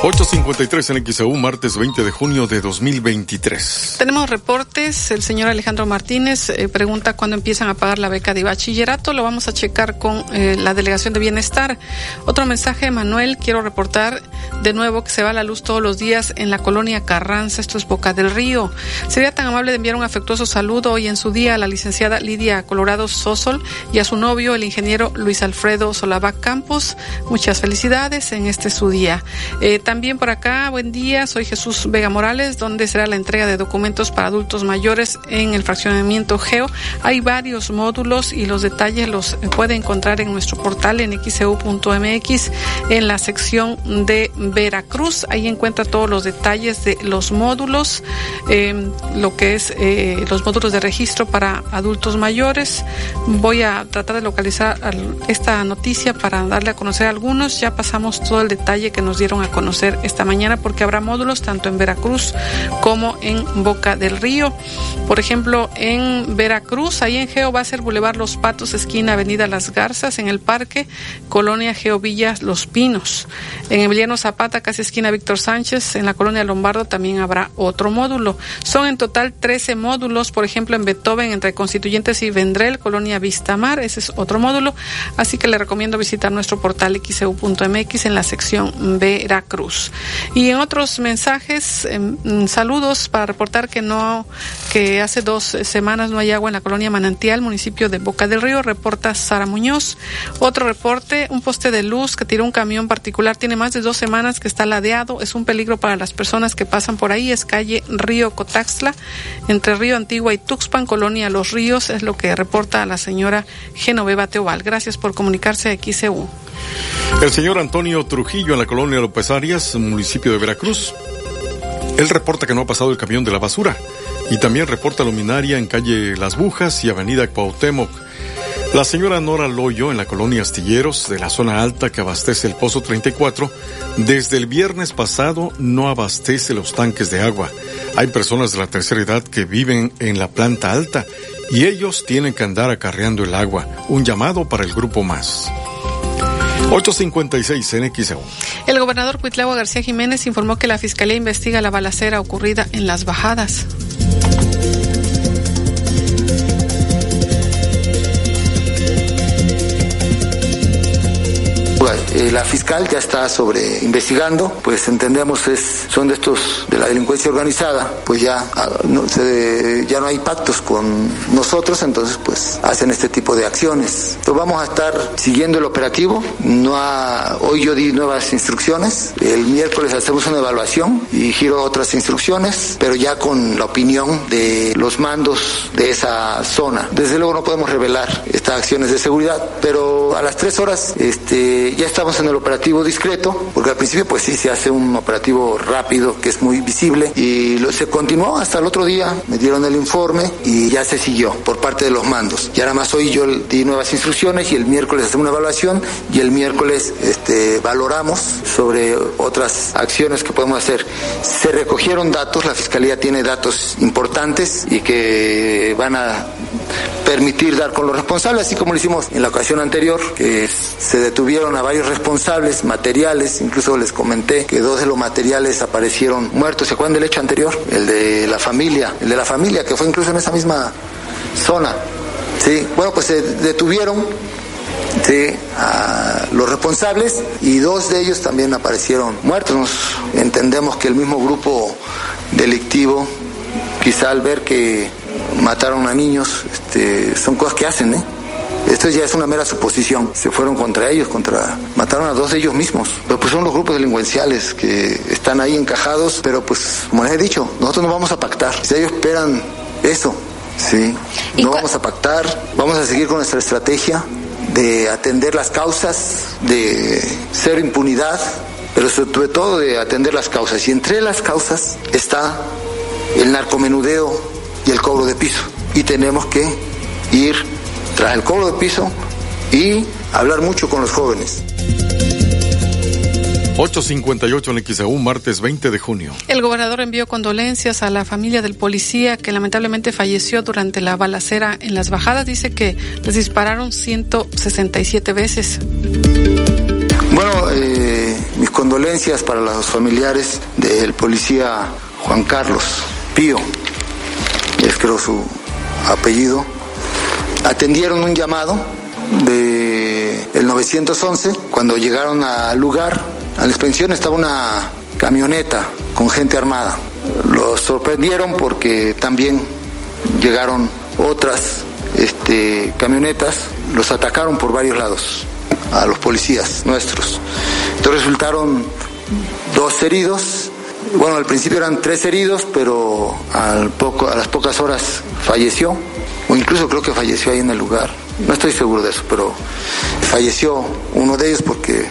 8.53 en XEU, martes 20 de junio de 2023. Tenemos reportes. El señor Alejandro Martínez eh, pregunta cuándo empiezan a pagar la beca de bachillerato. Lo vamos a checar con eh, la Delegación de Bienestar. Otro mensaje, Manuel. Quiero reportar de nuevo que se va la luz todos los días en la colonia Carranza. Esto es Boca del Río. Sería tan amable de enviar un afectuoso saludo hoy en su día a la licenciada Lidia Colorado Sosol y a su novio, el ingeniero Luis Alfredo Solavac Campos. Muchas felicidades en este su día. Eh, también por acá, buen día, soy Jesús Vega Morales, donde será la entrega de documentos para adultos mayores en el fraccionamiento Geo. Hay varios módulos y los detalles los puede encontrar en nuestro portal en xeu.mx en la sección de Veracruz. Ahí encuentra todos los detalles de los módulos, eh, lo que es eh, los módulos de registro para adultos mayores. Voy a tratar de localizar esta noticia para darle a conocer algunos. Ya pasamos todo el detalle que nos dieron a conocer esta mañana porque habrá módulos tanto en Veracruz como en Boca del Río. Por ejemplo, en Veracruz, ahí en Geo va a ser Boulevard Los Patos, esquina Avenida Las Garzas, en el Parque, Colonia Geo Villas Los Pinos. En Emiliano Zapata, casi esquina Víctor Sánchez, en la Colonia Lombardo también habrá otro módulo. Son en total 13 módulos, por ejemplo, en Beethoven, entre Constituyentes y Vendrel, Colonia Vistamar, ese es otro módulo. Así que le recomiendo visitar nuestro portal xeu.mx en la sección Veracruz. Y en otros mensajes, em, mm, saludos para reportar que no, que hace dos semanas no hay agua en la colonia Manantial, municipio de Boca del Río, reporta Sara Muñoz. Otro reporte, un poste de luz que tiró un camión particular, tiene más de dos semanas que está ladeado, es un peligro para las personas que pasan por ahí, es calle Río Cotaxla, entre Río Antigua y Tuxpan, colonia Los Ríos, es lo que reporta la señora Genoveva Teobal. Gracias por comunicarse a XCU. El señor Antonio Trujillo en la colonia López Arias, municipio de Veracruz. Él reporta que no ha pasado el camión de la basura y también reporta luminaria en calle Las Bujas y avenida Cuauhtémoc. La señora Nora Loyo en la colonia Astilleros de la zona alta que abastece el Pozo 34, desde el viernes pasado no abastece los tanques de agua. Hay personas de la tercera edad que viven en la planta alta y ellos tienen que andar acarreando el agua. Un llamado para el grupo más. 856 en. El gobernador Cuitlagua García Jiménez informó que la Fiscalía investiga la balacera ocurrida en Las Bajadas. Eh, la fiscal ya está sobre investigando, pues entendemos es son de estos de la delincuencia organizada, pues ya ah, no, se, ya no hay pactos con nosotros, entonces pues hacen este tipo de acciones. Entonces vamos a estar siguiendo el operativo. No ha, hoy yo di nuevas instrucciones. El miércoles hacemos una evaluación y giro otras instrucciones, pero ya con la opinión de los mandos de esa zona. Desde luego no podemos revelar estas acciones de seguridad, pero a las tres horas este, ya estamos en el operativo discreto, porque al principio pues sí se hace un operativo rápido que es muy visible y se continuó hasta el otro día, me dieron el informe y ya se siguió por parte de los mandos. Y ahora más hoy yo di nuevas instrucciones y el miércoles hacemos una evaluación y el miércoles este, valoramos sobre otras acciones que podemos hacer. Se recogieron datos, la Fiscalía tiene datos importantes y que van a permitir dar con los responsables, así como lo hicimos en la ocasión anterior, que se detuvieron a varios responsables materiales, incluso les comenté que dos de los materiales aparecieron muertos. ¿Se acuerdan del hecho anterior? El de la familia, el de la familia, que fue incluso en esa misma zona. Sí, bueno, pues se detuvieron a los responsables y dos de ellos también aparecieron muertos. entendemos que el mismo grupo delictivo, quizá al ver que mataron a niños, este, son cosas que hacen, ¿eh? Esto ya es una mera suposición. Se fueron contra ellos, contra mataron a dos de ellos mismos. Pero pues son los grupos delincuenciales que están ahí encajados, pero pues como les he dicho, nosotros no vamos a pactar. Si ellos esperan eso, sí, no vamos a pactar, vamos a seguir con nuestra estrategia de atender las causas, de ser impunidad, pero sobre todo de atender las causas. Y entre las causas está el narcomenudeo y el cobro de piso. Y tenemos que ir tras el cobro de piso y hablar mucho con los jóvenes. 858 en XAU, martes 20 de junio. El gobernador envió condolencias a la familia del policía que lamentablemente falleció durante la balacera en las bajadas. Dice que les dispararon 167 veces. Bueno, eh, mis condolencias para los familiares del policía Juan Carlos Pío, es creo su apellido, atendieron un llamado de el 911 cuando llegaron al lugar a la expensión estaba una camioneta con gente armada. Los sorprendieron porque también llegaron otras este, camionetas, los atacaron por varios lados a los policías nuestros. Entonces resultaron dos heridos. Bueno, al principio eran tres heridos, pero al poco, a las pocas horas falleció, o incluso creo que falleció ahí en el lugar. No estoy seguro de eso, pero falleció uno de ellos porque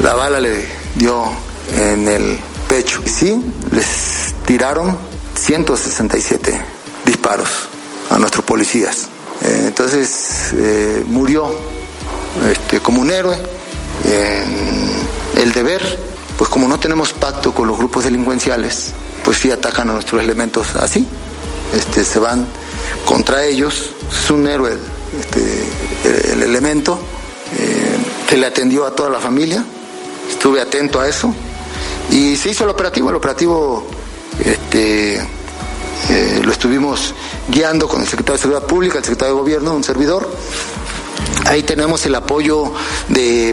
la bala le dio en el pecho. Sí, les tiraron 167 disparos a nuestros policías. Eh, entonces eh, murió este, como un héroe. el deber, pues como no tenemos pacto con los grupos delincuenciales, pues sí atacan a nuestros elementos así. Este, se van contra ellos. Es un héroe este, el, elemento. Eh, se le atendió a toda la familia, estuve atento a eso y se hizo el operativo, el operativo este, eh, lo estuvimos guiando con el secretario de Seguridad Pública, el secretario de Gobierno, un servidor. Ahí tenemos el apoyo de